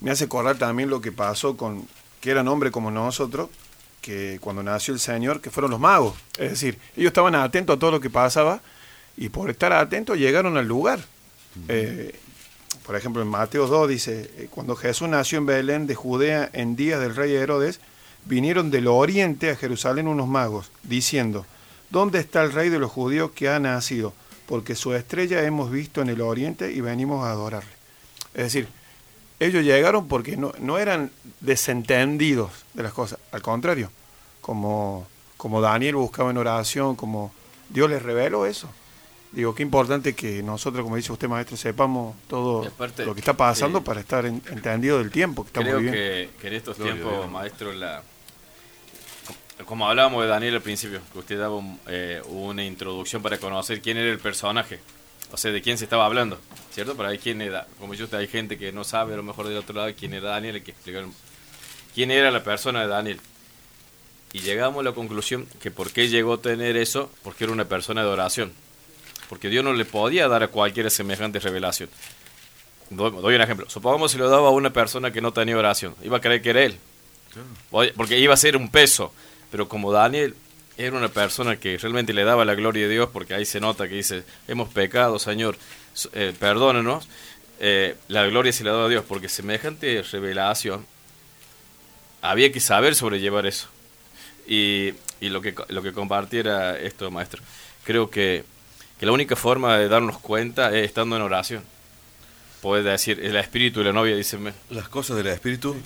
Me hace acordar también lo que pasó con, que eran hombres como nosotros, que cuando nació el Señor, que fueron los magos. Es decir, ellos estaban atentos a todo lo que pasaba y por estar atentos llegaron al lugar. Eh, por ejemplo, en Mateo 2 dice, eh, cuando Jesús nació en Belén de Judea en días del rey Herodes, vinieron del oriente a Jerusalén unos magos, diciendo, ¿dónde está el rey de los judíos que ha nacido? Porque su estrella hemos visto en el oriente y venimos a adorarle. Es decir, ellos llegaron porque no, no eran desentendidos de las cosas, al contrario, como, como Daniel buscaba en oración, como Dios les reveló eso. Digo, qué importante que nosotros, como dice usted, maestro, sepamos todo lo que está pasando eh, para estar en- entendido del tiempo que estamos Creo viviendo. que, que en estos Gloria tiempos, Dios. maestro, la, como hablábamos de Daniel al principio, que usted daba un- eh, una introducción para conocer quién era el personaje, o sea, de quién se estaba hablando, ¿cierto? Pero hay quién era, como yo, hay gente que no sabe a lo mejor del otro lado quién era Daniel, hay que explicar quién era la persona de Daniel. Y llegamos a la conclusión que por qué llegó a tener eso, porque era una persona de oración. Porque Dios no le podía dar a cualquiera semejante revelación. Doy, doy un ejemplo. Supongamos si lo daba a una persona que no tenía oración. Iba a creer que era él. Porque iba a ser un peso. Pero como Daniel era una persona que realmente le daba la gloria de Dios, porque ahí se nota que dice, hemos pecado, Señor, eh, perdónanos, eh, la gloria se la da a Dios, porque semejante revelación, había que saber sobrellevar eso. Y, y lo, que, lo que compartiera esto, maestro, creo que, que la única forma de darnos cuenta es estando en oración. Puede decir, el espíritu y la novia dicen. Las cosas del espíritu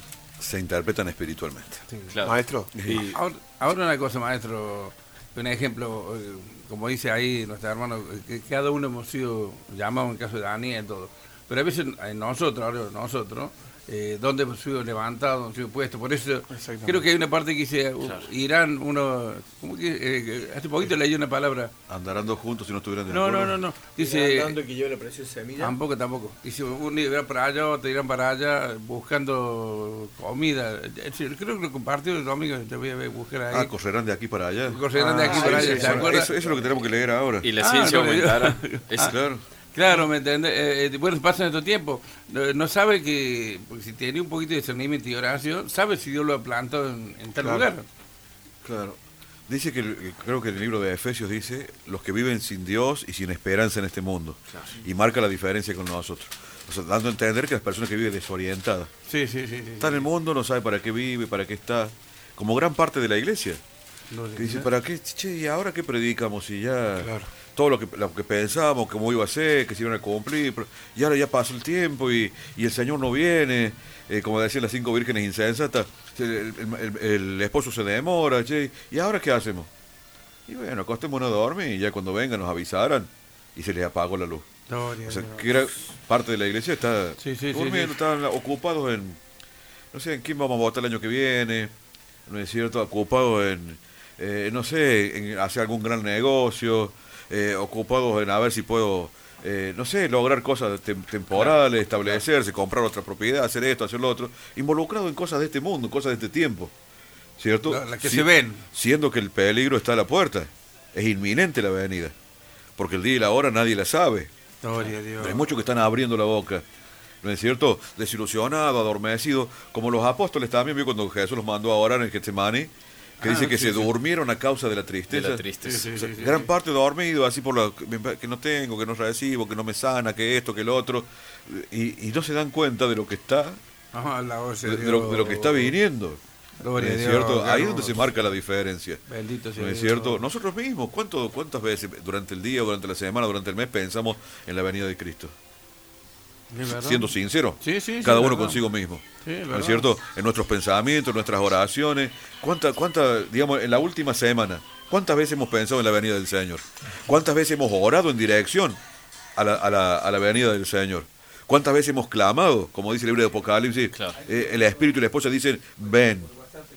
se interpretan espiritualmente. Claro. Maestro, Y- Ahora, ahora una cosa, maestro, un ejemplo, eh, como dice ahí nuestro hermano, que cada uno hemos sido llamados en caso de Daniel, todo. Pero a veces eh, nosotros, ahora nosotros, eh, donde hemos sido levantados, hemos sido puestos. Por eso creo que hay una parte que dice, uh, Irán, uno, ¿cómo que? eh, hace poquito leí una palabra. Andarán dos juntos si no estuvieran de No, no, acuerdo. no, no. Dice, Andando y que lleve la preciosa semilla. Tampoco, tampoco. Y si uno irá para allá, otro irán para allá buscando comida. Es decir, Creo que lo compartió el domingo, te voy a buscar ahí. Ah, correrán de aquí para allá. Correrán de aquí Ah, para sí, allá, sí. Eso, eso es lo que tenemos que leer ahora. Y la Ah, ciencia no digo. aumentará. Es- Ah, Claro. Claro, ¿me entiendes? Eh, eh, bueno, pasa en estos tiempos. No, no sabe que, porque si tiene un poquito de discernimiento y oración, sabe si Dios lo ha plantado en, en tal Claro. lugar. Claro. Dice que, creo que en el libro de Efesios dice, los que viven sin Dios y sin esperanza en este mundo. Y marca la diferencia con nosotros. O sea, dando a entender que las personas que viven desorientadas. Sí, sí, sí. sí. Está en el mundo, no sabe para qué vive, para qué está. Como gran parte de la iglesia. Que dice, ¿para qué? Che, ¿y ahora qué predicamos? Y ya todo lo que, lo que pensábamos, cómo iba a ser, que se iban a cumplir, y ahora ya pasó el tiempo y, y el Señor no viene, eh, como decían las cinco vírgenes insensatas, el, el- el- esposo se demora, che, ¿y ahora qué hacemos? Y bueno, acostémonos a dormir y ya cuando vengan nos avisaran y se les apagó la luz. O sea, que era parte de la iglesia está Sí, sí, durmiendo, sí. estaban ocupados en, no sé, en quién vamos a votar el año que viene, ¿no es cierto? Ocupados en, eh, no sé, en hacer algún gran negocio, eh, ocupados en a ver si puedo, eh, no sé, lograr cosas tem- temporales, establecerse, comprar otra propiedad, hacer esto, hacer lo otro, involucrado en cosas de este mundo, cosas de este tiempo, ¿cierto? La- la que se ven. Siendo que el peligro está a la puerta, es inminente la venida, porque el día y la hora nadie la sabe. Gloria a Dios. Hay muchos que están abriendo la boca. ¿No es cierto? Desilusionado, adormecido, como los apóstoles también, vio cuando Jesús los mandó a orar en Getsemaní, que Ah, dice que sí, se sí. durmieron a causa de la tristeza. De la tristeza. O sea, gran parte dormido, así por lo que no tengo, que no recibo, que no me sana, que esto, que lo otro, y, y no se dan cuenta de lo que está, sea de, de lo, de lo que está viniendo. Ahí es donde se marca la diferencia. Bendito sea ¿No es Dios. cierto? Nosotros mismos, ¿cuánto, ¿cuántas veces durante el día, durante la semana, durante el mes pensamos en la venida de Cristo? Siendo sincero, Sí, cada uno verdad. consigo mismo. ¿No es cierto? En nuestros pensamientos, en nuestras oraciones. ¿Cuánta, cuánta, digamos, en la última semana, cuántas veces hemos pensado en la venida del Señor? ¿Cuántas veces hemos orado en dirección a la, a la, a la venida del Señor? ¿Cuántas veces hemos clamado, como dice el libro de Apocalipsis? eh, el Espíritu y la esposa dicen, ven.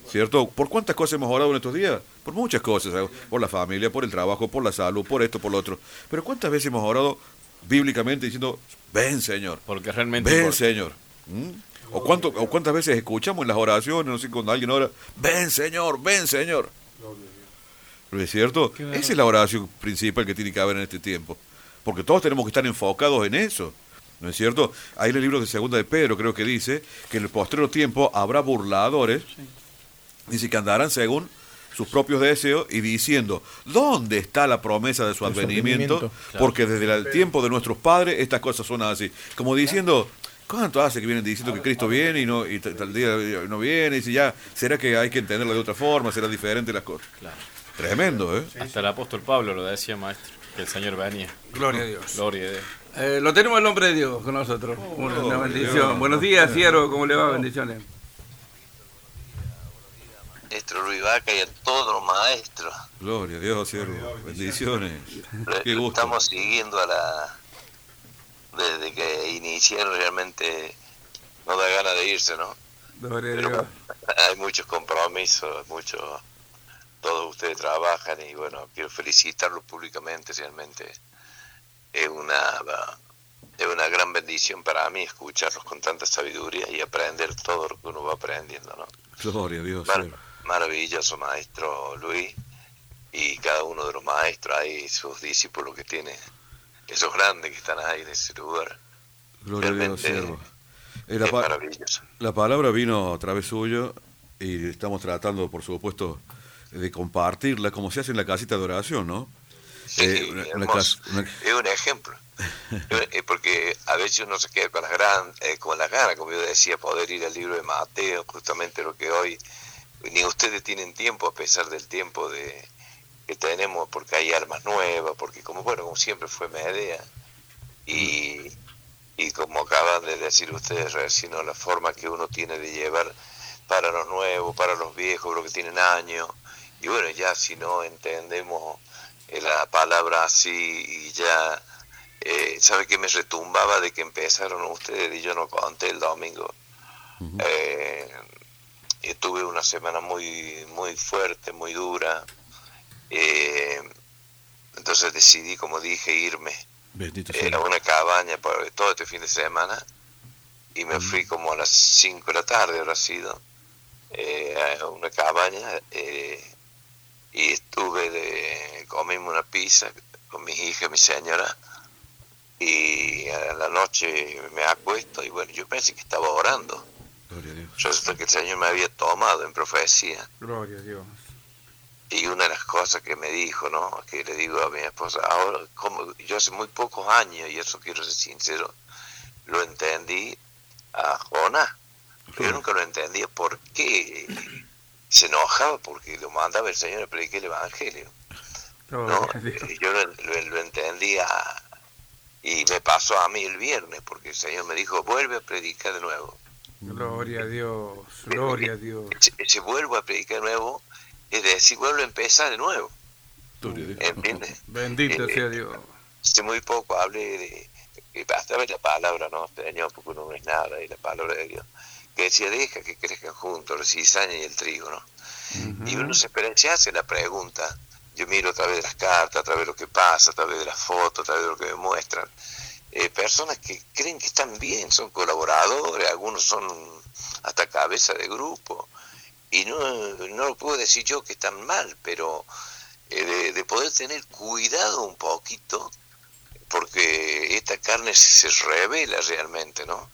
¿Cierto? ¿Por cuántas cosas hemos orado en estos días? Por muchas cosas. ¿eh? Por la familia, por el trabajo, por la salud, por esto, por lo otro. Pero ¿cuántas veces hemos orado bíblicamente diciendo, ven Señor? Porque realmente Ven importa. Señor. ¿Mm? ¿O, cuánto, ¿O cuántas veces escuchamos en las oraciones, no sé, cuando alguien ora, ven Señor, ven Señor? ¿No es cierto? Esa es la oración principal que tiene que haber en este tiempo. Porque todos tenemos que estar enfocados en eso. ¿No es cierto? Ahí en el libro de Segunda de Pedro creo que dice que en el postrero tiempo habrá burladores, dice que andarán según sus propios deseos y diciendo, ¿dónde está la promesa de su advenimiento? Porque desde el tiempo de nuestros padres estas cosas son así. Como diciendo, ¿cuánto hace que vienen diciendo que Cristo viene y no y tal día no viene? Y si ya, ¿será que hay que entenderlo de otra forma? ¿Será diferente las cosas? Tremendo, ¿eh? Hasta el apóstol Pablo lo decía, maestro, que el Señor venía. Gloria a Dios. Gloria a Dios. Eh, lo tenemos el nombre de Dios con nosotros. una, una bendición. Dios. Buenos días, Ciero. ¿Cómo le va? Bendiciones. Maestro Luis Vaca y a todos los maestros. Gloria a Dios, siervo. Bendiciones. Lo- Qué lo gusto. Estamos siguiendo a la... Desde que iniciaron realmente no da ganas de irse, ¿no? Gloria a Dios. hay muchos compromisos, muchos... Todos ustedes trabajan y bueno, quiero felicitarlos públicamente, realmente es una, es una gran bendición para mí escucharlos con tanta sabiduría y aprender todo lo que uno va aprendiendo, ¿no? Gloria a Dios, siervo. Maravilloso maestro Luis y cada uno de los maestros ahí sus discípulos que tiene esos grandes que están ahí en ese lugar Gloria a Dios, siervo. Eh, la, pa- palabra vino a través suyo y estamos tratando, por supuesto, de compartirla como se hace en la casita de oración, ¿no? Eh, una- una hermoso. cas- una- es un ejemplo Eh, porque a veces uno se queda con las gran, eh, con las ganas como yo decía poder ir al libro de Mateo justamente lo que hoy ni ustedes tienen tiempo a pesar del tiempo de que tenemos porque hay armas nuevas porque como bueno como siempre fue Medea y, y como acaban de decir ustedes recién la forma que uno tiene de llevar para los nuevos para los viejos los que tienen años y bueno ya si no entendemos eh, la palabra así y ya eh, sabe que me retumbaba de que empezaron ustedes y yo no conté el domingo. Eh, y tuve una semana muy muy fuerte muy dura. Eh, entonces decidí como dije irme eh, a una cabaña por todo este fin de semana. Y me fui como a las 5 de la tarde habrá sido eh, a una cabaña eh, y estuve de comimos una pizza con mi hija y mi señora. Y a la noche me acuesto y bueno yo pensé que estaba orando Gloria a Dios. resulta que el Señor me había tomado en profecía Gloria a Dios. y una de las cosas que me dijo, ¿no? Que le digo a mi esposa, ahora, como yo hace muy pocos años, y eso quiero ser sincero, lo entendí a Jonás. Pero yo nunca lo entendía por qué se enojaba porque lo mandaba el Señor a predicar el Evangelio. No, eh, yo lo, lo- lo entendía y me pasó a mí el viernes porque el Señor me dijo, vuelve a predicar de nuevo. Gloria a Dios, gloria a Dios. Ese vuelvo a predicar de nuevo es decir, vuelvo a empezar de nuevo. ¿Entiendes? Bendito Eh, sea Dios. Hace muy poco hablé de, que basta ver la palabra, ¿no? Señor, porque uno no es nada y la palabra de Dios. Que decía, deja que crezcan juntos la cizaña y el trigo, ¿no? Y uno se, se hace la pregunta. Yo miro a través de las cartas, a través de lo que pasa, a través de las fotos, a través de lo que me muestran. Eh, personas que creen que están bien, son colaboradores, algunos son hasta cabeza de grupo. Y no, no lo puedo decir yo que están mal, pero eh, de, de poder tener cuidado un poquito, porque esta carne se revela realmente, ¿no?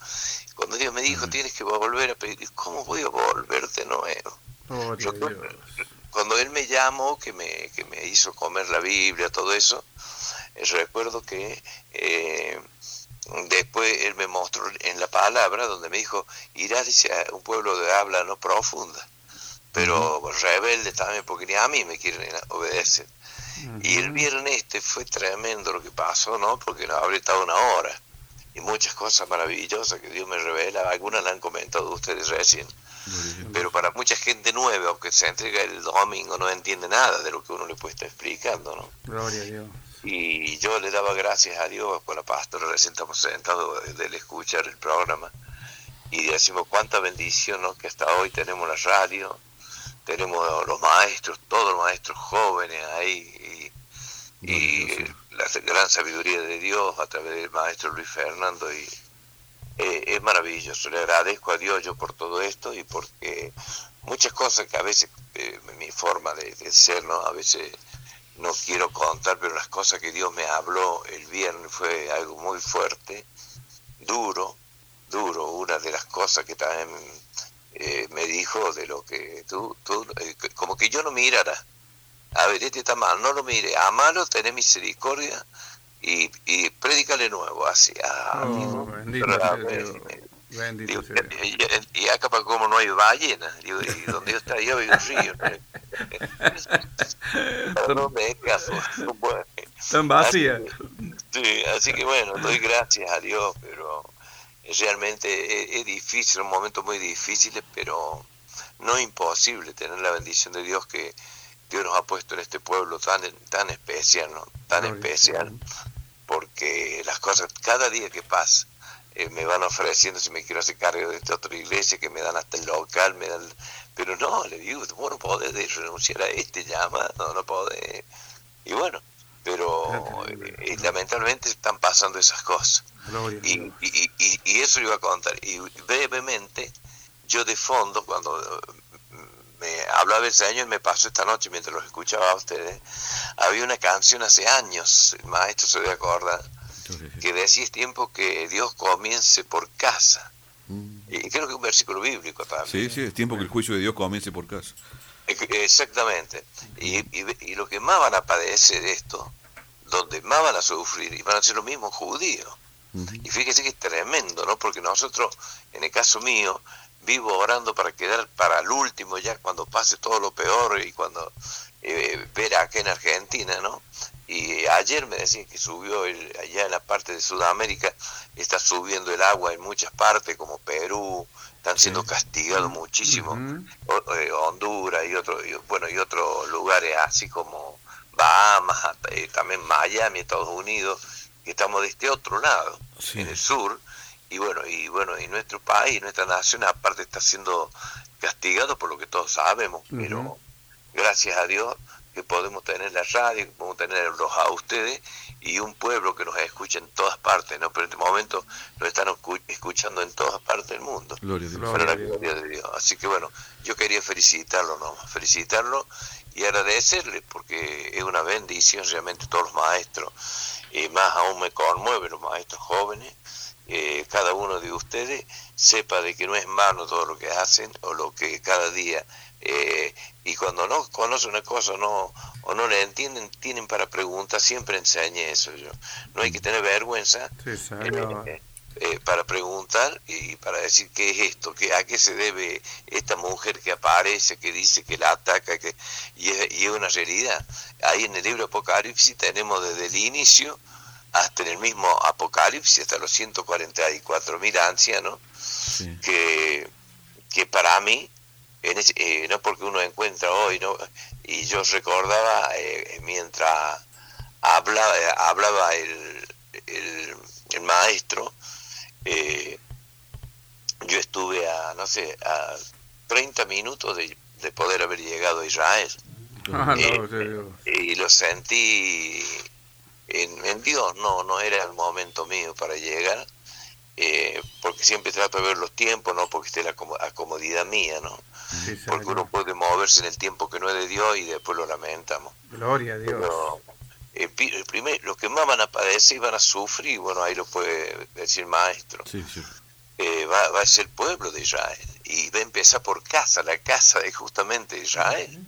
Cuando Dios me dijo, tienes que volver a pedir, ¿cómo voy a volver de nuevo? A Dios. Cuando él me llamó, que me, que me hizo comer la Biblia, todo eso, eh, recuerdo que eh, después él me mostró en la palabra donde me dijo, irás dice, a un pueblo de habla no profunda, pero rebelde también, porque ni a mí me quieren obedecer. Y el viernes este fue tremendo lo que pasó, ¿no? Porque nos habré estado una hora. Y muchas cosas maravillosas que Dios me revela, algunas las han comentado ustedes recién pero para mucha gente nueva o que se entrega el domingo no entiende nada de lo que uno le puede estar explicando, ¿no? Gloria a Dios. Y yo le daba gracias a Dios con la pastora, recién estamos sentados del escuchar el programa y decimos cuánta bendición, ¿no? Que hasta hoy tenemos la radio, tenemos los maestros, todos los maestros jóvenes ahí y, y la gran sabiduría de Dios a través del maestro Luis Fernando y eh, es maravilloso. Le agradezco a Dios yo por todo esto y porque muchas cosas que a veces eh, mi forma de, de ser, ¿no? A veces no quiero contar, pero las cosas que Dios me habló el viernes fue algo muy fuerte, duro, duro. Una de las cosas que también eh, me dijo de lo que tú, tú eh, como que yo no mirara. A ver, este está mal, no lo mire, amalo, tené misericordia y, y prédicale nuevo, así. Ah, Oh, bendito Digo, y, y acá para como no hay ballena, digo, y donde yo estoy ahí hay un río. ¿Para dónde es caso? Bueno, Están vacías. Sí, así que bueno, doy gracias a Dios, pero realmente es, es difícil, un momento muy difícil, pero no imposible tener la bendición de Dios que Dios nos ha puesto en este pueblo tan tan especial, ¿no? Tan especial, porque las cosas, cada día que pasa, eh, me van ofreciendo si me quiero hacer cargo de esta otra iglesia, que me dan hasta el local, me dan... Pero no, le digo, vos no podés renunciar a este llamado, no podés. Y bueno, pero eh, lamentablemente están pasando esas cosas. Y, y, y, y eso iba a contar. Y brevemente, yo de fondo, cuando me hablaba el Señor, me pasó esta noche mientras los escuchaba a ustedes, había una canción hace años, el maestro se debe acordar, que decía es tiempo que Dios comience por casa. Y creo que es un versículo bíblico también. Sí, sí, es tiempo que el juicio de Dios comience por casa. Exactamente. Y, y, y lo que más van a padecer esto, donde más van a sufrir, y van a ser los mismos judíos. Y fíjese que es tremendo, ¿no? Porque nosotros, en el caso mío, vivo orando para quedar para el último, ya cuando pase todo lo peor y cuando eh, ver acá en Argentina, ¿no? Y ayer me decían que subió el, allá en la parte de Sudamérica, está subiendo el agua en muchas partes, como Perú, están siendo castigados muchísimo. Eh, Honduras y otros bueno y otros lugares así como Bahamas eh, también Miami Estados Unidos que estamos de este otro lado en el sur y bueno y bueno y nuestro país nuestra nación aparte está siendo castigado por lo que todos sabemos pero gracias a Dios que podemos tener la radio que podemos tenerlos a ustedes y un pueblo que nos escucha en todas partes no pero en este momento nos están escu- escuchando en todas partes del mundo Gloria a Dios. para la gloria de Dios. Así que bueno, yo quería felicitarlo, ¿no? Felicitarlo y agradecerle porque es una bendición realmente todos los maestros. Y más aún me conmueve los maestros jóvenes. Eh, cada uno de ustedes sepa de que no es malo todo lo que hacen o lo que cada día eh, y cuando no conoce una cosa no o no le entienden tienen para preguntar siempre enseñe eso yo no hay que tener vergüenza Sí, eh, eh, para preguntar y para decir qué es esto, qué, a qué se debe esta mujer que aparece, que dice que la ataca, que, y, es, y es una realidad. Ahí en el libro Apocalipsis tenemos desde el inicio hasta en el mismo Apocalipsis, hasta los 144 mil ancianos, que, que para mí, en ese- eh, no porque uno encuentra hoy, ¿no? y yo recordaba eh, mientras hablaba, hablaba el, el, el maestro, eh, yo estuve a, no sé, a 30 minutos de, de poder haber llegado a Israel. Ah, Eh, no, sí, y lo sentí en, en Dios, no, no era el momento mío para llegar, eh, porque siempre trato de ver los tiempos, no porque esté la comodidad mía, ¿no? Porque uno puede moverse en el tiempo que no es de Dios y después lo lamentamos. Gloria a Dios. Pero, eh, el primer, los que más van a padecer y van a sufrir, bueno, ahí lo puede decir maestro, Sí, sí. eh, va, va a ser el pueblo de Israel. Y va a empezar por casa, la casa de justamente Israel.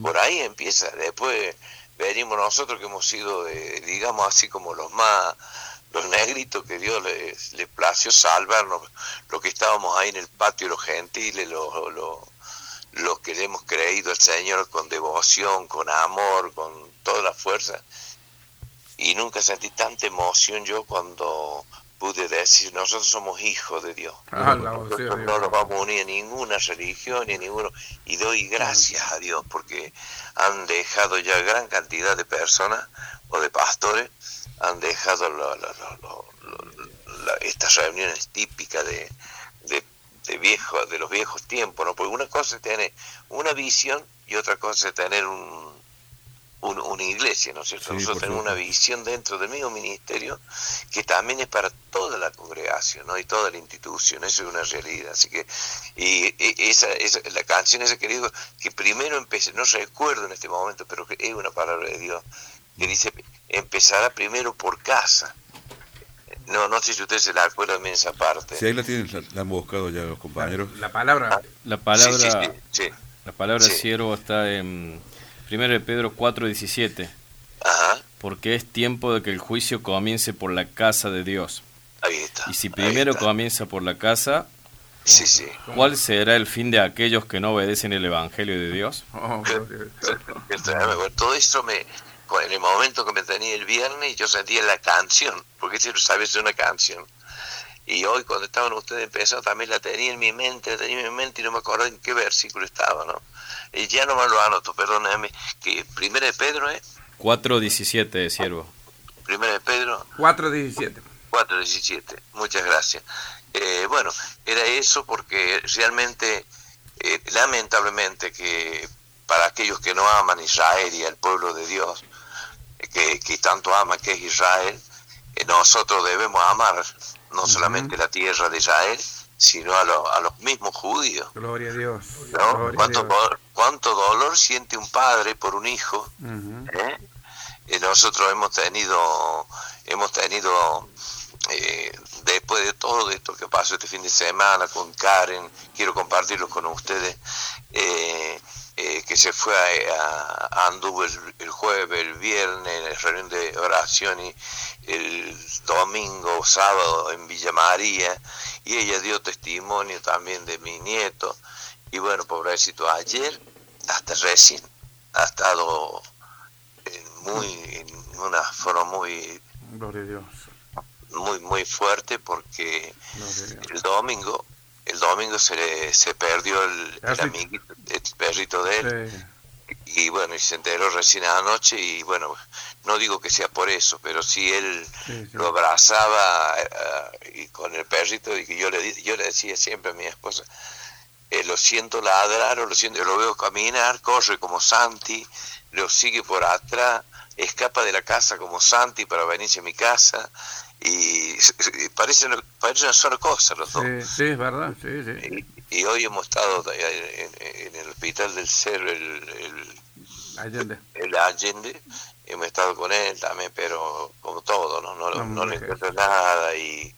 Por ahí empieza. Después venimos nosotros que hemos sido, digamos así como los más, los negritos que Dios les, les plació salvarnos, los que estábamos ahí en el patio, los gentiles, los, los, los que le hemos creído al Señor con devoción, con amor, con toda la fuerza. Y nunca sentí tanta emoción yo cuando pude decir, nosotros somos hijos de Dios. Ah, Nosotros Dios. no nos vamos a unir a ninguna religión ni a ninguno. Y doy gracias a Dios porque han dejado ya gran cantidad de personas o de pastores, han dejado lo- lo- lo- lo- lo- la- estas reuniones típicas de, de, de, viejo, de los viejos tiempos, ¿no? Porque una cosa es tener una visión y otra cosa es tener un, un- una iglesia, ¿no es cierto? Sí, Nosotros tenemos una visión dentro del mismo ministerio que también es para toda la congregación, ¿no? Y toda la institución, eso es una realidad. Así que, y, y esa, esa, la canción esa que digo, que primero empecé, no recuerdo en este momento, pero que es una palabra de Dios, que dice, empezará primero por casa. No, no sé si ustedes se la acuerdan bien esa parte. Si ahí la tienen, la, la han buscado ya los compañeros. La palabra. La palabra, Sí, sí, sí, sí. La palabra Sí. siervo está en 1 de Pedro 4:17. Ajá, Porque es tiempo de que el juicio comience por la casa de Dios. ahí está. Y si primero comienza por la casa, Sí, sí. ¿cuál será el fin de aquellos que no obedecen el Evangelio de Dios? Oh, todo esto me en el momento que me tenía el viernes yo sentía la canción porque si sabes es una canción y hoy cuando estaban ustedes empezando también la tenía en mi mente la tenía en mi mente y no me acuerdo en qué versículo estaba no y ya no me lo anoto perdóname que primera de Pedro es 4:17, siervo. primera de Pedro 4.17. 4.17. Muchas gracias. Eh, bueno, era eso porque realmente, eh, lamentablemente, que para aquellos que no aman Israel y al pueblo de Dios, eh, que, que tanto ama que es Israel, eh, nosotros debemos amar no solamente la tierra de Israel, sino a, lo- a los mismos judíos. Gloria a Dios. ¿no? Gloria a ¿Cuánto, Dios. do- cuánto dolor siente un padre por un hijo? ¿eh? Y nosotros hemos tenido, hemos tenido, eh, después de todo esto que pasó este fin de semana con Karen, quiero compartirlo con ustedes, eh, eh, que se fue a, a- a Anduvo el, el jueves, el viernes, en la reunión de oración y el domingo, sábado en Villa María, y ella dio testimonio también de mi nieto, y bueno, pobrecito, ayer, hasta recién, ha estado en muy en una forma muy Gloria a Dios. muy muy fuerte porque el domingo el domingo se le, se perdió el, amiguito el perrito de él Sí. y bueno y se enteró recién anoche y bueno no digo que sea por eso pero sí él Sí, sí. lo abrazaba eh, y con el perrito y que yo le yo le decía siempre a mi esposa eh, lo siento ladrar o lo siento lo veo caminar corre como Santi lo sigue por atrás escapa de la casa como Santi para venirse a mi casa y, y parece, parece una sola cosa los dos Sí, sí, es verdad. Sí, sí. y, y hoy hemos estado en, el hospital del Cerro, el, el, Allende. el Allende, hemos estado con él también, pero como todo, no, no, No, no le encuentro nada y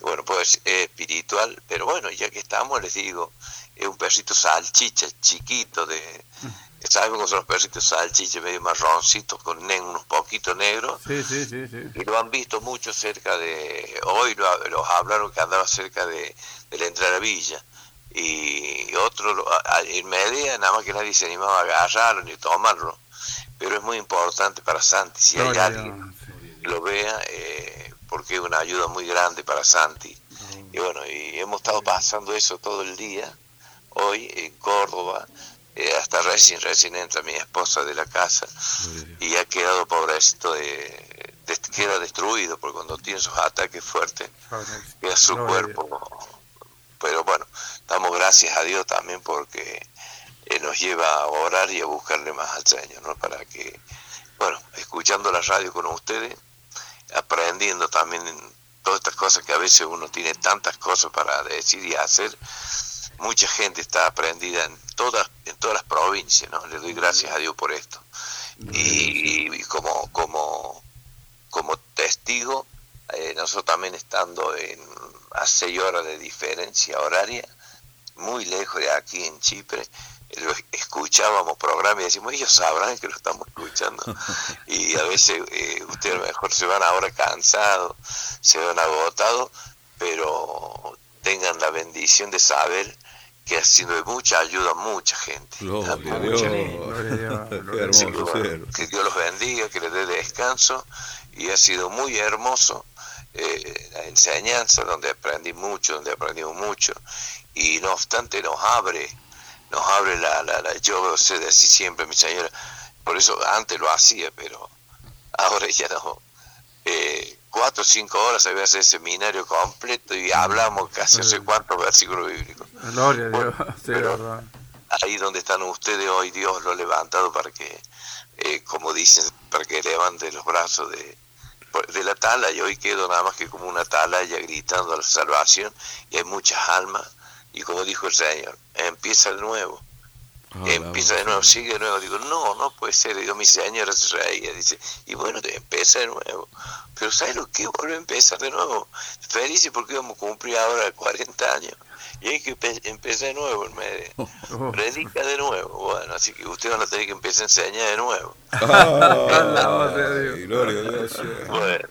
bueno, pues es espiritual, pero bueno, ya que estamos, les digo, es un perrito salchicha, chiquito, de que son los perritos salchiches medio marroncitos con unos poquitos negros. Sí, sí, sí, sí. y lo han visto mucho cerca de hoy lo- los hablaron que andaba cerca de, de la entrada a la villa. Y otro en media nada más que nadie se animaba a agarrarlo ni tomarlo. Pero es muy importante para Santi si hay Gloria alguien que lo vea eh, porque es una ayuda muy grande para Santi. Y bueno y hemos estado pasando eso todo el día hoy en Córdoba eh, hasta recién recién entra mi esposa de la casa y ha quedado pobrecito de, de- queda destruido porque cuando tiene esos ataques fuertes queda su a cuerpo. Pero bueno damos gracias a Dios también porque eh, nos lleva a orar y a buscarle más al Señor ¿no? para que bueno escuchando la radio con ustedes aprendiendo también todas estas cosas que a veces uno tiene tantas cosas para decir y hacer mucha gente está aprendida en todas en todas las provincias no le doy gracias a Dios por esto. Y, y como como como testigo eh, nosotros también estando en a seis horas de diferencia horaria muy lejos de aquí en Chipre eh, lo escuchábamos programas y decimos ellos sabrán que lo estamos escuchando y a veces eh, ustedes a lo mejor se van ahora cansados se van agotados pero tengan la bendición de saber que ha sido de mucha ayuda a mucha gente Gloria a Mucha Dios. gente. Qué hermoso Así que, bueno, cielo. que Dios los bendiga, que les dé descanso y ha sido muy hermoso eh, la enseñanza donde aprendí mucho, donde aprendimos mucho y no obstante nos abre, nos abre la, la, la yo sé decir siempre mi señora, por eso antes lo hacía, pero ahora ya no. Eh, cuatro o cinco horas había hacer seminario completo y hablamos casi no sé cuántos versículos bíblicos Gloria a Dios. Sí, verdad. ahí donde están ustedes hoy Dios lo ha levantado para que eh, como dicen para que levante los brazos de de la tala. Y hoy quedo nada más que como una atalaya gritando a la salvación. Y hay muchas almas. Y como dijo el Señor empieza de nuevo empieza de nuevo, sigue de nuevo. Digo, no, no puede ser. Digo, mi señora se reía. Dice, y bueno, te empieza de nuevo. Pero ¿sabes lo que? Vuelve a empezar de nuevo. Felices porque vamos a cumplir ahora 40 años. Y hay que empe- empezar de nuevo en medio. Predica de nuevo. Bueno, así que ustedes van a tener que empezar a enseñar de nuevo. Ay, gloria a Dios. Bueno,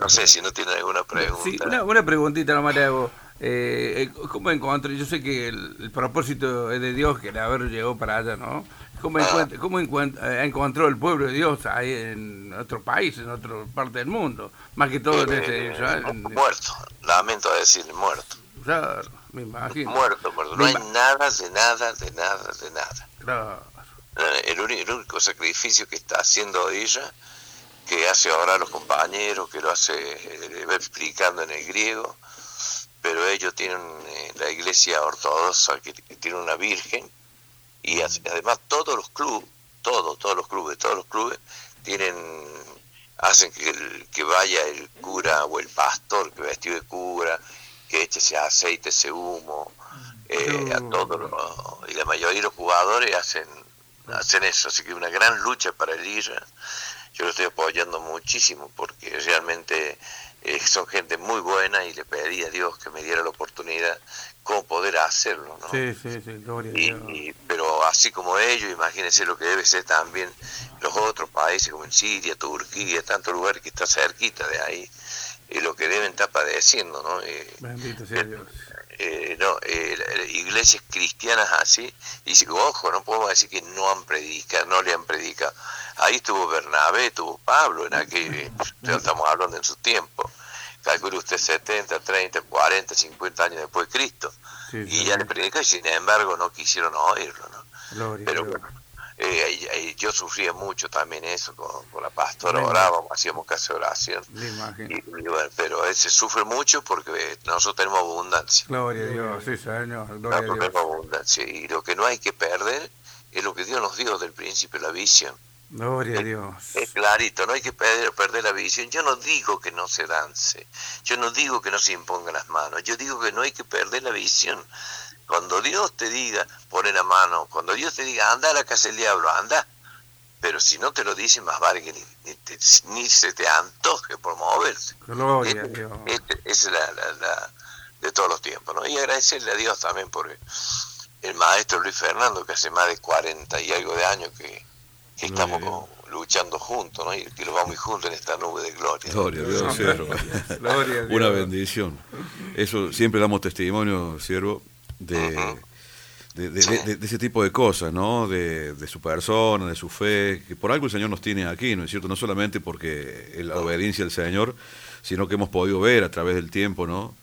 no sé si no tienen alguna pregunta. Sí, una, una preguntita nomás le hago. Eh, eh, ¿Cómo encontré? Yo sé que el, el propósito es de Dios que el haber llegado para allá, ¿no? ¿Cómo, encuentra, cómo encuent- eh, encontró el pueblo de Dios ahí en otro país, en otra parte del mundo? Más que todo en este Israel. en- Muerto, lamento decir, muerto. Claro, me imagino. Muerto, muerto. No hay nada, de nada, de nada, de nada. Claro. Eh, El único, el único sacrificio que está haciendo ella, que hace ahora a los compañeros, que lo hace eh, va explicando en el griego, pero ellos tienen eh, la iglesia ortodoxa que, que tiene una virgen, y además todos los clubes, todos, todos los clubes, todos los clubes tienen hacen que, el- que vaya el cura o el pastor que vestido de cura, que eche ese aceite, ese humo, eh, a todos los- y la mayoría de los jugadores hacen hacen eso, así que una gran lucha para el IRA. Yo lo estoy apoyando muchísimo porque realmente eh, son gente muy buena y le pedí a Dios que me diera la oportunidad cómo poder hacerlo, ¿no? Sí, sí, sí, gloria a Y- Dios. y- pero así como ellos, imagínense lo que debe ser también los otros países como en Siria, Turquía, tantos lugares que está cerquita de ahí, y lo que deben estar padeciendo, ¿no? Eh, Bendito sea Dios. Eh, no, eh, iglesias cristianas así, y dice, ojo, no podemos decir que no han predicado, no le han predicado. Ahí estuvo Bernabé, estuvo Pablo, en aquel, estamos hablando en su tiempo. Calcule usted 70, 30, 40, 50 años después de Cristo. Sí, Y sí. ya le predicó y sin embargo no quisieron oírlo, ¿no? Gloria Pero bueno, eh, yo sufría mucho también eso con, con la pastora, orábamos, hacíamos casi oración. Y, bueno, pero eh, se sufre mucho porque nosotros tenemos abundancia. Gloria a Dios, sí, Señor. Gloria a Nosotros Dios. tenemos abundancia. Y lo que no hay que perder es lo que Dios nos dio del principio, la visión. Gloria a Dios. Es clarito, no hay que perder, perder la visión. Yo no digo que no se dance, yo no digo que no se impongan las manos, yo digo que no hay que perder la visión. Cuando Dios te diga, pone la mano, cuando Dios te diga, anda a la casa del diablo, anda. Pero si no te lo dice, más vale que ni, ni te- ni se te antoje por moverte. Gloria a Este- Dios. este- esa es la, la- la- de todos los tiempos, ¿no? Y agradecerle a Dios también por el maestro Luis Fernando, que hace más de 40 y algo de años que, que estamos con- luchando juntos, ¿no? Y que lo vamos juntos en esta nube de gloria. Gloria a Dios, siervo. Gloria a Dios. Una bendición. Eso siempre damos testimonio, siervo, de, de, de- de- de ese tipo de cosas, ¿no? De, de su persona, de su fe, que por algo el Señor nos tiene aquí, ¿no es cierto? No solamente porque la obediencia al Señor, sino que hemos podido ver a través del tiempo, ¿no?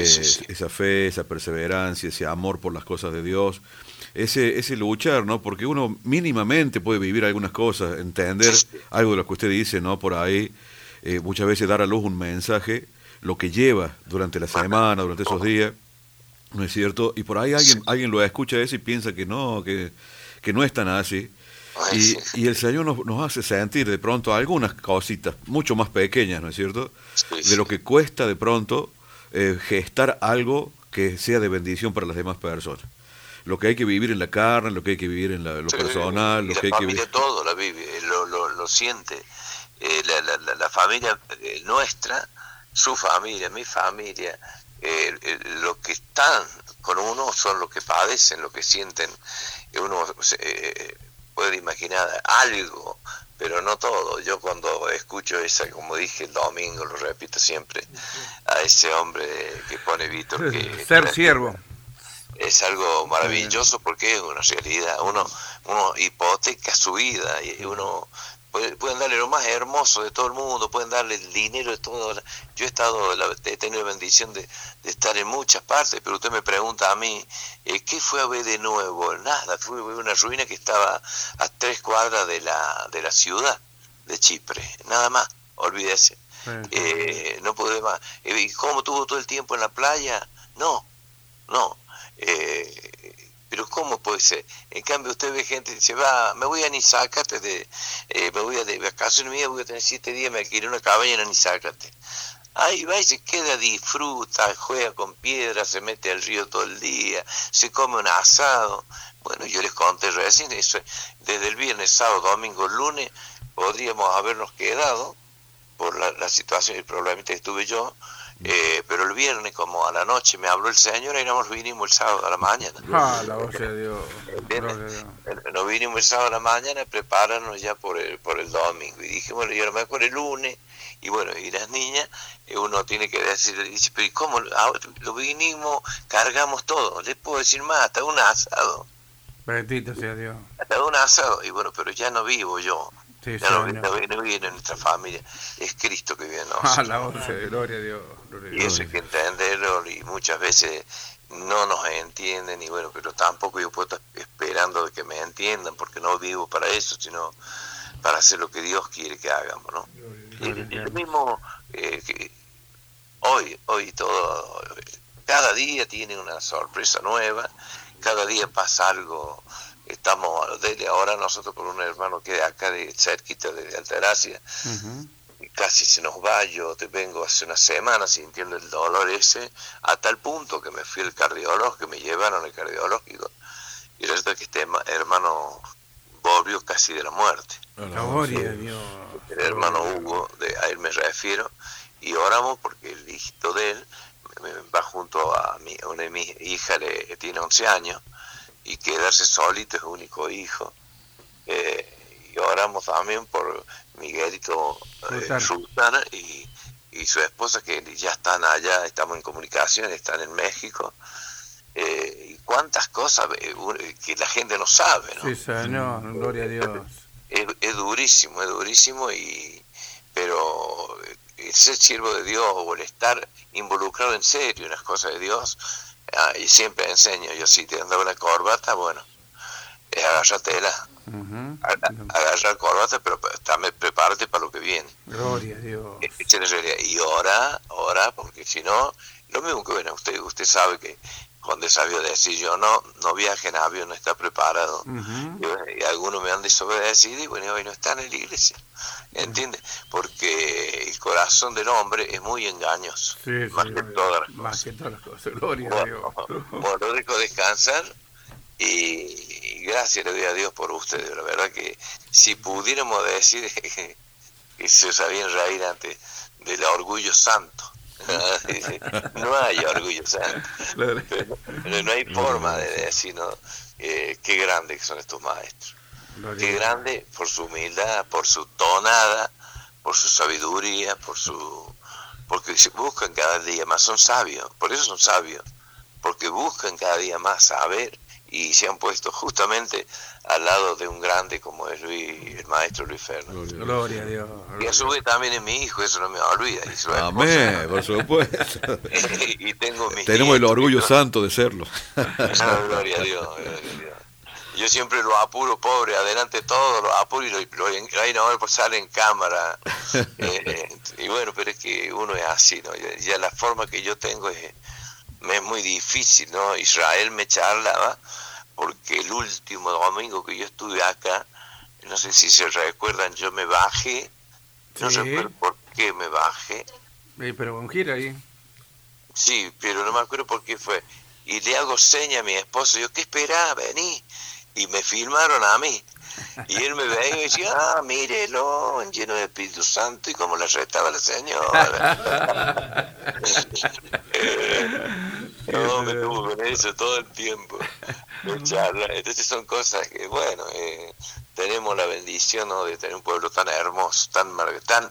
Eh, Esa fe, esa perseverancia, ese amor por las cosas de Dios, ese, ese luchar, ¿no? Porque uno mínimamente puede vivir algunas cosas, entender algo de lo que usted dice, ¿no? Por ahí, eh, muchas veces dar a luz un mensaje, lo que lleva durante la semana, durante esos días, ¿no es cierto? Y por ahí alguien, alguien lo escucha eso y piensa que no, que, que no es tan así. Y, y el Señor nos, nos hace sentir de pronto algunas cositas mucho más pequeñas, ¿no es cierto? De lo que cuesta de pronto eh, gestar algo que sea de bendición para las demás personas. Lo que hay que vivir en la carne, lo que hay que vivir en la- lo personal, lo la que hay que vivir. todo la vive, eh, lo, lo, lo siente. Eh, la, la- la- la familia eh, nuestra, su familia, mi familia, eh, eh, los que están con uno son los que padecen, los que sienten. Eh, Uno eh, puede imaginar algo, pero no todo. Yo cuando escucho esa, como dije el domingo, lo repito siempre, a ese hombre que pone Víctor, que Ser siervo. es algo maravilloso porque es una realidad. Uno, uno hipoteca su vida y uno pueden darle lo más hermoso de todo el mundo, pueden darle el dinero de todo. Yo he estado, la- he tenido la bendición de, de estar en muchas partes, pero usted me pregunta a mí, eh, ¿qué fue a ver de nuevo? Nada, fue a ver una ruina que estaba a tres cuadras de la, de la ciudad de Chipre, nada más, olvídese. Eh, no pude más. Eh, ¿Y cómo tuvo todo el tiempo en la playa? No, no. Eh, pero ¿cómo puede ser? En cambio usted ve gente que dice, va, me voy a Nizácate, de, eh, me voy a de vacaciones mías, voy a tener siete días, me alquilé una cabaña en Nizácate. Ahí va y se queda, disfruta, juega con piedras, se mete al río todo el día, se come un asado. Bueno, yo les conté recién, eso, desde el viernes, sábado, domingo, lunes, podríamos habernos quedado por la, la situación y el problema que tuve yo, eh, pero el viernes como a la noche me habló el Señor y nos vinimos el sábado a la mañana. Ah, la voz de Dios. Nos vinimos el sábado a la mañana a prepararnos ya por el, por el domingo. Y dije, bueno, yo a lo mejor el lunes, y bueno, y las niñas, eh, uno tiene que decir, dice, pero ¿y cómo? Ahora lo vinimos, cargamos todo, les puedo decir más, hasta un asado, Bendito sea Dios. hasta un asado, y bueno, pero ya no vivo yo. Sí, ya no, no, no vive en nuestra familia, es Cristo que vive en nosotros. Ah, la voz de Gloria a Dios. Gloria Y eso hay que entenderlo y muchas veces no nos entienden y bueno, pero tampoco yo puedo estar esperando de que me entiendan porque no vivo para eso, sino para hacer lo que Dios quiere que hagamos, ¿no? Y y lo mismo eh, que hoy, hoy todo, cada día tiene una sorpresa nueva, cada día pasa algo, estamos, desde ahora nosotros con un hermano que de acá de cerquita de Alteracia, y casi se nos va, yo te vengo hace una semana sintiendo el dolor ese, a tal punto que me fui al cardiólogo, que me llevaron al cardiológico, y resulta que este herma- hermano volvió casi de la muerte. Gloria a Dios. El hermano Hugo, de, a él me refiero, y oramos porque el hijito de él me- me va junto a, mi, a una de mis hijas, que tiene 11 años, y quedarse solito es único hijo. Eh, y oramos también por Miguelito eh, Sultana. Y, y su esposa que ya están allá, estamos en comunicación, están en México. Eh, y cuántas cosas eh, que la gente no sabe, ¿no? Sí, Señor. Gloria a Dios. es, es durísimo, es durísimo, y pero el ser siervo de Dios o el estar involucrado en serio en las cosas de Dios, ah, y siempre enseño, yo si te andaba una corbata, bueno, es agarrátela, a- agarrar corbata, pero también prepárate para lo que viene. Gloria a Dios. La realidad. Y ora, ora, porque si no, lo mismo que bueno, usted, usted sabe que cuando es sabio decir yo no, no viaje en avión, no está preparado. Y, bueno, y algunos me han desobedecido y bueno, hoy no están en la iglesia. ¿Entiende? Porque el corazón del hombre es muy engañoso. Sí, más sí, que todas las Más que todas las cosas. Gloria a Dios. bueno, lo dejo descansar y, y gracias le doy a Dios por ustedes. La verdad que si pudiéramos decir que se sabían reír antes del orgullo santo, no hay orgullo santo. No, no hay forma de decir, ¿no? Eh, qué grandes que son estos maestros. Qué grande por su humildad, por su tonada, por su sabiduría, por su porque buscan cada día más, son sabios, por eso son sabios, porque buscan cada día más saber y se han puesto justamente al lado de un grande como es Luis, el maestro Luis Fernando. Gloria a Dios. Y a su vez también es mi hijo, eso no me olvida. Amén, por supuesto. y tengo mis Tenemos el orgullo ¿no? santo de serlo. Ah, gloria a Dios, gloria a Dios. Yo siempre lo apuro, pobre, adelante todo, lo apuro y lo, lo ahí no pues sale en cámara. Eh, y bueno, pero es que uno es así, ¿no? Ya, ya la forma que yo tengo es, me es muy difícil, ¿no? Israel me charlaba porque el último domingo que yo estuve acá, no sé si se recuerdan, yo me bajé, no Sí. recuerdo por qué me bajé, Eh, pero con gira ahí. Sí, pero no me acuerdo por qué fue. Y le hago seña a mi esposo, yo, ¿qué esperaba? Vení. Y me filmaron a mí. Y él me veía y decía, ah, mírelo, lleno de Espíritu Santo, y como le retaba la señora. no, me tuvo con eso todo el tiempo. Me charla. Entonces son cosas que, bueno, eh, tenemos la bendición ¿no? de tener un pueblo tan hermoso, tan tan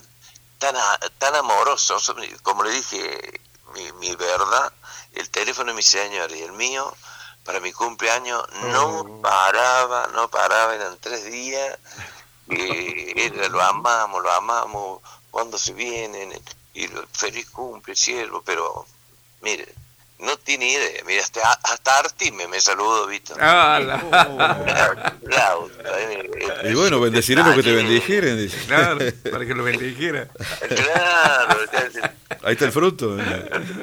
tan, amoroso. Como le dije, mi, mi verdad, el teléfono de mi señora y el mío, para mi cumpleaños, no paraba, no paraba, eran tres días. eh, era, lo amamos, lo amamos, cuando se vienen, y feliz cumple, siervo, pero mire, no tiene idea, mira, hasta, hasta Artime me saludó, Víctor. Ah, la- eh, eh, Y bueno, bendeciré los que te bendijeren. dice. Claro, para que lo bendijera. Claro, Ahí está el fruto.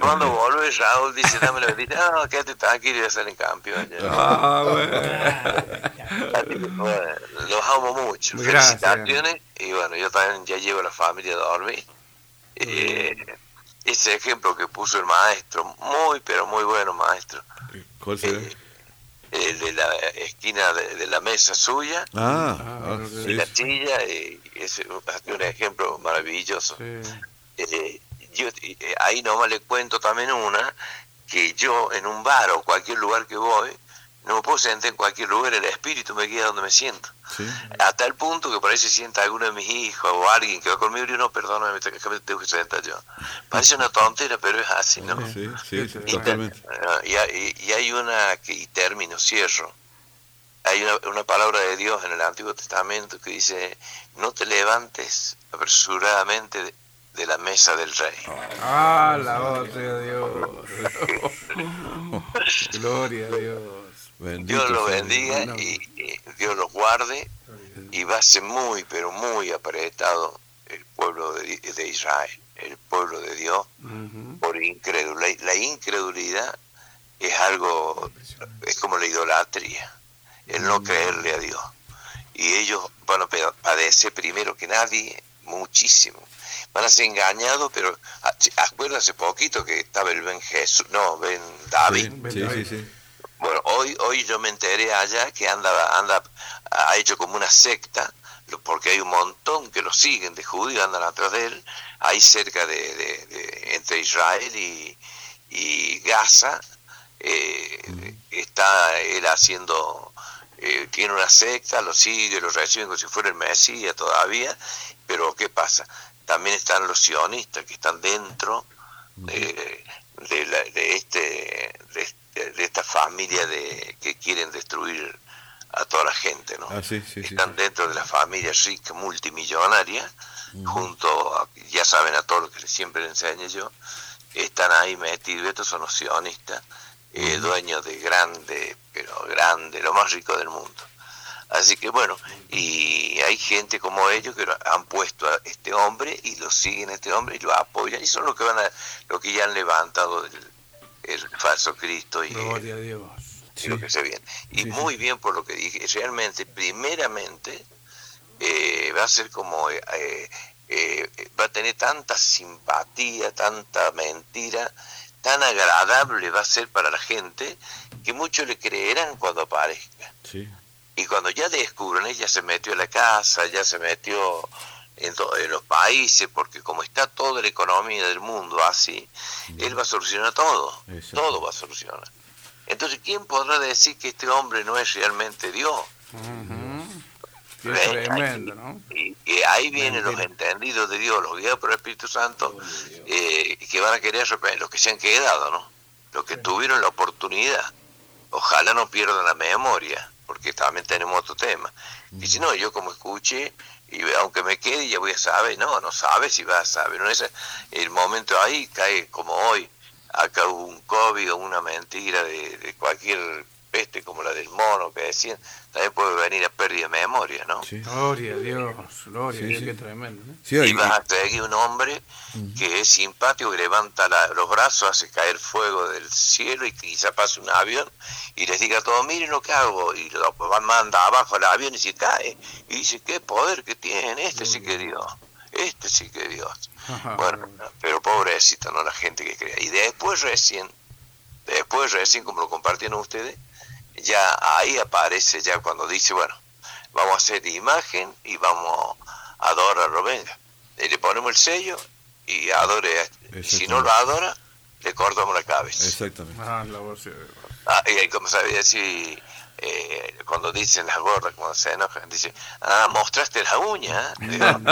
Cuando vuelve Raúl dice, dame la bendición, no, quédate tranquilo y a ser en campeón. Ah, Así que, bueno, los amo mucho. Gracias. Felicitaciones. Y bueno, yo también ya llevo a la familia a dormir. Eh, ese ejemplo que puso el maestro, muy, pero muy bueno maestro, ¿Cuál será? el de la esquina de, de la mesa suya, Ah, ah, y sí. la silla, eh, es un ejemplo maravilloso. Eh, yo eh, ahí nomás le cuento también una, que yo en un bar o cualquier lugar que voy, no me puedo sentar en cualquier lugar, el espíritu me guía donde me siento. A tal punto que por ahí se sienta alguno de mis hijos o alguien que va conmigo y no, perdóname, que me tengo que sentar yo. Parece una tontera, pero es así, ¿no? Sí, sí, sí, Y, totalmente. ah, y hay, y hay una que, y termino, cierro. Hay una, una palabra de Dios en el Antiguo Testamento que dice, no te levantes apresuradamente de, de la mesa del rey. Ah, la voz de Dios. Gloria a Dios. Dios los bendiga y, Dios los guarde y va a ser muy, pero muy apretado el pueblo de, de Israel, el pueblo de Dios, por incrédulo. La, incredulidad es algo, es como la idolatría, el no creerle a Dios. Y ellos van a pa- padecer primero que nadie muchísimo. Van a ser engañados, pero ah, acuérdase poquito que estaba el Ben Jesús, no, Ben David. Sí, sí, sí. Bueno, hoy hoy yo me enteré allá que anda anda ha hecho como una secta, porque hay un montón que lo siguen de judíos, andan atrás de él, ahí cerca de, de- de- entre Israel y, y Gaza, eh, está él haciendo, eh, tiene una secta, lo sigue, lo reciben como si fuera el Mesías todavía, pero ¿qué pasa? También están los sionistas que están dentro de, de, la- de este de, este- de esta familia de que quieren destruir a toda la gente, ¿no? Ah, sí, sí, sí. Están dentro de la familia rica multimillonaria, junto a, ya saben a todos lo que siempre les enseño yo, están ahí metidos, estos son los sionistas, eh, dueños de grande, pero grande, lo más rico del mundo. Así que bueno, y hay gente como ellos que han puesto a este hombre y lo siguen a este hombre y lo apoyan y son los que van a, los que ya han levantado el, el falso Cristo y, Gloria a Dios. y lo que se viene. Y muy bien por lo que dije, realmente, primeramente, eh, va a ser como, eh, eh, eh, va a tener tanta simpatía, tanta mentira, tan agradable va a ser para la gente, que muchos le creerán cuando aparezca. Sí. Y cuando ya descubren, ella se metió a la casa, ya se metió en, en los países, porque como está toda la economía del mundo así, él va a solucionar todo, todo va a solucionar. Entonces, ¿quién podrá decir que este hombre no es realmente Dios? Ve, tremendo, ¿no? Y, y ahí vienen los entendidos de Dios, los guiados por el Espíritu Santo, eh, que van a querer arrepentir, los que se han quedado, ¿no? Los que tuvieron la oportunidad. Ojalá no pierdan la memoria, porque también tenemos otro tema. Y si no, yo como escuché, y aunque me quede, ya voy a saber, no, no sabes si vas a saber. No es el momento ahí cae como hoy, acá hubo un COVID o una mentira de, de cualquier peste como la del mono que decían, también puede venir a pérdida de memoria, ¿no? Gloria a Dios, gloria a Sí, Dios, sí. qué tremendo. ¿no? y vas a seguir un hombre que es simpático, que levanta la- los brazos, hace caer fuego del cielo y quizá pase un avión y les diga a todos, miren lo que hago, y lo va- manda abajo el avión y se cae. Y dice, qué poder que tiene, este sí que Dios, este sí que Dios. Bueno, pero pobrecito, ¿no? La gente que crea. Y después recién, después recién, como lo compartieron ustedes, ya ahí aparece ya cuando dice, bueno, vamos a hacer imagen y vamos a adorarlo, venga. Y le ponemos el sello y adore a este. Y si no lo adora, le cortamos la cabeza. Exactamente. Ah, la voz de- Ah, y ahí, como sabía decir, eh, cuando dicen las gordas, cuando se enojan, dicen, ah, mostraste la uña. ¿eh?". Digo,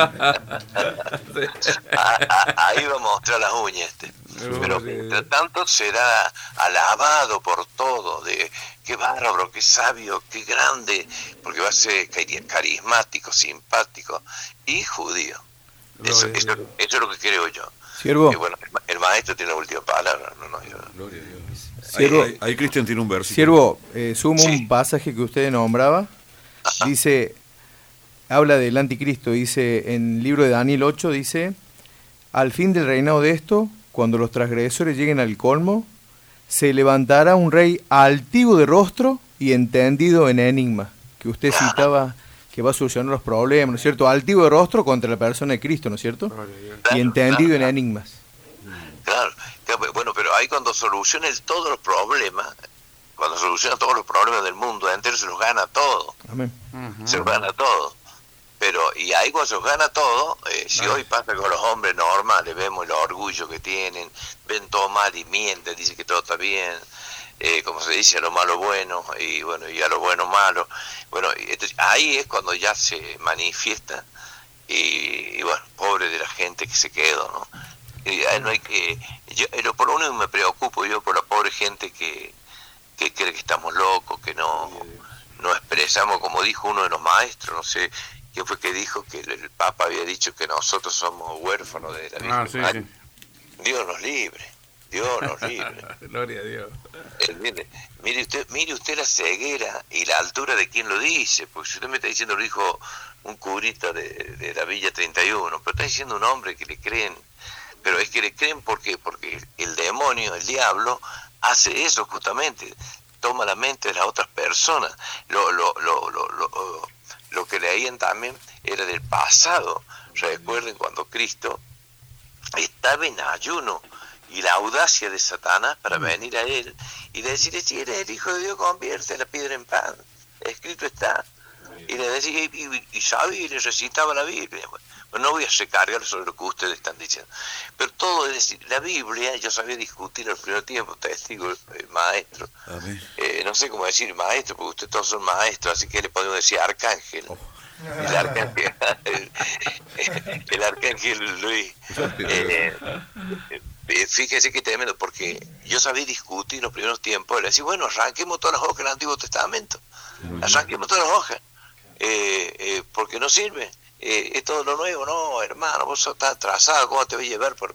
ah, ah, ahí va a mostrar las uñas este. Pero mientras tanto será alabado por todo, de qué bárbaro, qué sabio, qué grande, porque va a ser cari- carismático, simpático y judío. Eso, eso- eso es lo que creo yo. Y bueno, el maestro tiene la última palabra. No, no, yo- Ahí, Siervo. ahí- ahí Cristian tiene un versículo. Siervo, eh, sumo un pasaje que usted nombraba. Dice, habla del anticristo, dice en el libro de Daniel 8, dice, al fin del reinado de esto, cuando los transgresores lleguen al colmo, se levantará un rey altivo de rostro y entendido en enigma, que usted citaba que va a solucionar los problemas, ¿no es cierto? Altivo de rostro contra la persona de Cristo, ¿no es cierto? Y entendido en enigmas. Claro, bueno, pero ahí cuando soluciona el- todos los problemas, cuando soluciona todos los problemas del mundo entero, se los gana todo, Amén. se los gana todo. Pero, y ahí cuando se los gana todo, eh, si hoy pasa con los hombres normales, vemos el orgullo que tienen, ven todo mal y mienten, dicen que todo está bien, eh, como se dice, a lo malo bueno, y bueno, y a lo bueno malo. Bueno, y entonces, ahí es cuando ya se manifiesta, y, y bueno, pobre de la gente que se quedó, ¿no? Y ahí no hay que, yo, eh, lo- por lo único que me preocupo yo por la pobre gente que, que cree que estamos locos, que no, no expresamos, como dijo uno de los maestros, no sé quién fue que dijo que el, Papa había dicho que nosotros somos huérfanos de la Virgen Ah, sí, sí. Dios nos libre, Dios nos libre. Gloria a Dios. Eh, mire, mire usted, mire usted la ceguera y la altura de quien lo dice, porque si usted me está diciendo lo dijo un curita de, de la Villa 31, pero está diciendo un hombre que le creen, pero es que le creen porque porque el demonio, el diablo, hace eso justamente, toma la mente de las otras personas. Lo, lo, lo, lo, lo, lo que leían también era del pasado. Recuerden cuando Cristo estaba en ayuno y la audacia de Satanás para venir a él y decirle, si eres el Hijo de Dios, convierte la piedra en pan. Escrito está. Y le decía, y, y, y le recitaba la Biblia. Bueno, no voy a recargar sobre lo que ustedes están diciendo. Pero todo es decir, la Biblia, yo sabía discutir al primer tiempo, testigo, eh, maestro. Eh, no sé cómo decir maestro, porque ustedes todos son maestros, así que le podemos decir arcángel. El arcángel, el arcángel Luis. Eh, eh, fíjese que tremendo, porque yo sabía discutir en los primeros tiempos, le decía, bueno, arranquemos todas las hojas del Antiguo Testamento, arranquemos todas las hojas, eh, eh, porque no sirve. Eh, es todo lo nuevo, no, hermano, vos estás atrasado, ¿cómo te voy a llevar? Por,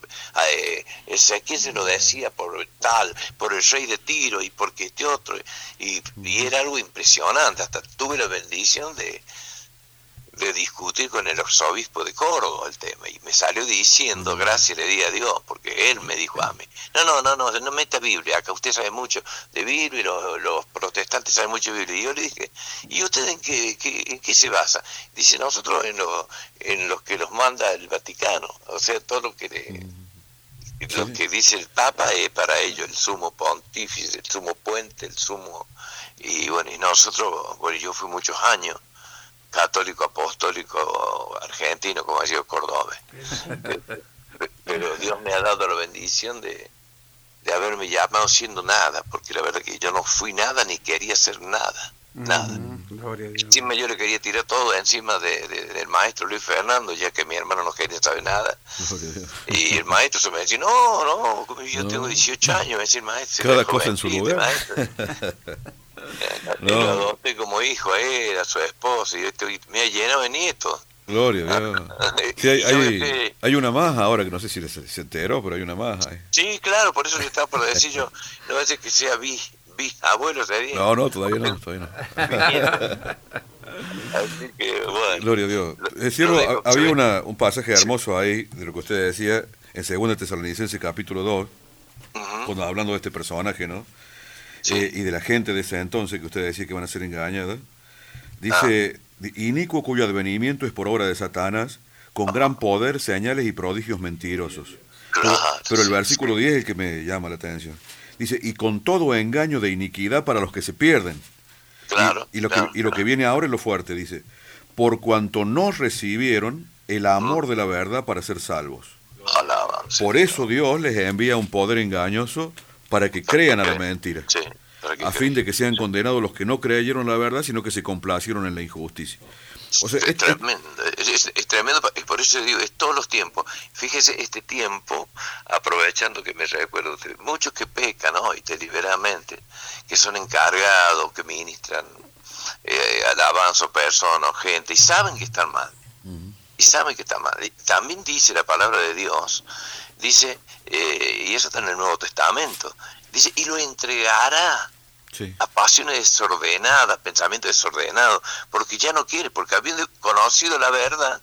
eh, Ezequiel se lo decía por tal, por el rey de Tiro y porque este otro, y, y era algo impresionante, hasta tuve la bendición de, de discutir con el arzobispo de Córdoba el tema. Y me salió diciendo gracias le di a Dios porque él me dijo a mí. No no no no no meta Biblia. Acá usted sabe mucho de Biblia y los, los protestantes saben mucho de Biblia. Y yo le dije y usted en qué, qué- en qué se basa dice nosotros en lo en los que los manda el Vaticano. O sea todo lo que le- lo que dice el Papa es para ellos el sumo pontífice el sumo puente el sumo y bueno y nosotros bueno yo fui muchos años católico apostólico argentino, como decía Córdoba. Pero Dios me ha dado la bendición de, de haberme llamado siendo nada, porque la verdad que yo no fui nada ni quería ser nada, nada. Dios. Encima yo le quería tirar todo encima de, de- del maestro Luis Fernando, ya que mi hermano no quería saber nada. Y el maestro se me decía, no, no, yo tengo 18 años, me decía el maestro. Cada "Se cosa en su lugar. maestro". Y No. lo adopté como hijo a él, a su esposa, y y me ha llenado de nietos. Gloria. Sí, hay, Y ¿sabe hay, qué? hay una más ahora que no sé si se, enteró, pero hay una más. ahí. Sí, claro, por eso yo estaba por decir yo, no va a ser que sea bi, bi abuelo sería. No, no, todavía no, todavía no. Así que, bueno. Gloria a Dios. Es cierto, ha- había una, un pasaje hermoso ahí de lo que usted decía en 2 Tesalonicenses capítulo 2, cuando hablando de este personaje, ¿no? Eh, y de la gente de ese entonces que usted decía que van a ser engañadas. Dice, "Di- inicuo cuyo advenimiento es por obra de Satanás, con gran poder, señales y prodigios mentirosos. Pero, pero el versículo 10 es el que me llama la atención. Dice, y con todo engaño de iniquidad para los que se pierden. Claro, Y, y lo, claro, que, y lo que viene ahora es lo fuerte, dice, por cuanto no recibieron el amor de la verdad para ser salvos. Por eso Dios les envía un poder engañoso para que crean a la mentira. A fin de que sean condenados los que no creyeron la verdad, sino que se complacieron en la injusticia. O sea, es es- tremendo, es, tremendo, por eso digo, es todos los tiempos. Fíjese, este tiempo, aprovechando que me recuerdo, muchos que pecan hoy deliberadamente, que son encargados, que ministran eh, alabanza a personas, gente, y saben que están mal, y saben que están mal. Y también dice la palabra de Dios, dice, eh, y eso está en el Nuevo Testamento, dice, y lo entregará Sí. a pasiones desordenadas, pensamientos desordenados, porque ya no quiere, porque habiendo conocido la verdad,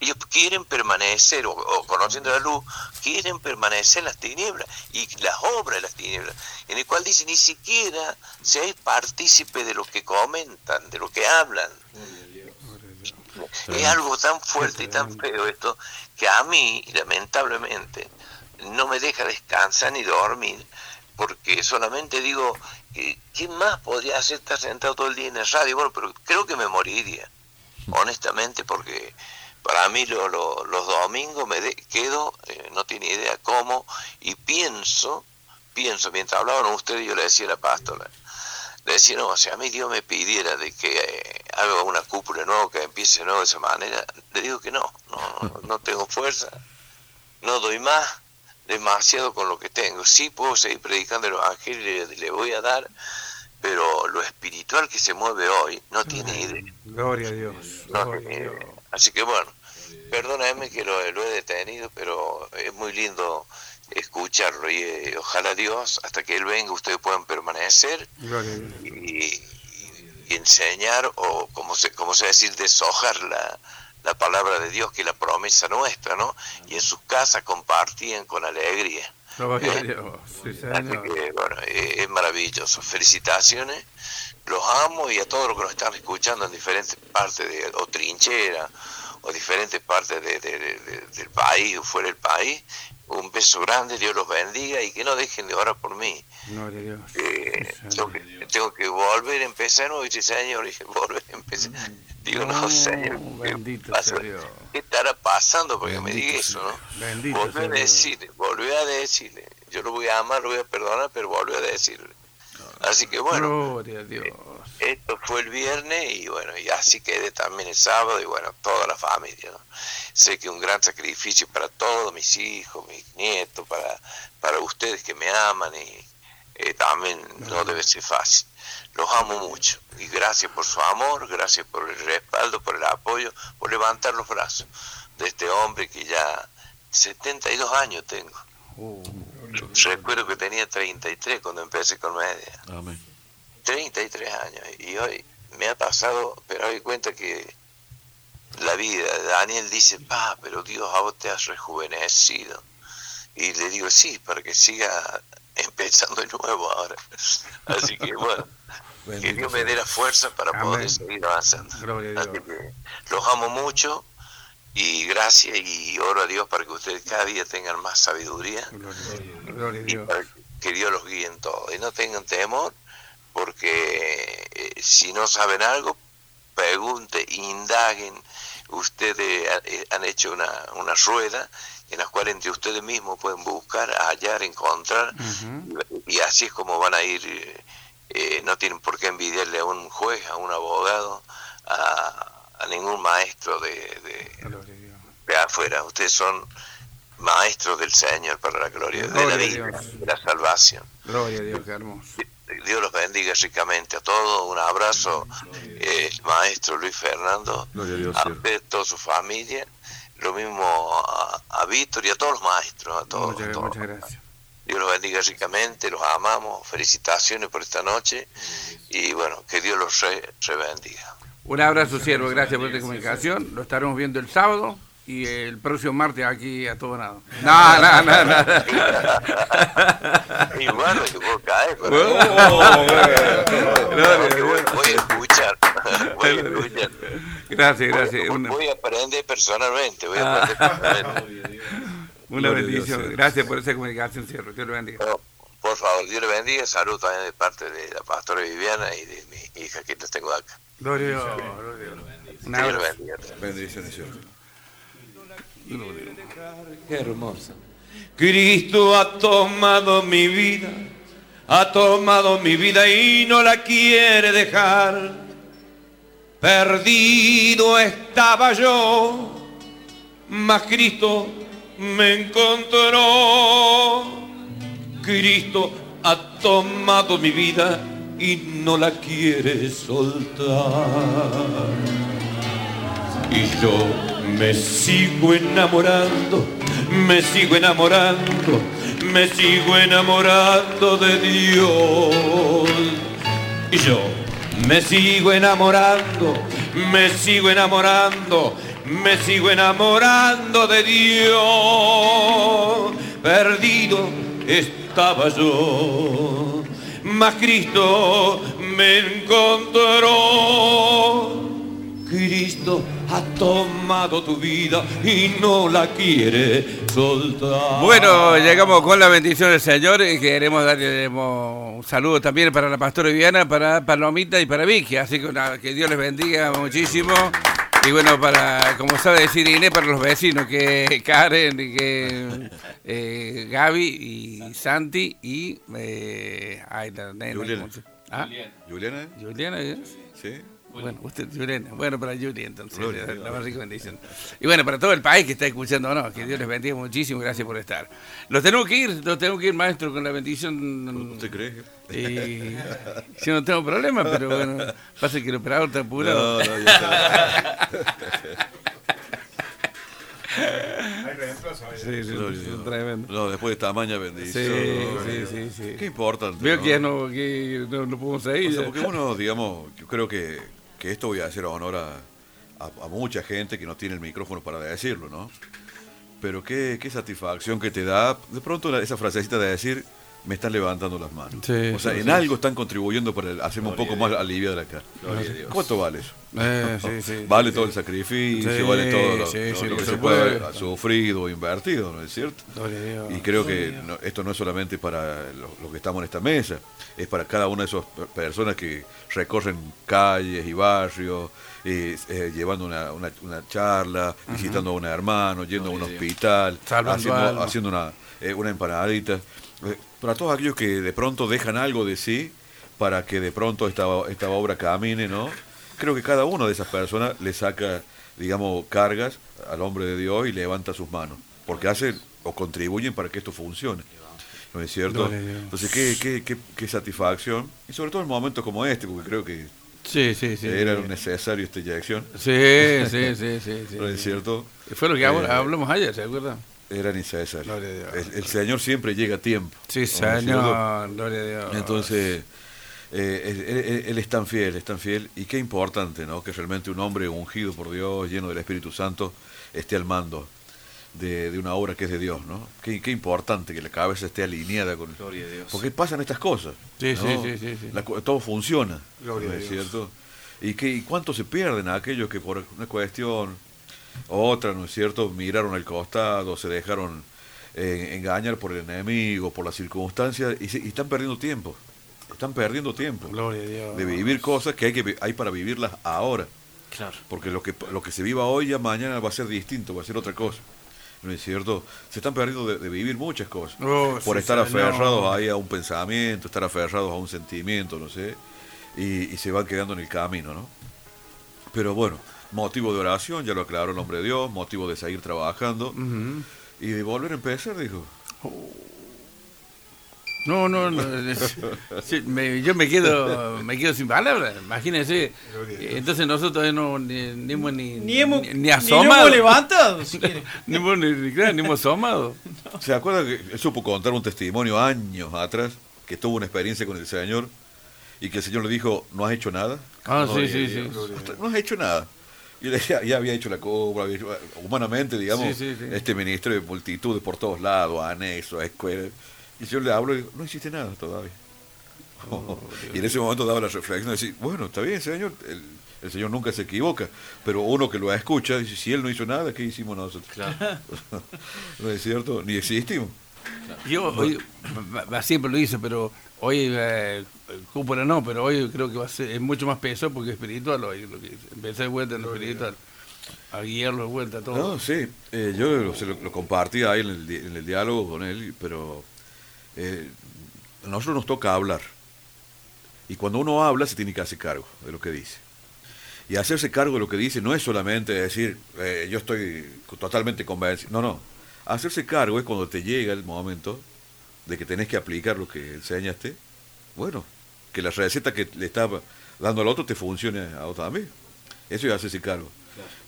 ellos quieren permanecer, o, o conociendo la luz, quieren permanecer en las tinieblas, y las obras de las tinieblas, en el cual dice, ni siquiera seáis partícipe de lo que comentan, de lo que hablan. Es algo tan fuerte y tan feo esto, que a mí, lamentablemente, no me deja descansar ni dormir, porque solamente digo, ¿qué más podría hacer estar sentado todo el día en el radio? Bueno, pero creo que me moriría, honestamente, porque para mí lo- lo- los domingos me de- quedo, eh, no tiene idea cómo, y pienso, pienso, mientras hablaban ustedes, yo le decía a la pastora, le decía, no, si a mí Dios me pidiera de que eh, haga una cúpula nueva, que empiece nuevo de esa manera, le digo que no, no, no tengo fuerza, no doy más, demasiado con lo que tengo. Sí puedo seguir predicando el Evangelio y le, voy a dar, pero lo espiritual que se mueve hoy no tiene idea. Gloria a Dios. no Gloria. Así que bueno, perdóname que lo, lo he detenido, pero es muy lindo escucharlo y eh, ojalá Dios, hasta que Él venga, ustedes puedan permanecer y enseñar o como se como se decir deshojar la, la palabra de Dios que es la promesa nuestra no y en sus casas compartían con alegría a ¿Eh? Dios. Sí, señor. que, bueno, eh, es maravilloso. Felicitaciones, los amo y a todos los que nos están escuchando en diferentes partes de, o trinchera o diferentes partes de- de- de- de- del país o fuera del país. Un beso grande, Dios los bendiga y que no dejen de orar por mí. A Dios. Eh, tengo, que, tengo que volver a empezar. Y dice, Señor, volver a empezar. Digo, no, Señor, ¿qué, Bendito pasa? ¿Qué estará pasando? Porque me diga eso, ¿no? Bendito Volví a decirle, volví a decirle. Yo lo voy a amar, lo voy a perdonar, pero volví a decirle. Así que bueno, Gloria a Dios. esto fue el viernes y bueno, y así quedé también el sábado y bueno, toda la familia. ¿no? Sé que un gran sacrificio para todos mis hijos, mis nietos, para, para ustedes que me aman y eh, también no debe ser fácil. Los amo mucho y gracias por su amor, gracias por el respaldo, por el apoyo, por levantar los brazos de este hombre que ya 72 años tengo. Recuerdo que tenía 33 cuando empecé con media. Amén. 33 años y hoy me ha pasado, pero doy cuenta que la vida, Daniel dice, pa, pero Dios a vos te has rejuvenecido. Y le digo, sí, para que siga empezando de nuevo ahora. Así que bueno, que Dios me dé la fuerza para poder seguir avanzando. Así que los amo mucho y gracias y oro a Dios para que ustedes cada día tengan más sabiduría Gloria a y Dios. para que Dios los guíe en todo. Y no tengan temor, porque eh, si no saben algo, pregunten, indaguen. Ustedes eh, han hecho una, una rueda en la cual entre ustedes mismos pueden buscar, hallar, encontrar, y así es como van a ir, eh, no tienen por qué envidiarle a un juez, a un abogado, a, a ningún maestro de, de, de afuera. Ustedes son maestros del Señor para la gloria, de la vida, de la salvación. Gloria a Dios, qué hermoso. Dios los bendiga ricamente a todos. Un abrazo, eh, maestro Luis Fernando, a usted, toda su familia, lo mismo a, a Víctor y a todos los maestros, a todos. Muchas, todos. muchas gracias. Dios los bendiga ricamente, los amamos, felicitaciones por esta noche y bueno, que Dios los re, re bendiga. Un abrazo, siervo, gracias por esta comunicación. Lo estaremos viendo el sábado y el próximo martes aquí a todo nada. No, no, no, no. Y bueno, que puedo caer, pero- Oh, voy, voy a escuchar, voy a escuchar. Gracias, gracias. Voy, voy a aprender personalmente, voy a Ah. aprender personalmente. una bendición. Gracias por esa comunicación, siervo. Dios lo bendiga. Por favor, Dios le bendiga. Salud también de parte de la pastora Viviana y de mi hija que las tengo acá. Gloria a Dios. gloria Dios. Abrazo. bendiga. Bendiciones, Qué hermoso. Cristo ha tomado mi vida, ha tomado mi vida y no la quiere dejar. Perdido estaba yo, mas Cristo me encontró. Cristo ha tomado mi vida y no la quiere soltar. Y yo me sigo enamorando, me sigo enamorando, me sigo enamorando de Dios. Y yo me sigo enamorando, me sigo enamorando, me sigo enamorando de Dios. Perdido estaba yo, mas Cristo me encontró. Cristo ha tomado tu vida y no la quiere soltar. Bueno, llegamos con la bendición del Señor y queremos darle un saludo también para la pastora Viviana, para Palomita y para Vicky. Así que que Dios les bendiga muchísimo. Y bueno, para, como sabe decir Inés, para los vecinos, que Karen, y que eh, Gaby y Santi y... Eh, ay, la nena, Juliana. ¿cómo se- ¿Ah? ¿Juliana? Juliana, ¿eh? Sí. Bueno, usted, Juliana. Bueno, para Julia entonces, Gloria la, la más rica bendición. Y bueno, para todo el país que está escuchando, no, que Dios les bendiga muchísimo, gracias por estar. Los tenemos que ir, los tenemos que ir, maestro, con la bendición. ¿Usted cree? Y yo no tengo problema, pero bueno, pasa que el operador está apurado. No, no, ya. Sí, sí, Dios. tremendo. No, después de tamaña bendición. Sí, sí, sí, sí. Qué importante. Veo ¿no? que ya no, que no, no podemos seguir. O sea, porque uno, digamos, yo creo que, que esto voy a hacer honor a, a- a mucha gente que no tiene el micrófono para decirlo, ¿no? Pero qué, qué satisfacción que te da, de pronto esa frasecita de decir, me están levantando las manos. Sí, o sea, sí, en sí. algo están contribuyendo para hacerme un poco más aliviado de acá. ¿Cuánto vale eso? Eh, sí, sí, vale sí, todo sí. el sacrificio, Sí, vale todo lo, sí, lo sí, que se puede haber sufrido o invertido, ¿no es cierto? Dios. Y creo que no- esto no es solamente para los lo que estamos en esta mesa, es para cada una de esas per- personas que recorren calles y barrios, eh, eh, llevando una, una- una charla, visitando a un hermano, yendo a un hospital, haciendo, haciendo una, eh, una empanadita. Eh, para todos aquellos que de pronto dejan algo de sí para que de pronto esta, esta obra camine, ¿no? Creo que cada una de esas personas le saca, digamos, cargas al hombre de Dios y levanta sus manos, porque hacen o contribuyen para que esto funcione. ¿No es cierto? Entonces, qué, qué, qué, qué satisfacción, y sobre todo en momentos como este, porque creo que Sí, sí, sí. era sí. necesario esta inyección. Sí, sí, sí, sí, sí. ¿No es cierto? Fue lo que Eh, hablamos ayer, ¿se acuerdan? Era necesario. Gloria a Dios. El, el Señor siempre llega a tiempo. Sí, ¿no es señor, gloria a Dios. Entonces, eh, él, él- él es tan fiel, es tan fiel, y qué importante, ¿no? Que realmente un hombre ungido por Dios, lleno del Espíritu Santo, esté al mando de, de una obra que es de Dios, ¿no? Qué, qué importante que la cabeza esté alineada con... Gloria a Dios. Porque pasan estas cosas. Sí, ¿no? sí, sí, sí, sí. La co- todo funciona, Gloria ¿no a es Dios. cierto? ¿Y, qué, y cuánto se pierden a aquellos que por una cuestión otra, ¿no es cierto? Miraron al costado, se dejaron eh, engañar por el enemigo, por las circunstancias, y, se- y están perdiendo tiempo. Están perdiendo tiempo Gloria a Dios. de vivir cosas que hay, que hay para vivirlas ahora. Claro. Porque lo que, lo que se viva hoy ya mañana va a ser distinto, va a ser otra cosa. ¿No es cierto? Se están perdiendo de, de vivir muchas cosas. Oh, por sí, estar sí, aferrados no. ahí a un pensamiento, estar aferrados a un sentimiento, no sé. Y, y se van quedando en el camino, ¿no? Pero bueno, motivo de oración, ya lo aclaró el hombre de Dios, motivo de seguir trabajando y de volver a empezar, dijo. No, no, no. sí, me- yo me quedo, me quedo sin palabras. Imagínense. Entonces nosotros no ni, ni hemos ni, Ni hemos- ni, ni asomado. nos hemos levantado, si ni, hemos, ni, ni- claro, ni hemos asomado. ¿Se acuerda que él supo contar un testimonio años atrás que tuvo una experiencia con el Señor y que el Señor le dijo, ¿no has hecho nada? Ah, no, sí, sí, sí. No has hecho nada. Y decía, ya había hecho la cobra, había hecho- humanamente, digamos, Sí, sí, sí. este ministro de multitudes por todos lados, anexos, escuelas. Y yo le hablo y digo, no hiciste nada todavía. Oh, y en ese momento daba la reflexión de decir, bueno, está bien, Señor, el, el Señor nunca se equivoca, pero uno que lo escucha dice, si Él no hizo nada, ¿qué hicimos nosotros? ¿No es cierto? Ni existimos. Yo siempre lo hice, pero hoy, eh, cúpula no, pero hoy creo que va a ser, es mucho más peso porque es espiritual hoy. Lo que empecé de vuelta en lo espiritual, a guiarlo de vuelta todo. No, sí, eh, yo lo, se lo, lo compartí ahí en el, en el diálogo con él, pero eh, a nosotros nos toca hablar. Y cuando uno habla se tiene que hacer cargo de lo que dice. Y hacerse cargo de lo que dice no es solamente decir, eh, yo estoy totalmente convencido. No, no. Hacerse cargo es cuando te llega el momento de que tenés que aplicar lo que enseñaste. Bueno, que la receta que le estaba dando al otro te funcione a otro también. Eso es hacerse cargo.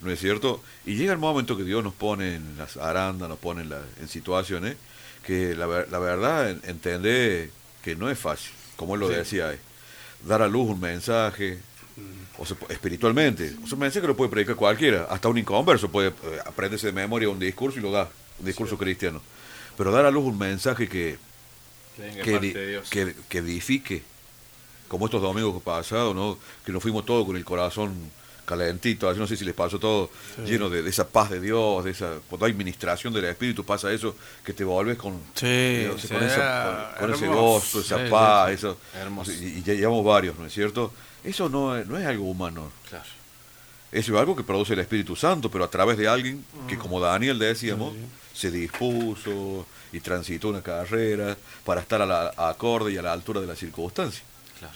¿No es cierto? Y llega el momento que Dios nos pone en las arandas, nos pone en, la- en situaciones que la, ver- la verdad en- entender que no es fácil, como él lo Sí. decía ahí. Dar a luz un mensaje, o sea, espiritualmente. O sea, un mensaje lo puede predicar cualquiera, hasta un inconverso puede eh, aprenderse de memoria un discurso y lo da, un discurso cristiano. Pero dar a luz un mensaje que, Que que, edifique, como estos domingos pasados, ¿no? que nos fuimos todos con el corazón calentito, así no sé si les pasó todo Sí. lleno de, de esa paz de Dios, de esa cuando hay ministración del Espíritu pasa eso que te volves con, Sí, sí, con, esa- con ese gozo, esa Sí, paz, eso, y, y ya llevamos varios, ¿no es cierto? Eso no es, no es algo humano. Claro. Eso es algo que produce el Espíritu Santo, pero a través de alguien que, Mm. como Daniel decíamos, se dispuso y transitó una carrera para estar a la a acorde y a la altura de las circunstancias. Claro.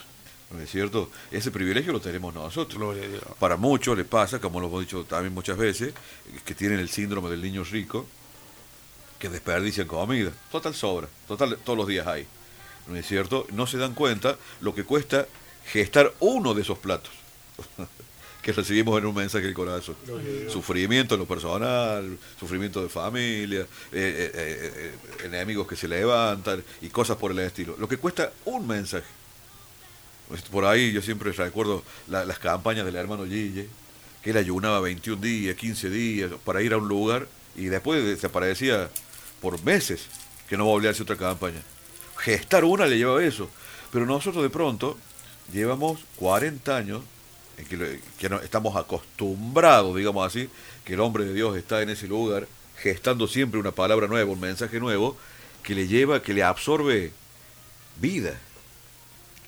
¿No es cierto? Ese privilegio lo tenemos nosotros. Gloria a Dios. Para muchos les pasa, como lo hemos dicho también muchas veces, que tienen el síndrome del niño rico, que desperdician comida. Total sobra, total todos los días hay. ¿No es cierto? No se dan cuenta lo que cuesta gestar uno de esos platos que recibimos en un mensaje del corazón. Sufrimiento en lo personal, sufrimiento de familia, eh, eh, eh, enemigos que se levantan y cosas por el estilo. Lo que cuesta un mensaje. Por ahí yo siempre recuerdo la- las campañas del hermano Gille, que él ayunaba 21 días, 15 días para ir a un lugar y después desaparecía por meses que no va a volverse otra campaña. Gestar una le lleva eso. Pero nosotros de pronto llevamos 40 años que, no- estamos acostumbrados, digamos así, que el hombre de Dios está en ese lugar gestando siempre una palabra nueva, un mensaje nuevo, que le lleva, que le absorbe vida.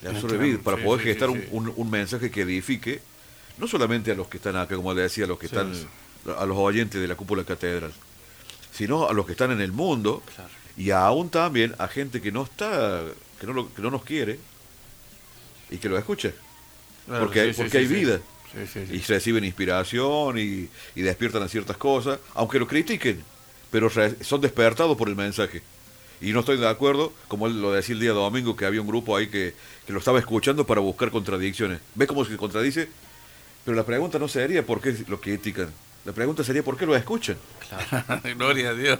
Le absorbe Claro, vida para sí, poder sí, gestar un, sí. un- un mensaje que edifique, no solamente a los que están acá, como le decía, a los que están, a los oyentes de la cúpula catedral, sino a los que están en el mundo Claro. y aún también a gente que no está, que no, lo- que no nos quiere y que lo escucha. Claro, porque sí, porque sí, hay sí. vida. Y reciben inspiración y, y despiertan a ciertas cosas, aunque lo critiquen, pero son despertados por el mensaje. Y no estoy de acuerdo, como él lo decía el día domingo, que había un grupo ahí que, que lo estaba escuchando para buscar contradicciones. ¿Ves cómo se contradice? Pero la pregunta no sería por qué lo critican. La pregunta sería por qué lo escuchan. Gloria a Dios.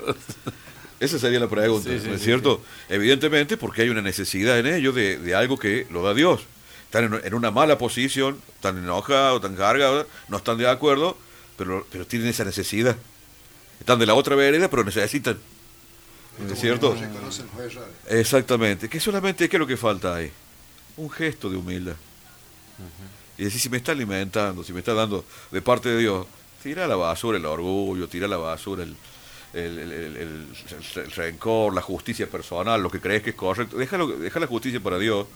Esa sería la pregunta, Sí, sí, ¿no es sí, cierto? Evidentemente porque hay una necesidad en ellos de, de algo que lo da Dios. Están en, una mala posición, están enojados, están cargados, no están de acuerdo, pero, pero tienen esa necesidad. Están de la otra vereda, pero necesitan. ¿No es cierto? Exactamente. Que solamente, ¿qué es lo que falta ahí? Un gesto de humildad. Y decir, si me está alimentando, si me está dando de parte de Dios, tira la basura el orgullo, tira la basura el, el, el- rencor, la justicia personal, lo que crees que es correcto. Déjalo, deja la justicia para Dios.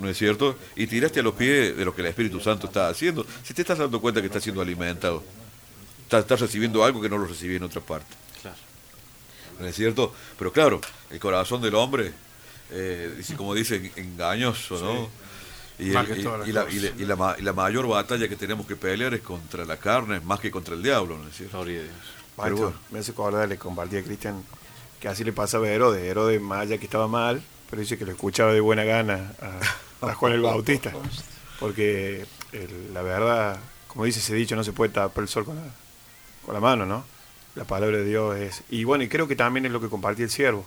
¿No es cierto? Y tiraste a los pies de lo que el Espíritu Santo está haciendo. Si te estás dando cuenta que está siendo alimentado, estás, estás recibiendo algo que no lo recibí en otra parte. Claro. ¿No es cierto? Pero claro, el corazón del hombre, eh, como dice, engañoso, ¿no? Y, el- la, cosas. y la- y la ma- y la mayor batalla que tenemos que pelear es contra la carne más que contra el diablo, ¿no es cierto? Gloria a Dios. Pero Maestro, bueno. me hace acordar, le compartí a Cristian que así le pasaba a Herodes. Herodes Maya que estaba mal, pero dice que lo escuchaba de buena gana a, a Juan el Bautista. Porque el- la verdad, como dice ese dicho, no se puede tapar el sol con la, con la mano, ¿no? La palabra de Dios es... Y bueno, y creo que también es lo que compartí el siervo,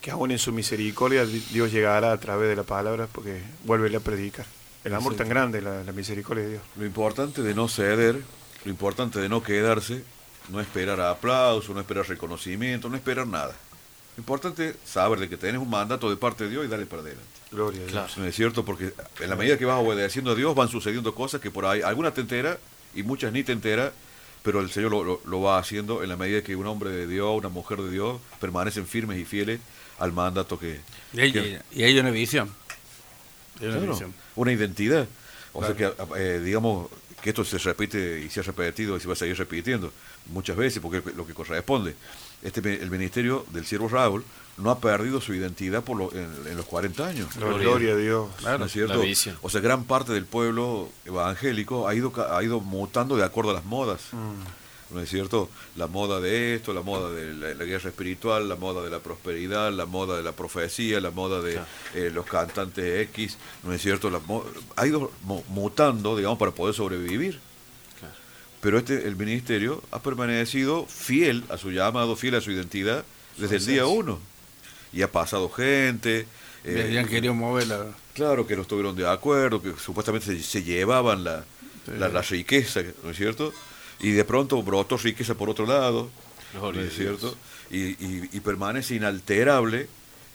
que aún en su misericordia di- Dios llegará a través de la palabra porque vuelve a predicar. El amor Sí. tan grande, la, la misericordia de Dios. Lo importante de no ceder, lo importante de no quedarse, no esperar aplauso, no esperar reconocimiento, no esperar nada. Lo importante es saber de que tenés un mandato de parte de Dios y darle para adelante. Gloria a Dios. ¿No es cierto? Porque en la medida que vas obedeciendo a Dios van sucediendo cosas que por ahí, algunas te entera y muchas ni te entera, pero el Señor lo, lo- lo va haciendo en la medida que un hombre de Dios, una mujer de Dios, permanecen firmes y fieles al mandato que... Y hay, que- y hay una visión. Hay una Claro, visión. una identidad. O Claro. sea que, eh, digamos, que esto se repite y se ha repetido y se va a seguir repitiendo muchas veces porque es lo que corresponde. Este, el ministerio del siervo Raúl no ha perdido su identidad por lo- en, en los 40 años. Gloria, Gloria a Dios. ¿No es cierto? O sea, gran parte del pueblo evangélico ha ido, ca- ha ido mutando de acuerdo a las modas. ¿No es cierto? La moda de esto, la moda de la, la guerra espiritual, la moda de la prosperidad, la moda de la profecía, la moda de eh, los cantantes X, ¿no es cierto? La ha ido mu- mutando, digamos, para poder sobrevivir. Pero este, el ministerio ha permanecido fiel a su llamado, fiel a su identidad desde el día uno. Y ha pasado gente. eh, Y han querido moverla. Claro, que no estuvieron de acuerdo, que supuestamente se, se llevaban la, la, la riqueza, ¿no es cierto? Y de pronto brotó riqueza por otro lado, Gloria ¿no es cierto? Y, y- y permanece inalterable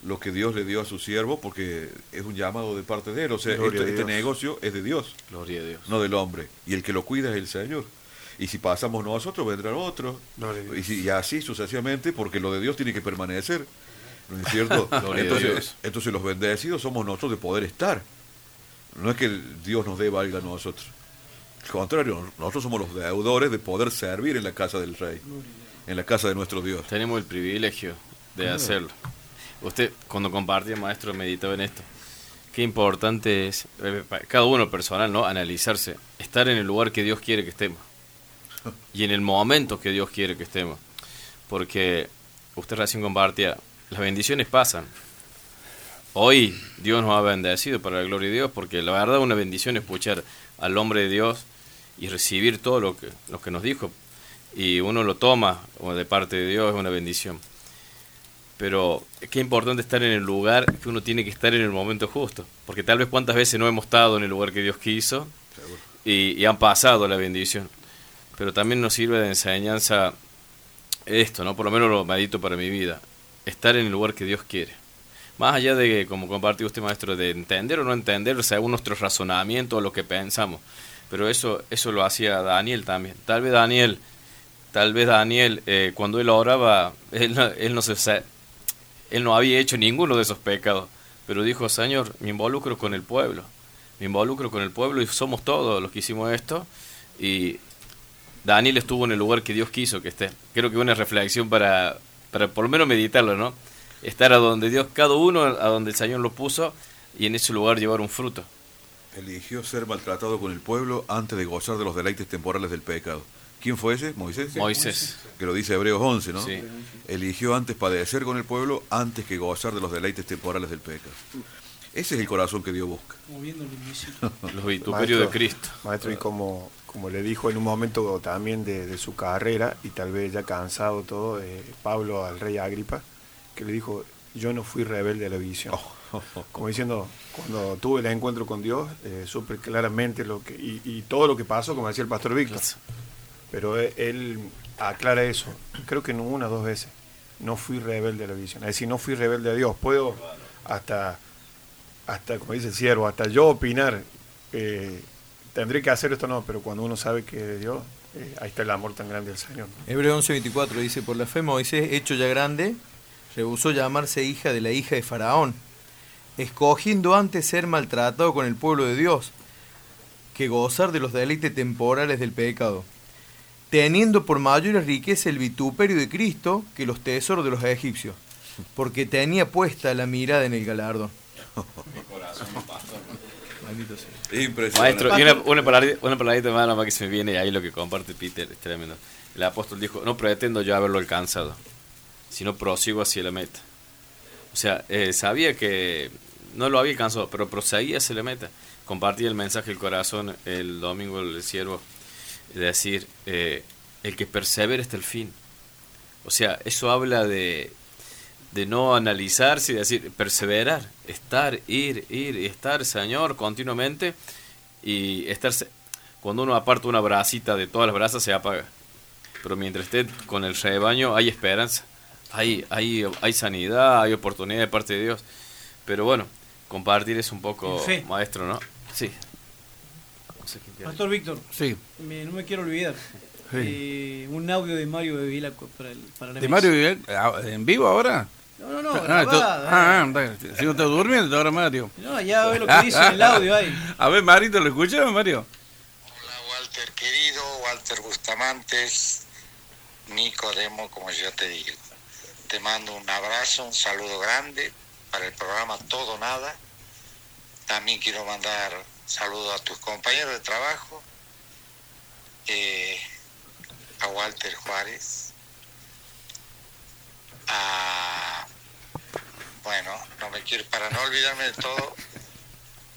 lo que Dios le dio a su siervo, porque es un llamado de parte de él. O sea, este Dios. negocio es de Dios, Gloria a Dios. no del hombre. Y el que lo cuida es el Señor. Y si pasamos nosotros, vendrán otros. Gloria a Dios. Y, si- y así sucesivamente, porque lo de Dios tiene que permanecer. ¿No es cierto? Entonces, entonces los bendecidos somos nosotros de poder estar. No es que Dios nos dé algo a nosotros. Al contrario, nosotros somos los deudores de poder servir en la casa del Rey, en la casa de nuestro Dios. Tenemos el privilegio de Claro. hacerlo. Usted, cuando compartía, maestro, meditaba en esto. Qué importante es, eh, cada uno personal, ¿no? Analizarse, estar en el lugar que Dios quiere que estemos. Y en el momento que Dios quiere que estemos. Porque usted recién compartía, las bendiciones pasan. Hoy Dios nos ha bendecido para la gloria de Dios, porque la verdad una bendición es escuchar al hombre de Dios y recibir todo lo que, lo que nos dijo. Y uno lo toma como de parte de Dios, es una bendición. Pero qué importante estar en el lugar que uno tiene que estar en el momento justo. Porque tal vez cuántas veces no hemos estado en el lugar que Dios quiso y, y han pasado la bendición. Pero también nos sirve de enseñanza esto, ¿no? Por lo menos lo medito para mi vida. Estar en el lugar que Dios quiere. Más allá de, como compartió usted, maestro, de entender o no entender según nuestro razonamiento o lo que pensamos. Pero eso, eso lo hacía Daniel también. Tal vez Daniel, tal vez Daniel, eh, cuando él oraba, él, él no se, él no había hecho ninguno de esos pecados. Pero dijo, Señor, me involucro con el pueblo. Me involucro con el pueblo y somos todos los que hicimos esto. Y Daniel estuvo en el lugar que Dios quiso que esté. Creo que una reflexión para, para por lo menos meditarlo, ¿no? Estar a donde Dios, cada uno a donde el Señor lo puso y en ese lugar llevar un fruto. Eligió ser maltratado con el pueblo antes de gozar de los deleites temporales del pecado. ¿Quién fue ese? Moisés. Moisés. Que lo dice Hebreos 11, ¿no? Sí. Eligió antes padecer con el pueblo antes que gozar de los deleites temporales del pecado. Ese es el corazón que Dios busca. Moviendo el. Los vituperios de Cristo. Maestro, y como, como le dijo en un momento también de, de su carrera, y tal vez ya cansado todo, eh, Pablo al rey Agripa, que le dijo, yo no fui rebelde a la visión. Como diciendo, cuando tuve el encuentro con Dios, eh, supe claramente lo que, y, y todo lo que pasó, como decía el pastor Víctor. Pero él, él aclara eso, creo que no una o dos veces. No fui rebelde a la visión. Es decir, no fui rebelde a Dios. Puedo hasta, hasta como dice el siervo, hasta yo opinar, eh, tendré que hacer esto no, pero cuando uno sabe que es de Dios, eh, ahí está el amor tan grande del Señor. ¿no? Hebreo 11:24 dice, por la fe Moisés, hecho ya grande, rehusó llamarse hija de la hija de Faraón, escogiendo antes ser maltratado con el pueblo de Dios que gozar de los deleites temporales del pecado, teniendo por mayor riqueza el vituperio de Cristo que los tesoros de los egipcios, porque tenía puesta la mirada en el galardón. Maldito sea. Impresionante. Maestro, y una, una, paladita, una paladita más nomás que se me viene ahí lo que comparte Peter, es tremendo. El apóstol dijo, no pretendo yo haberlo alcanzado, sino prosigo hacia la meta. O sea, eh, sabía que no lo había alcanzado, pero proseguía hacia la meta. Compartí el mensaje del corazón el domingo del siervo, es decir, eh, el que persevera hasta el fin. O sea, eso habla de, de no analizarse y decir, perseverar, estar, ir, ir y estar, Señor, continuamente. Y estar, cuando uno aparta una bracita de todas las brasas, se apaga. Pero mientras esté con el rebaño, hay esperanza, hay, hay, hay sanidad, hay oportunidad de parte de Dios. Pero bueno, compartir es un poco, maestro, ¿no? Sí. Pastor Víctor, Sí. me- no me quiero olvidar. Sí. Eh, un audio de Mario Bevilá para, el, para la ¿De mesa. Mario Vidal? Ah, ¿En vivo ahora? No, no, no, Ah, tú- eh. ah, ah, está- si no estás durmiendo ahora, Mario. No, ya ve lo que dice en el audio ahí. A ver, Marito, ¿lo escuchas, Mario? Walter querido, Walter Bustamantes, Nicodemo, como yo te digo. Te mando un abrazo, un saludo grande para el programa Todo Nada. También quiero mandar saludos a tus compañeros de trabajo, eh, a Walter Juárez, a, bueno, no me quiero, para no olvidarme de todo,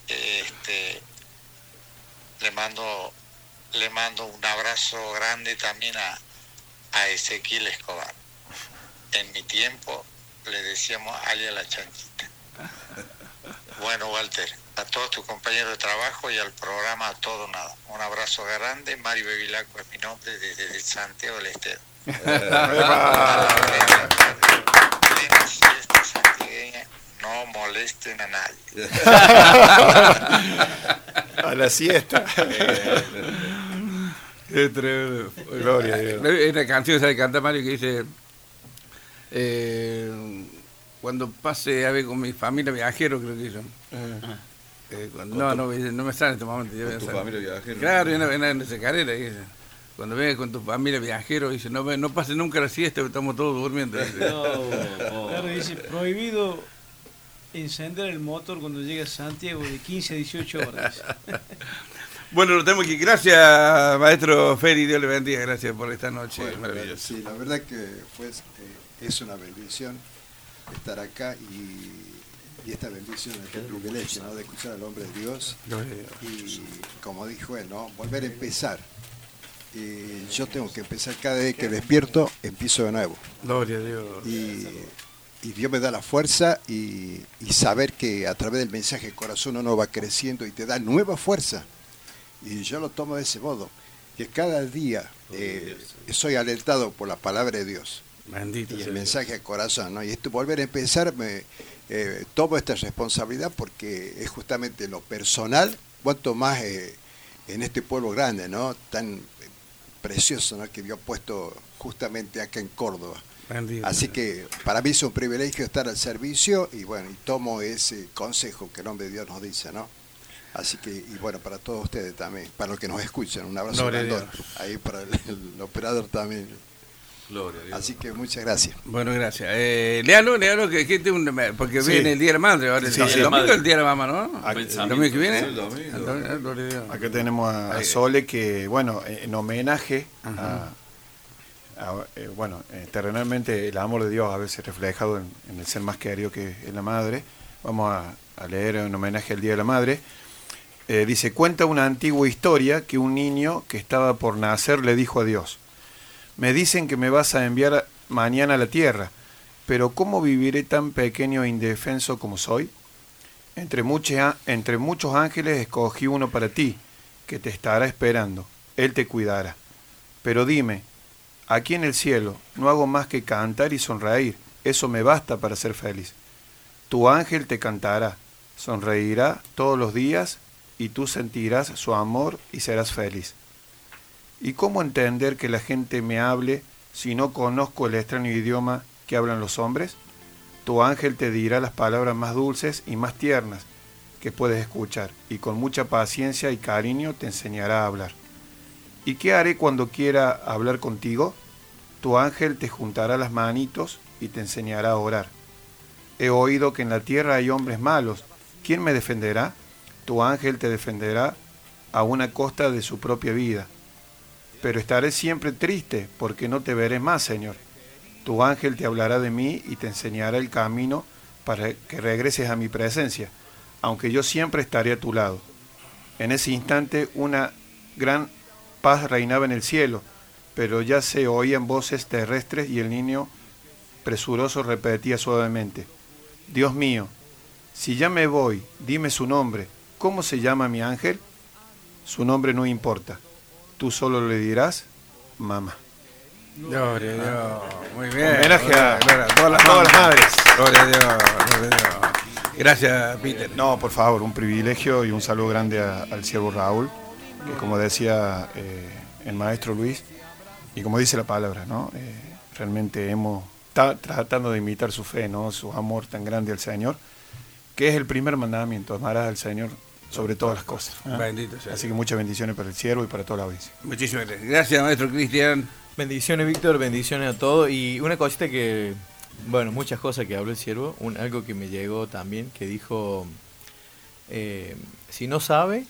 este, le mando le mando un abrazo grande también a, a Ezequiel Escobar. En mi tiempo le decíamos Ali a la chanchita. Bueno, Walter, a todos tus compañeros de trabajo y al programa a todo nada. Un abrazo grande. Mario Bevilaco es mi nombre desde Santiago del Estero. Plena siesta santiagueña, No molesten a nadie. A la siesta. Qué tremendo. Gloria a Dios. Hay una canción que canta Mario que dice: eh, Cuando pase a ver con mi familia viajero, creo que hizo. Eh, cuando- no, no, no me sale en este momento. ya tu familia viajero. Claro, una vez en esa carrera dice. Cuando vengas con tu familia viajero, dice, no, no pase nunca la siesta, estamos todos durmiendo. dice. Claro, dice, prohibido encender el motor cuando llega a Santiago de 15 a 18 horas. Bueno, lo tenemos aquí. Gracias, maestro Feri. Dios le bendiga. Gracias por esta noche Bueno, maravillosa. Sí, la verdad que fue, eh, es una bendición estar acá y, y esta bendición, este privilegio ¿no? de escuchar al hombre de Dios. y como dijo él, ¿no? volver a empezar. Yo tengo que empezar cada vez que despierto, empiezo de nuevo. Gloria a Dios. Y, y Dios me da la fuerza y, y saber que a través del mensaje del corazón uno va creciendo y te da nueva fuerza. Y yo lo tomo de ese modo, que cada día eh, soy alentado por la palabra de Dios Bendito y el Dios. mensaje del corazón. ¿no? Y esto volver a empezar, me eh, tomo esta responsabilidad porque es justamente lo personal, cuanto más eh, en este pueblo grande, ¿no? tan precioso ¿no? que Dios ha puesto justamente acá en Córdoba. Bendito Así que para mí es un privilegio estar al servicio y bueno, y tomo ese consejo que el hombre de Dios nos dice, ¿no? Así que, y bueno, para todos ustedes también, para los que nos escuchan, un abrazo. Ahí para el, el operador también. Gloria a Dios. Así que muchas gracias. Bueno, gracias. Eh, léalo, léalo, que, que un- porque Sí. viene el Día de la Madre. Ahora, el, Sí, el sí. domingo Madre. es el Día de la Mamá, ¿no? El domingo que viene. El domingo. El domingo. Acá tenemos a. Sole que, bueno, en homenaje Ajá. a, a, eh, bueno, eh, terrenalmente el amor de Dios a veces reflejado en, en el ser más querido que es la madre. Vamos a, a leer en homenaje al Día de la Madre. Eh, dice, cuenta una antigua historia que un niño que estaba por nacer le dijo a Dios, me dicen que me vas a enviar mañana a la tierra, pero ¿cómo viviré tan pequeño e indefenso como soy? Entre, muchos, entre muchos ángeles escogí uno para ti, que te estará esperando. Él te cuidará. Pero dime, aquí en el cielo no hago más que cantar y sonreír. Eso me basta para ser feliz. Tu ángel te cantará, sonreirá todos los días y tú sentirás su amor y serás feliz. ¿Y cómo entender que la gente me hable si no conozco el extraño idioma que hablan los hombres? Tu ángel te dirá las palabras más dulces y más tiernas que puedes escuchar, y con mucha paciencia y cariño te enseñará a hablar. ¿Y qué haré cuando quiera hablar contigo? Tu ángel te juntará las manitos y te enseñará a orar. He oído que en la tierra hay hombres malos. ¿Quién me defenderá? Tu ángel te defenderá a una costa de su propia vida. Pero estaré siempre triste porque no te veré más, Señor. Tu ángel te hablará de mí y te enseñará el camino para que regreses a mi presencia, aunque yo siempre estaré a tu lado. En ese instante una gran paz reinaba en el cielo, pero ya se oían voces terrestres y el niño presuroso repetía suavemente, Dios mío, si ya me voy, dime su nombre, ¿cómo se llama mi ángel? Su nombre no importa, tú solo le dirás, mamá. Gloria a Dios. Muy bien. Homenaje a, Gloria todas las, todas las madres. Gloria a Dios. Gloria a Dios. Gracias, Peter. No, por favor, un privilegio y un saludo grande a- al siervo Raúl, que como decía eh, el maestro Luis, y como dice la palabra, ¿no? Eh, realmente hemos está tratando de imitar su fe, ¿no? Su amor tan grande al Señor, que es el primer mandamiento, amarás al Señor sobre todas las cosas. ¿ah? Bendito sea Así que muchas bendiciones para el siervo y para toda la audiencia. Muchísimas gracias. Gracias, maestro Cristian. Bendiciones, Víctor, bendiciones a todos. Y una cosita que, bueno, muchas cosas que habló el siervo, un, algo que me llegó también, que dijo, eh, si no sabe,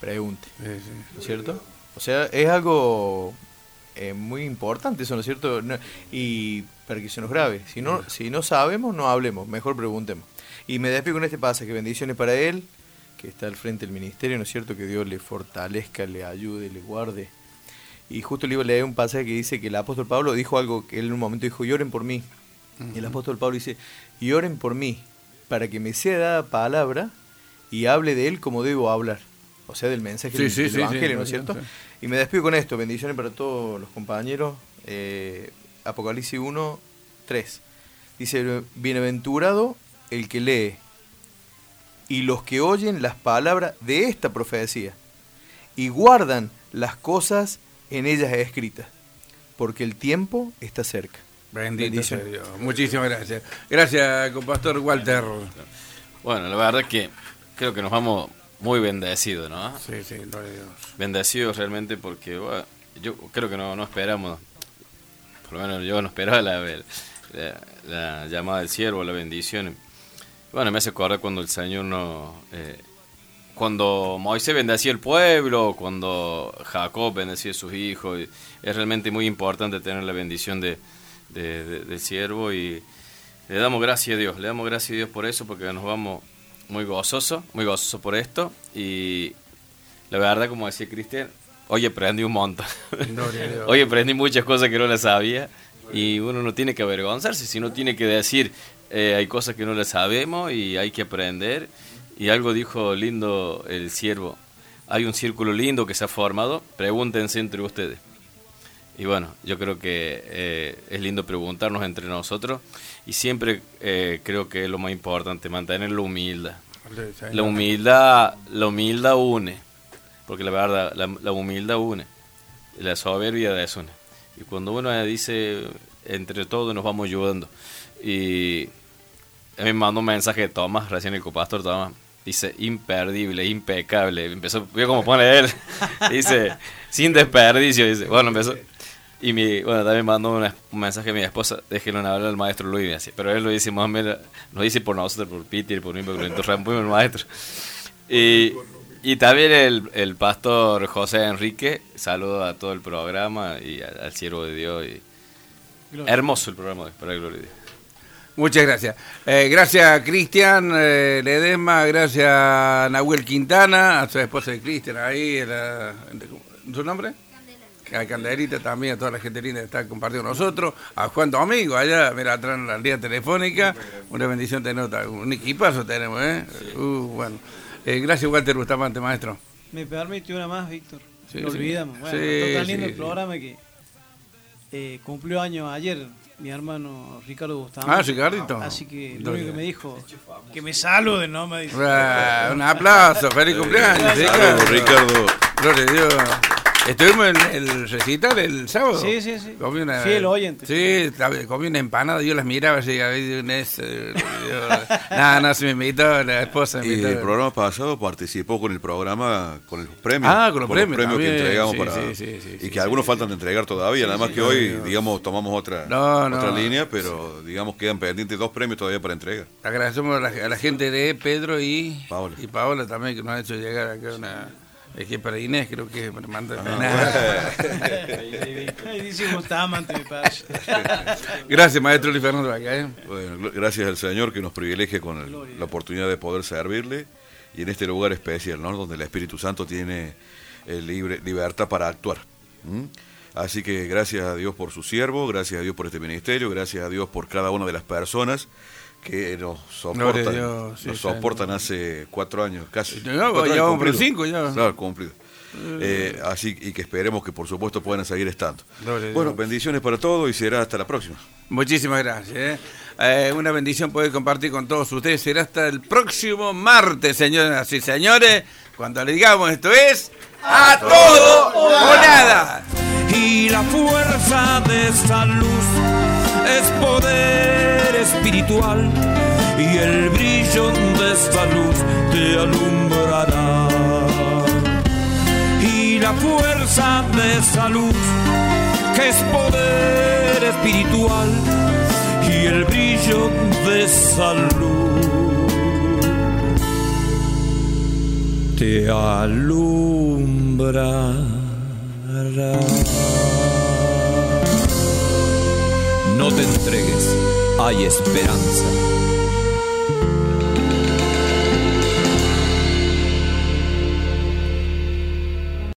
pregunte, ¿no es cierto? O sea, es algo eh, muy importante eso, ¿no es cierto? No- y para que se nos grabe, si no, si no sabemos, no hablemos, mejor preguntemos. Y me despido con este pasaje, bendiciones para él, que está al frente del ministerio, ¿no es cierto? Que Dios le fortalezca, le ayude, le guarde. Y justo le iba a leer un pasaje que dice que el apóstol Pablo dijo algo que él en un momento dijo, y oren por mí. Y el apóstol Pablo dice, y oren por mí, para que me sea dada palabra y hable de él como debo hablar. O sea, del mensaje Sí, del, sí, del sí, evangelio, ¿no es cierto? Y me despido con esto, bendiciones para todos los compañeros. Eh, Apocalipsis 1, 3. Dice, bienaventurado el que lee y los que oyen las palabras de esta profecía y guardan las cosas en ellas escritas, porque el tiempo está cerca. Bendito sea. Dios. Muchísimas gracias. Gracias, compastor Walter. Bueno, la verdad que creo que nos vamos muy bendecidos, ¿no? Sí, sí, gloria a Dios. Bendecidos realmente porque bueno, yo creo que no, no esperamos, por lo menos yo no esperaba la, la- la llamada del siervo, la bendición. Bueno, me hace acordar cuando el Señor no... eh, cuando Moisés bendecía el pueblo, cuando Jacob bendecía a sus hijos, es realmente muy importante tener la bendición de, de- de- del siervo y le damos gracias a Dios, le damos gracias a Dios por eso, porque nos vamos muy gozosos, muy gozosos por esto y la verdad, como decía Cristian, hoy aprendí un montón. Hoy aprendí muchas cosas que no las sabía y uno no tiene que avergonzarse, sino tiene que decir, eh, hay cosas que no las sabemos y hay que aprender. Y algo dijo lindo el siervo, hay un círculo lindo que se ha formado, pregúntense entre ustedes. Y bueno, yo creo que eh, es lindo preguntarnos entre nosotros y siempre eh, creo que es lo más importante, mantener la humildad. La humildad, la une, porque la verdad, la, la humildad une, la soberbia desune. Y cuando uno dice, entre todos nos vamos ayudando. Y me mandó un mensaje de Tomás, recién el copastor Tomás, dice, imperdible, impecable. Empezó, vio cómo pone él, dice, sin desperdicio, dice, bueno, empezó. Y mi, bueno, también mandó una- un mensaje a mi esposa, déjenlo hablar al maestro Luis, así, pero él lo dice más o menos, lo dice por nosotros, por Peter, por mí, porque lo interrumpimos el maestro. Y, y también el, el pastor José Enrique, saludo a todo el programa y al, al siervo de Dios. Y, hermoso el programa de hoy, para gloria de Dios. Muchas gracias. Eh, gracias Cristian eh, Ledesma, gracias Nahuel Quintana, a su esposa de Cristian ahí, la- ¿su nombre? A Candelita también, a toda la gente linda que está compartiendo con nosotros, a Juan Domingo allá, mira, atrás en la línea telefónica, una bendición tener otra, un equipazo tenemos, ¿eh? Uh, bueno. Eh, gracias Walter Bustamante, maestro. Me permite una más, Víctor. Sí, Lo sí. olvidamos. Bueno, Sí, está tan lindo sí, el sí. programa que eh, cumplió años ayer mi hermano Ricardo Bustamante. Ah, Ricardito. Así que lo único que me dijo, que me saluden, ¿no? Me dice. Un aplauso, feliz cumpleaños, Ricardo. Ricardo. Gloria a Dios. Estuvimos en el recital el sábado. Sí, sí, sí. Comí una, Fiel oyente. Sí, comí una empanada, yo las miraba así, eh, yo- Nada, no, se me invitó, la esposa me Y invitó. el programa pasado participó con el programa, con el premio. Ah, con los premios que también, entregamos sí, para. sí, sí, sí, y que algunos faltan de entregar todavía, nada más que hoy, digamos, tomamos otra, No, no. otra línea, pero digamos quedan pendientes dos premios todavía para entrega. Agradecemos a la, a la gente de Pedro y Paola. y Paola también que nos ha hecho llegar acá una. Es que para Inés creo que me manda. Parece. Gracias, maestro Luis Fernando Vaca, ¿eh? Bueno, gracias al Señor que nos privilegia con el- la oportunidad de poder servirle y en este lugar especial, ¿no? Donde el Espíritu Santo tiene eh, libre, libertad para actuar. ¿m? Así que gracias a Dios por su siervo, gracias a Dios por este ministerio, gracias a Dios por cada una de las personas que nos soportan, Dios, sí, nos soportan hace cuatro años, casi. Ya, Cuatro ya años vamos cinco, ya. Claro, cumplido. Eh, así y que esperemos que por supuesto puedan seguir estando. Bueno, Dios. bendiciones para todos y será hasta la próxima. Muchísimas gracias. ¿eh? Eh, una bendición poder compartir con todos ustedes. Será hasta el próximo martes, señoras y señores, cuando le digamos esto es a todo o nada. y la fuerza de luz es poder espiritual y el brillo de esta luz te alumbrará y la fuerza de esa luz que es poder espiritual y el brillo de esa luz te alumbrará. No te entregues, hay esperanza.